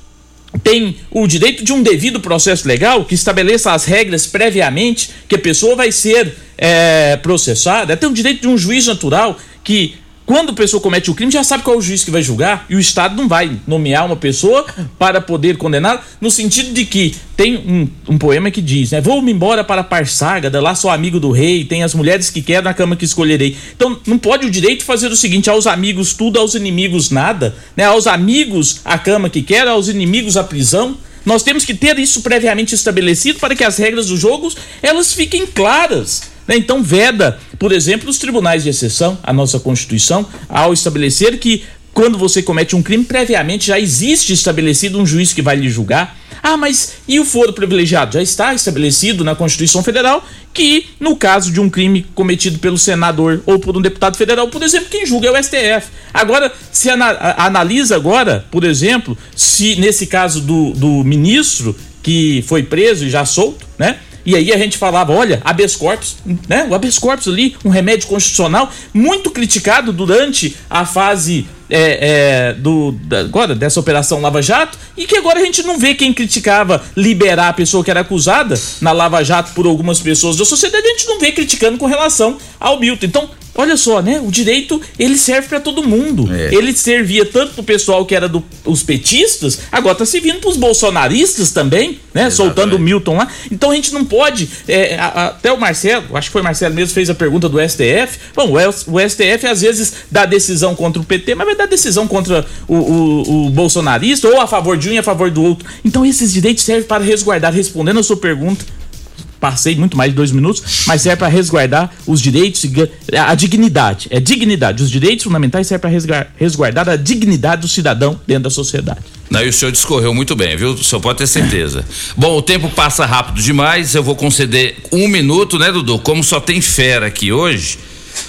tem o direito de um devido processo legal que estabeleça as regras previamente que a pessoa vai ser é, processada, tem o direito de um juiz natural que quando a pessoa comete o crime, já sabe qual é o juiz que vai julgar e o Estado não vai nomear uma pessoa para poder condená-la, no sentido de que tem um, um poema que diz, né? Vou-me embora para Parságada, lá sou amigo do rei, tem as mulheres que quero na cama que escolherei. Então, não pode o direito fazer o seguinte, aos amigos tudo, aos inimigos nada, né? Aos amigos a cama que quero, aos inimigos a prisão. Nós temos que ter isso previamente estabelecido para que as regras do jogo elas fiquem claras. Né? Então, veda, por exemplo, os tribunais de exceção, a nossa Constituição, ao estabelecer que quando você comete um crime, previamente já existe estabelecido um juiz que vai lhe julgar. Ah, mas e o foro privilegiado? Já está estabelecido na Constituição Federal que, no caso de um crime cometido pelo senador ou por um deputado federal, por exemplo, quem julga é o STF. Agora, se ana analisa agora, por exemplo, se nesse caso do, do ministro que foi preso e já solto, né? E aí a gente falava, olha, habeas corpus, né? O habeas corpus ali, um remédio constitucional muito criticado durante a fase é, é, do, da, agora dessa operação Lava Jato e que agora a gente não vê quem criticava liberar a pessoa que era acusada na Lava Jato por algumas pessoas da sociedade, a gente não vê criticando com relação ao Milton. Então, Olha só, né? O direito ele serve para todo mundo. É. Ele servia tanto pro pessoal que era dos petistas, agora tá servindo pros bolsonaristas também, né? Exatamente. Soltando o Milton lá. Então a gente não pode. É, a, até o Marcelo, acho que foi o Marcelo mesmo fez a pergunta do STF. Bom, o, o STF às vezes dá decisão contra o PT, mas vai dar decisão contra o, o, o bolsonarista, ou a favor de um e a favor do outro. Então esses direitos servem para resguardar. Respondendo a sua pergunta, passei muito mais de dois minutos, mas serve para resguardar os direitos, a dignidade. É dignidade. Os direitos fundamentais servem para resguardar a dignidade do cidadão dentro da sociedade. Não, e o senhor discorreu muito bem, viu? O senhor pode ter certeza. Bom, o tempo passa rápido demais, eu vou conceder um minuto, né, Dudu? Como só tem fera aqui hoje,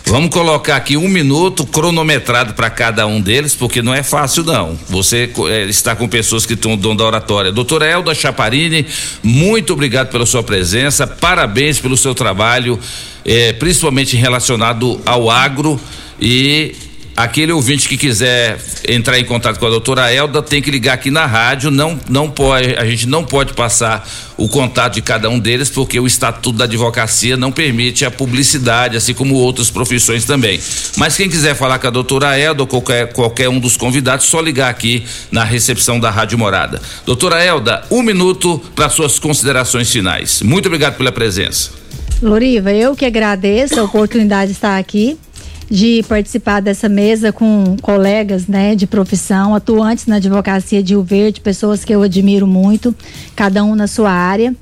Vamos colocar aqui um minuto cronometrado para cada um deles, porque não é fácil não. Você é, está com pessoas que estão dando da oratória. Doutora Elda Chaparini, muito obrigado pela sua presença, parabéns pelo seu trabalho, é, principalmente relacionado ao agro e Aquele ouvinte que quiser entrar em contato com a doutora Elda tem que ligar aqui na rádio. Não, não pode, a gente não pode passar o contato de cada um deles, porque o Estatuto da Advocacia não permite a publicidade, assim como outras profissões também. Mas quem quiser falar com a doutora Elda ou qualquer, qualquer um dos convidados, só ligar aqui na recepção da Rádio Morada. Doutora Elda, um minuto para suas considerações finais. Muito obrigado pela presença. Loriva, eu que agradeço a oportunidade de estar aqui de participar dessa mesa com colegas, né, de profissão, atuantes na advocacia de Rio Verde, pessoas que eu admiro muito, cada um na sua área,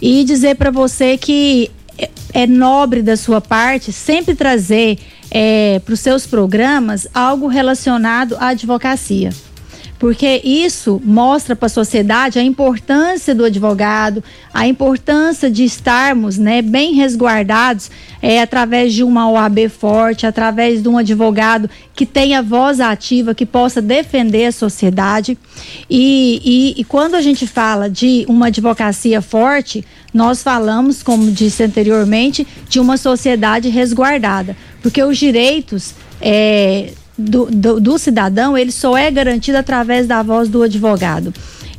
e dizer para você que é- é nobre da sua parte sempre trazer para os seus programas algo relacionado à advocacia porque isso mostra para a sociedade a importância do advogado, a importância de estarmos né, bem resguardados é, através de uma OAB forte, através de um advogado que tenha voz ativa, que possa defender a sociedade. E, e, e quando a gente fala de uma advocacia forte, nós falamos, como disse anteriormente, de uma sociedade resguardada, porque os direitos. É, do, do, do cidadão, ele só é garantido através da voz do advogado.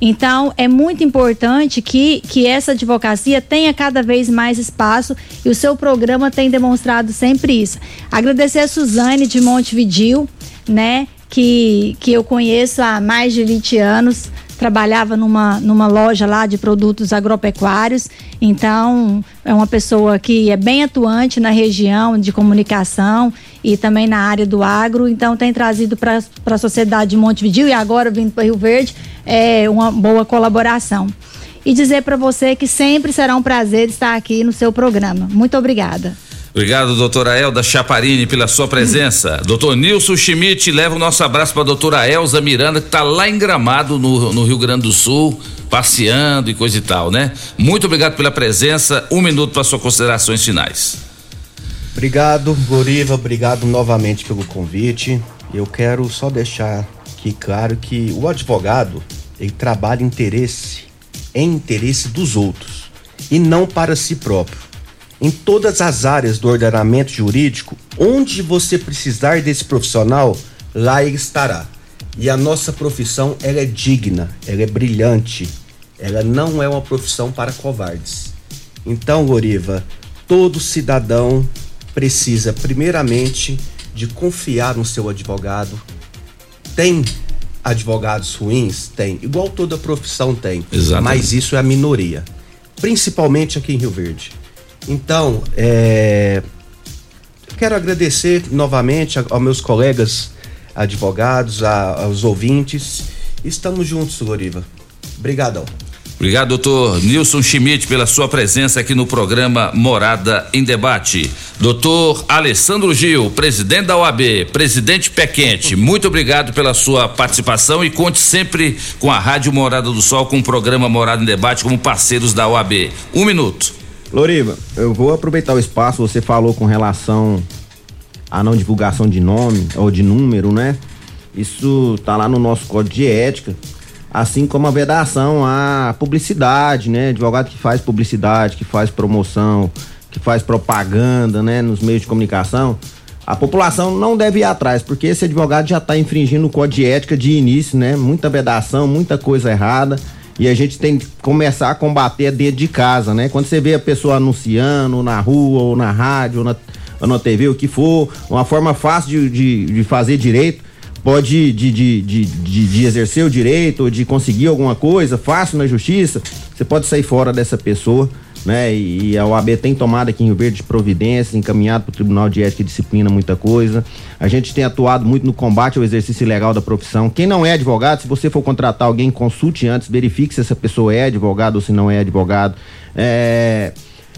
Então, é muito importante que, que essa advocacia tenha cada vez mais espaço e o seu programa tem demonstrado sempre isso. Agradecer a Suzane de Montevidil, né, que, que eu conheço há mais de 20 anos, trabalhava numa, numa loja lá de produtos agropecuários, então é uma pessoa que é bem atuante na região de comunicação e também na área do agro, então tem trazido para a sociedade de Montevideo e agora vindo para Rio Verde é uma boa colaboração. E dizer para você que sempre será um prazer estar aqui no seu programa. Muito obrigada. Obrigado, doutora Elda Chaparini, pela sua presença. [laughs] Doutor Nilson Schmidt, leva o nosso abraço para a doutora Elza Miranda, que está lá em Gramado, no, no Rio Grande do Sul, passeando e coisa e tal, né? Muito obrigado pela presença. Um minuto para suas considerações finais. Obrigado, Goriva, obrigado novamente pelo convite. Eu quero só deixar aqui claro que o advogado, ele trabalha interesse em interesse dos outros e não para si próprio. Em todas as áreas do ordenamento jurídico, onde você precisar desse profissional, lá ele estará. E a nossa profissão, ela é digna, ela é brilhante, ela não é uma profissão para covardes. Então, Goriva, todo cidadão precisa, primeiramente, de confiar no seu advogado. Tem advogados ruins? Tem. Igual toda profissão tem. Exatamente. Mas isso é a minoria. Principalmente aqui em Rio Verde. Então, é, quero agradecer novamente aos meus colegas advogados, a- aos ouvintes. Estamos juntos, Loriva. Obrigadão. Obrigado, doutor Nilson Schmidt, pela sua presença aqui no programa Morada em Debate. Doutor Alessandro Gil, presidente da OAB, presidente Pé Quente, [laughs] muito obrigado pela sua participação e conte sempre com a Rádio Morada do Sol, com o programa Morada em Debate, como parceiros da OAB. Um minuto. Loriva, eu vou aproveitar o espaço, você falou com relação à não divulgação de nome ou de número, né? Isso tá lá no nosso código de ética, assim como a vedação à publicidade, né? Advogado que faz publicidade, que faz promoção, que faz propaganda, né, nos meios de comunicação, a população não deve ir atrás, porque esse advogado já está infringindo o código de ética de início, né? Muita vedação, muita coisa errada. E a gente tem que começar a combater dentro de casa, né? Quando você vê a pessoa anunciando na rua, ou na rádio, ou na, ou na TV, o que for, uma forma fácil de, de, de fazer direito, pode de, de, de, de, de exercer o direito, ou de conseguir alguma coisa fácil na justiça, você pode sair fora dessa pessoa, né? E, a OAB tem tomado aqui em Rio Verde providências, encaminhado para o Tribunal de Ética e Disciplina muita coisa. A gente tem atuado muito no combate ao exercício ilegal da profissão. Quem não é advogado, se você for contratar alguém, consulte antes, verifique se essa pessoa é advogado ou se não é advogado. É,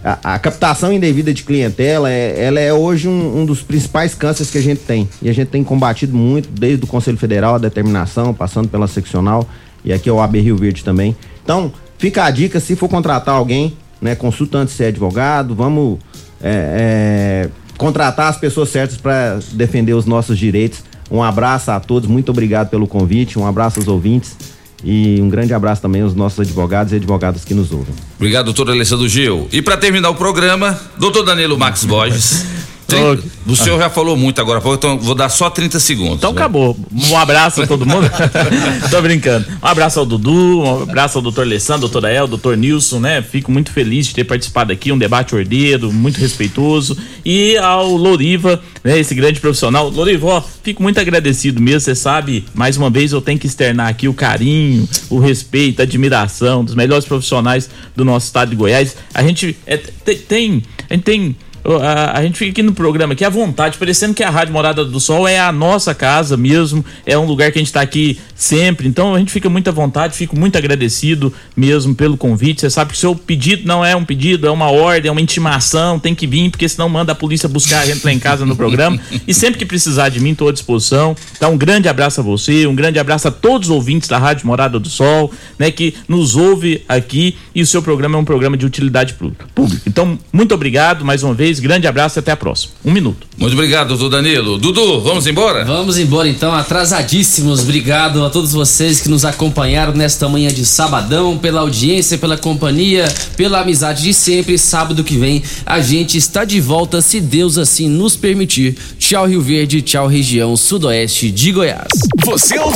a, a captação indevida de clientela, é, ela é hoje um, um dos principais cânceres que a gente tem. E a gente tem combatido muito, desde o Conselho Federal, a determinação, passando pela seccional, e aqui é o AB Rio Verde também. Então, fica a dica, se for contratar alguém, né, consulta antes se é advogado, vamos é, é, contratar as pessoas certas para defender os nossos direitos. Um abraço a todos, muito obrigado pelo convite, um abraço aos ouvintes e um grande abraço também aos nossos advogados e advogadas que nos ouvem. Obrigado, doutor Alessandro Gil. E para terminar o programa, doutor Danilo Max Borges. [laughs] Trin- O senhor já falou muito agora, então vou dar só 30 segundos. Então acabou. Um abraço a todo mundo. [laughs] Tô brincando. Um abraço ao Dudu, um abraço ao doutor Alessandro, doutora El, doutor Nilson, né? Fico muito feliz de ter participado aqui, um debate ordeiro, muito respeitoso. E ao Loriva, né? Esse grande profissional. Loriva, ó, fico muito agradecido mesmo. Você sabe, mais uma vez eu tenho que externar aqui o carinho, o respeito, a admiração dos melhores profissionais do nosso estado de Goiás. A gente é, te- tem, a gente tem a, a gente fica aqui no programa aqui à vontade, parecendo que a Rádio Morada do Sol é a nossa casa mesmo, é um lugar que a gente está aqui sempre. Então a gente fica muito à vontade, fico muito agradecido mesmo pelo convite. Você sabe que o seu pedido não é um pedido, é uma ordem, é uma intimação, tem que vir, porque senão manda a polícia buscar a gente lá em casa no programa. E sempre que precisar de mim, estou à disposição. Então, um grande abraço a você, um grande abraço a todos os ouvintes da Rádio Morada do Sol, né, que nos ouve aqui e o seu programa é um programa de utilidade pública. Então, muito obrigado mais uma vez, grande abraço e até a próxima. Um minuto. Muito obrigado, doutor Danilo. Dudu, vamos embora? Vamos embora então, atrasadíssimos. Obrigado a todos vocês que nos acompanharam nesta manhã de sabadão, pela audiência, pela companhia, pela amizade de sempre. Sábado que vem a gente está de volta, se Deus assim nos permitir. Tchau, Rio Verde, tchau, região sudoeste de Goiás. Você ouviu?